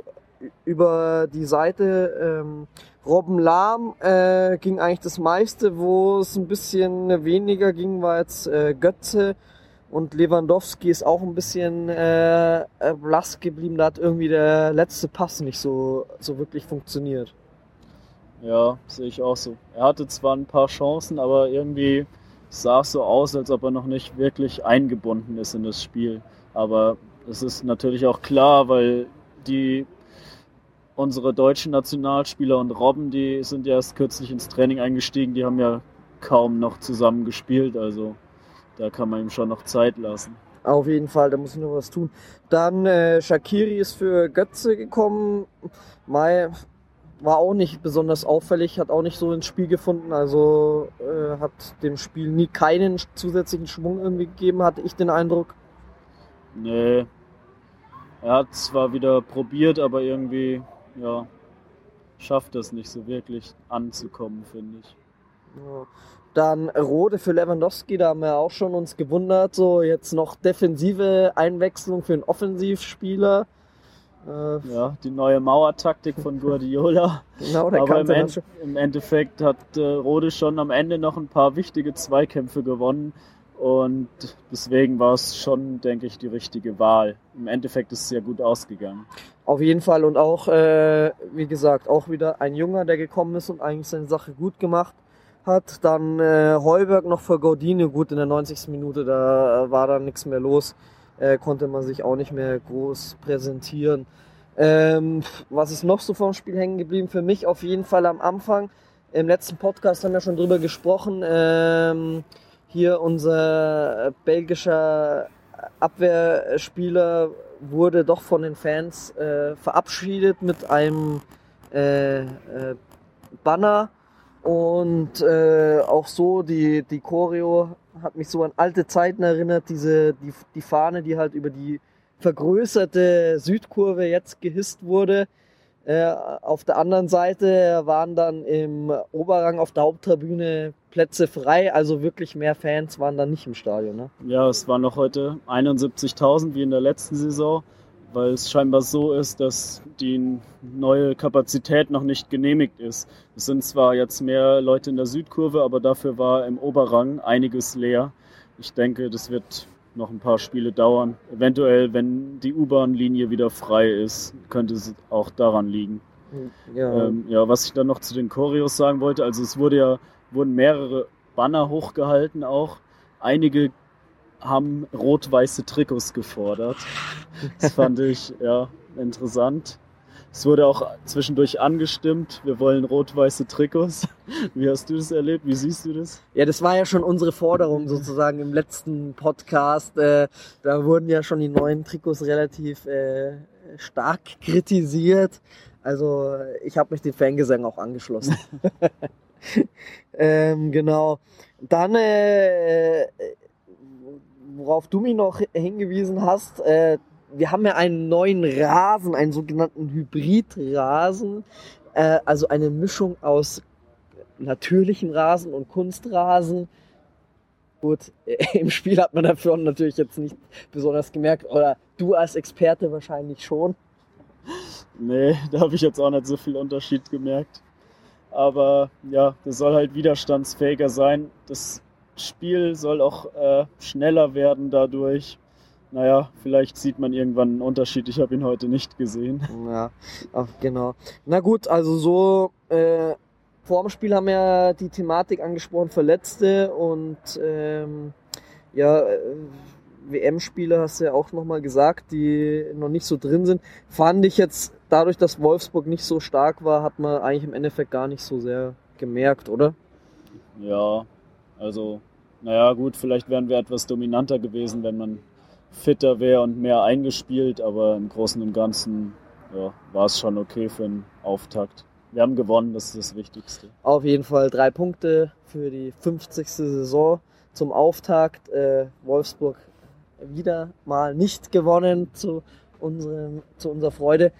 über die Seite ähm, Robben Lahm äh, ging eigentlich das meiste, wo es ein bisschen weniger ging, war jetzt äh, Götze und Lewandowski ist auch ein bisschen äh, äh, blass geblieben. Da hat irgendwie der letzte Pass nicht so, so wirklich funktioniert. Ja, sehe ich auch so. Er hatte zwar ein paar Chancen, aber irgendwie sah es so aus, als ob er noch nicht wirklich eingebunden ist in das Spiel. Aber es ist natürlich auch klar, weil die unsere deutschen Nationalspieler und Robben, die sind ja erst kürzlich ins Training eingestiegen, die haben ja kaum noch zusammen gespielt, also da kann man ihm schon noch Zeit lassen. Auf jeden Fall, da muss ich noch was tun. Dann äh, Shakiri ist für Götze gekommen. Mai war auch nicht besonders auffällig, hat auch nicht so ins Spiel gefunden, also äh, hat dem Spiel nie keinen zusätzlichen Schwung irgendwie gegeben, hatte ich den Eindruck. Nee, er hat zwar wieder probiert, aber irgendwie, ja, schafft es nicht so wirklich anzukommen, finde ich. Ja. Dann Rode für Lewandowski, da haben wir auch schon uns gewundert, so jetzt noch defensive Einwechslung für einen Offensivspieler. Äh, Ja, die neue Mauertaktik von Guardiola. genau, der Aber im, End, im Endeffekt hat äh, Rode schon am Ende noch ein paar wichtige Zweikämpfe gewonnen Und deswegen war es schon, denke ich, die richtige Wahl. Im Endeffekt ist es sehr gut ausgegangen. Auf jeden Fall und auch, äh, wie gesagt, auch wieder ein Junger, der gekommen ist und eigentlich seine Sache gut gemacht hat. Dann äh, Heuberg noch für Gaudine, gut in der 90. Minute, da war dann nichts mehr los, äh, konnte man sich auch nicht mehr groß präsentieren. Ähm, was ist noch so vom Spiel hängen geblieben? Für mich auf jeden Fall am Anfang. Im letzten Podcast haben wir schon drüber gesprochen. Ähm, hier unser belgischer Abwehrspieler wurde doch von den Fans äh, verabschiedet mit einem äh, äh, Banner und äh, auch so die, die Choreo hat mich so an alte Zeiten erinnert, diese die, die Fahne, die halt über die vergrößerte Südkurve jetzt gehisst wurde. Äh, auf der anderen Seite waren dann im Oberrang auf der Haupttribüne Plätze frei, also wirklich mehr Fans waren dann nicht im Stadion. Ne? Ja, es waren noch heute 71.000 wie in der letzten Saison, weil es scheinbar so ist, dass die neue Kapazität noch nicht genehmigt ist. Es sind zwar jetzt mehr Leute in der Südkurve, aber dafür war im Oberrang einiges leer. Ich denke, das wird noch ein paar Spiele dauern. Eventuell, wenn die U-Bahn-Linie wieder frei ist, könnte es auch daran liegen. Ja. Ähm, ja, was ich dann noch zu den Choreos sagen wollte, also es wurde ja, wurden mehrere Banner hochgehalten auch. Einige haben rot-weiße Trikots gefordert. Das fand ich ja interessant. Es wurde auch zwischendurch angestimmt, wir wollen rot-weiße Trikots. Wie hast du das erlebt? Wie siehst du das? Ja, das war ja schon unsere Forderung sozusagen im letzten Podcast. Äh, da wurden ja schon die neuen Trikots relativ äh, stark kritisiert. Also ich habe mich den Fangesang auch angeschlossen. ähm, genau. Dann, äh, worauf du mich noch hingewiesen hast, äh, wir haben ja einen neuen Rasen, einen sogenannten Hybridrasen, äh, also eine Mischung aus natürlichem Rasen und Kunstrasen. Gut, im Spiel hat man dafür natürlich jetzt nicht besonders gemerkt, oder du als Experte wahrscheinlich schon. Nee, da habe ich jetzt auch nicht so viel Unterschied gemerkt. Aber ja, das soll halt widerstandsfähiger sein. Das Spiel soll auch äh, schneller werden dadurch naja, vielleicht sieht man irgendwann einen Unterschied. Ich habe ihn heute nicht gesehen. Ja, genau. Na gut, also so äh, vor dem Spiel haben wir ja die Thematik angesprochen, Verletzte und ähm, ja, äh, WM-Spieler hast du ja auch nochmal gesagt, die noch nicht so drin sind. Fand ich jetzt, dadurch, dass Wolfsburg nicht so stark war, hat man eigentlich im Endeffekt gar nicht so sehr gemerkt, oder? Ja, also, naja, gut, vielleicht wären wir etwas dominanter gewesen, wenn man fitter wäre und mehr eingespielt, aber im Großen und Ganzen ja, war es schon okay für einen Auftakt. Wir haben gewonnen, das ist das Wichtigste. Auf jeden Fall drei Punkte für die 50. Saison zum Auftakt. Äh, Wolfsburg wieder mal nicht gewonnen zu, unserem, zu unserer Freude.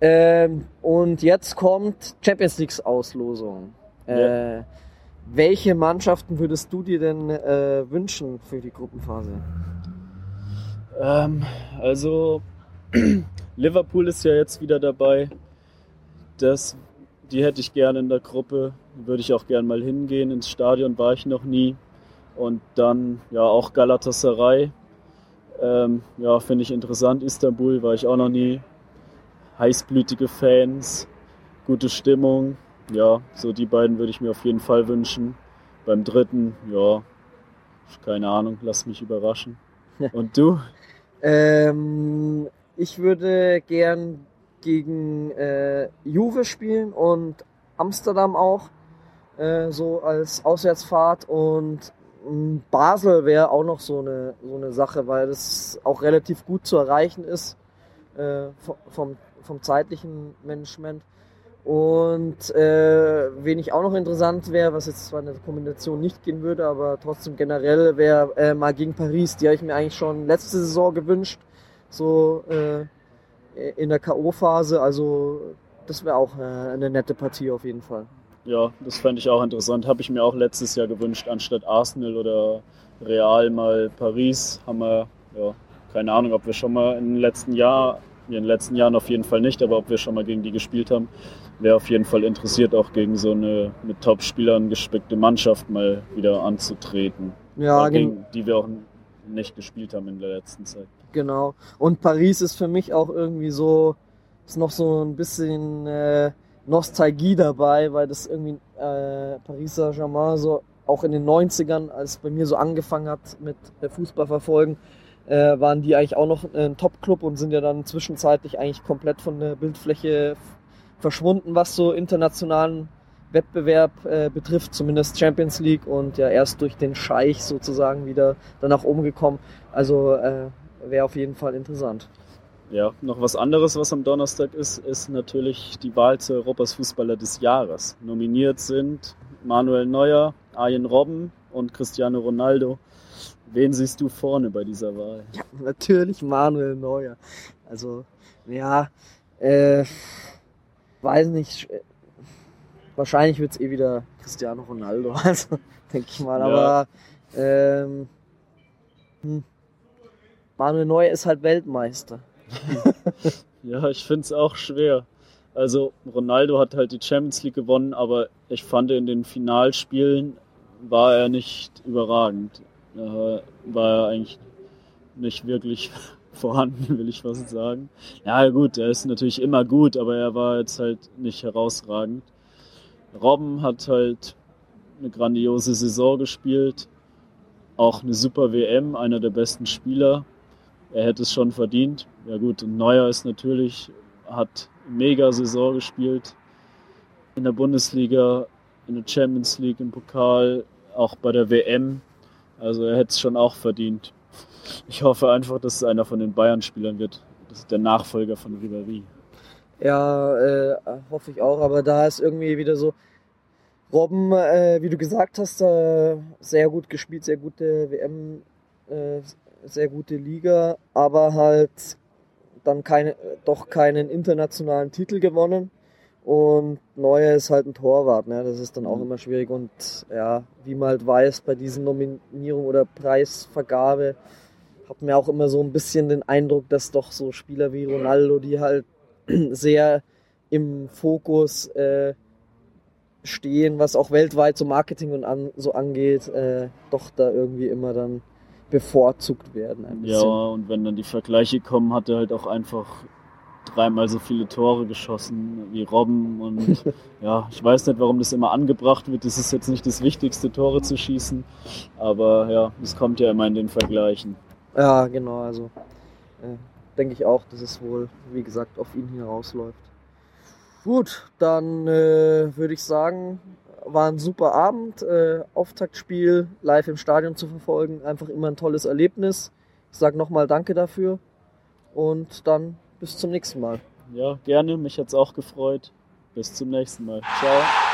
Ähm, und jetzt kommt Champions League Auslosung. Äh, ja. Welche Mannschaften würdest du dir denn äh, wünschen für die Gruppenphase? Ähm, also Liverpool ist ja jetzt wieder dabei. Das, die hätte ich gerne in der Gruppe. Würde ich auch gerne mal hingehen. Ins Stadion war ich noch nie. Und dann ja auch Galatasaray. Ähm, ja, finde ich interessant. Istanbul war ich auch noch nie. Heißblütige Fans, gute Stimmung. Ja, so die beiden würde ich mir auf jeden Fall wünschen. Beim dritten, ja, keine Ahnung, lass mich überraschen. Und du? Ähm, ich würde gern gegen äh, Juve spielen und Amsterdam auch, äh, so als Auswärtsfahrt und äh, Basel wäre auch noch so eine, so eine Sache, weil das auch relativ gut zu erreichen ist äh, vom, vom zeitlichen Management. Und äh, wen ich auch noch interessant wäre, was jetzt zwar in der Kombination nicht gehen würde, aber trotzdem generell wäre äh, mal gegen Paris. Die habe ich mir eigentlich schon letzte Saison gewünscht, so äh, in der K.O.-Phase. Also das wäre auch äh, eine nette Partie auf jeden Fall. Ja, das fände ich auch interessant. Habe ich mir auch letztes Jahr gewünscht, anstatt Arsenal oder Real mal Paris. Haben wir, ja, keine Ahnung, ob wir schon mal im letzten Jahr, in den letzten Jahren auf jeden Fall nicht, aber ob wir schon mal gegen die gespielt haben wäre auf jeden Fall interessiert, auch gegen so eine mit Top-Spielern gespickte Mannschaft mal wieder anzutreten. Ja, gegen gen- die wir auch nicht gespielt haben in der letzten Zeit. Genau. Und Paris ist für mich auch irgendwie so, ist noch so ein bisschen äh, Nostalgie dabei, weil das irgendwie äh, Paris Saint-Germain so auch in den 90ern, als es bei mir so angefangen hat mit äh, Fußball verfolgen, äh, waren die eigentlich auch noch ein Top-Club und sind ja dann zwischenzeitlich eigentlich komplett von der Bildfläche verschwunden, was so internationalen Wettbewerb äh, betrifft, zumindest Champions League und ja erst durch den Scheich sozusagen wieder dann nach oben gekommen. Also äh, wäre auf jeden Fall interessant. Ja, noch was anderes, was am Donnerstag ist, ist natürlich die Wahl zu Europas Fußballer des Jahres. Nominiert sind Manuel Neuer, Arjen Robben und Cristiano Ronaldo. Wen siehst du vorne bei dieser Wahl? Ja, natürlich Manuel Neuer. Also, ja, äh, weiß nicht. sch- Wahrscheinlich wird es eh wieder Cristiano Ronaldo, also denke ich mal. Ja. Aber ähm, hm, Manuel Neuer ist halt Weltmeister. Ja, ich finde es auch schwer. Also Ronaldo hat halt die Champions League gewonnen, aber ich fand in den Finalspielen war er nicht überragend. Da war er eigentlich nicht wirklich vorhanden, will ich fast sagen. Ja gut, er ist natürlich immer gut, aber er war jetzt halt nicht herausragend. Robben hat halt eine grandiose Saison gespielt, auch eine super WM, einer der besten Spieler. Er hätte es schon verdient. Ja gut, und Neuer ist natürlich, hat mega Saison gespielt in der Bundesliga, in der Champions League, im Pokal, auch bei der WM. Also er hätte es schon auch verdient. Ich hoffe einfach, dass es einer von den Bayern-Spielern wird. Das ist der Nachfolger von Ribéry. Ja, äh, hoffe ich auch, aber da ist irgendwie wieder so. Robben, äh, wie du gesagt hast, äh, sehr gut gespielt, sehr gute WM, äh, sehr gute Liga, aber halt dann keine, doch keinen internationalen Titel gewonnen. Und Neuer ist halt ein Torwart, ne? das ist dann auch immer schwierig. Und ja, wie man halt weiß, bei diesen Nominierungen oder Preisvergabe hat mir auch immer so ein bisschen den Eindruck, dass doch so Spieler wie Ronaldo, die halt sehr im Fokus äh, stehen, was auch weltweit so Marketing und an, so angeht, äh, doch da irgendwie immer dann bevorzugt werden. Ja, und wenn dann die Vergleiche kommen, hat er halt auch einfach dreimal so viele Tore geschossen wie Robben. Und ja, ich weiß nicht, warum das immer angebracht wird. Das ist jetzt nicht das Wichtigste, Tore zu schießen. Aber ja, es kommt ja immer in den Vergleichen. Ja, genau, also äh, denke ich auch, dass es wohl, wie gesagt, auf ihn hinausläuft. Gut, dann äh, würde ich sagen, war ein super Abend. Äh, Auftaktspiel live im Stadion zu verfolgen, einfach immer ein tolles Erlebnis. Ich sage nochmal Danke dafür und dann bis zum nächsten Mal. Ja, gerne. Mich hat's auch gefreut. Bis zum nächsten Mal. Ciao.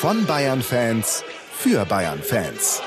Von Bayern Fans für Bayern Fans.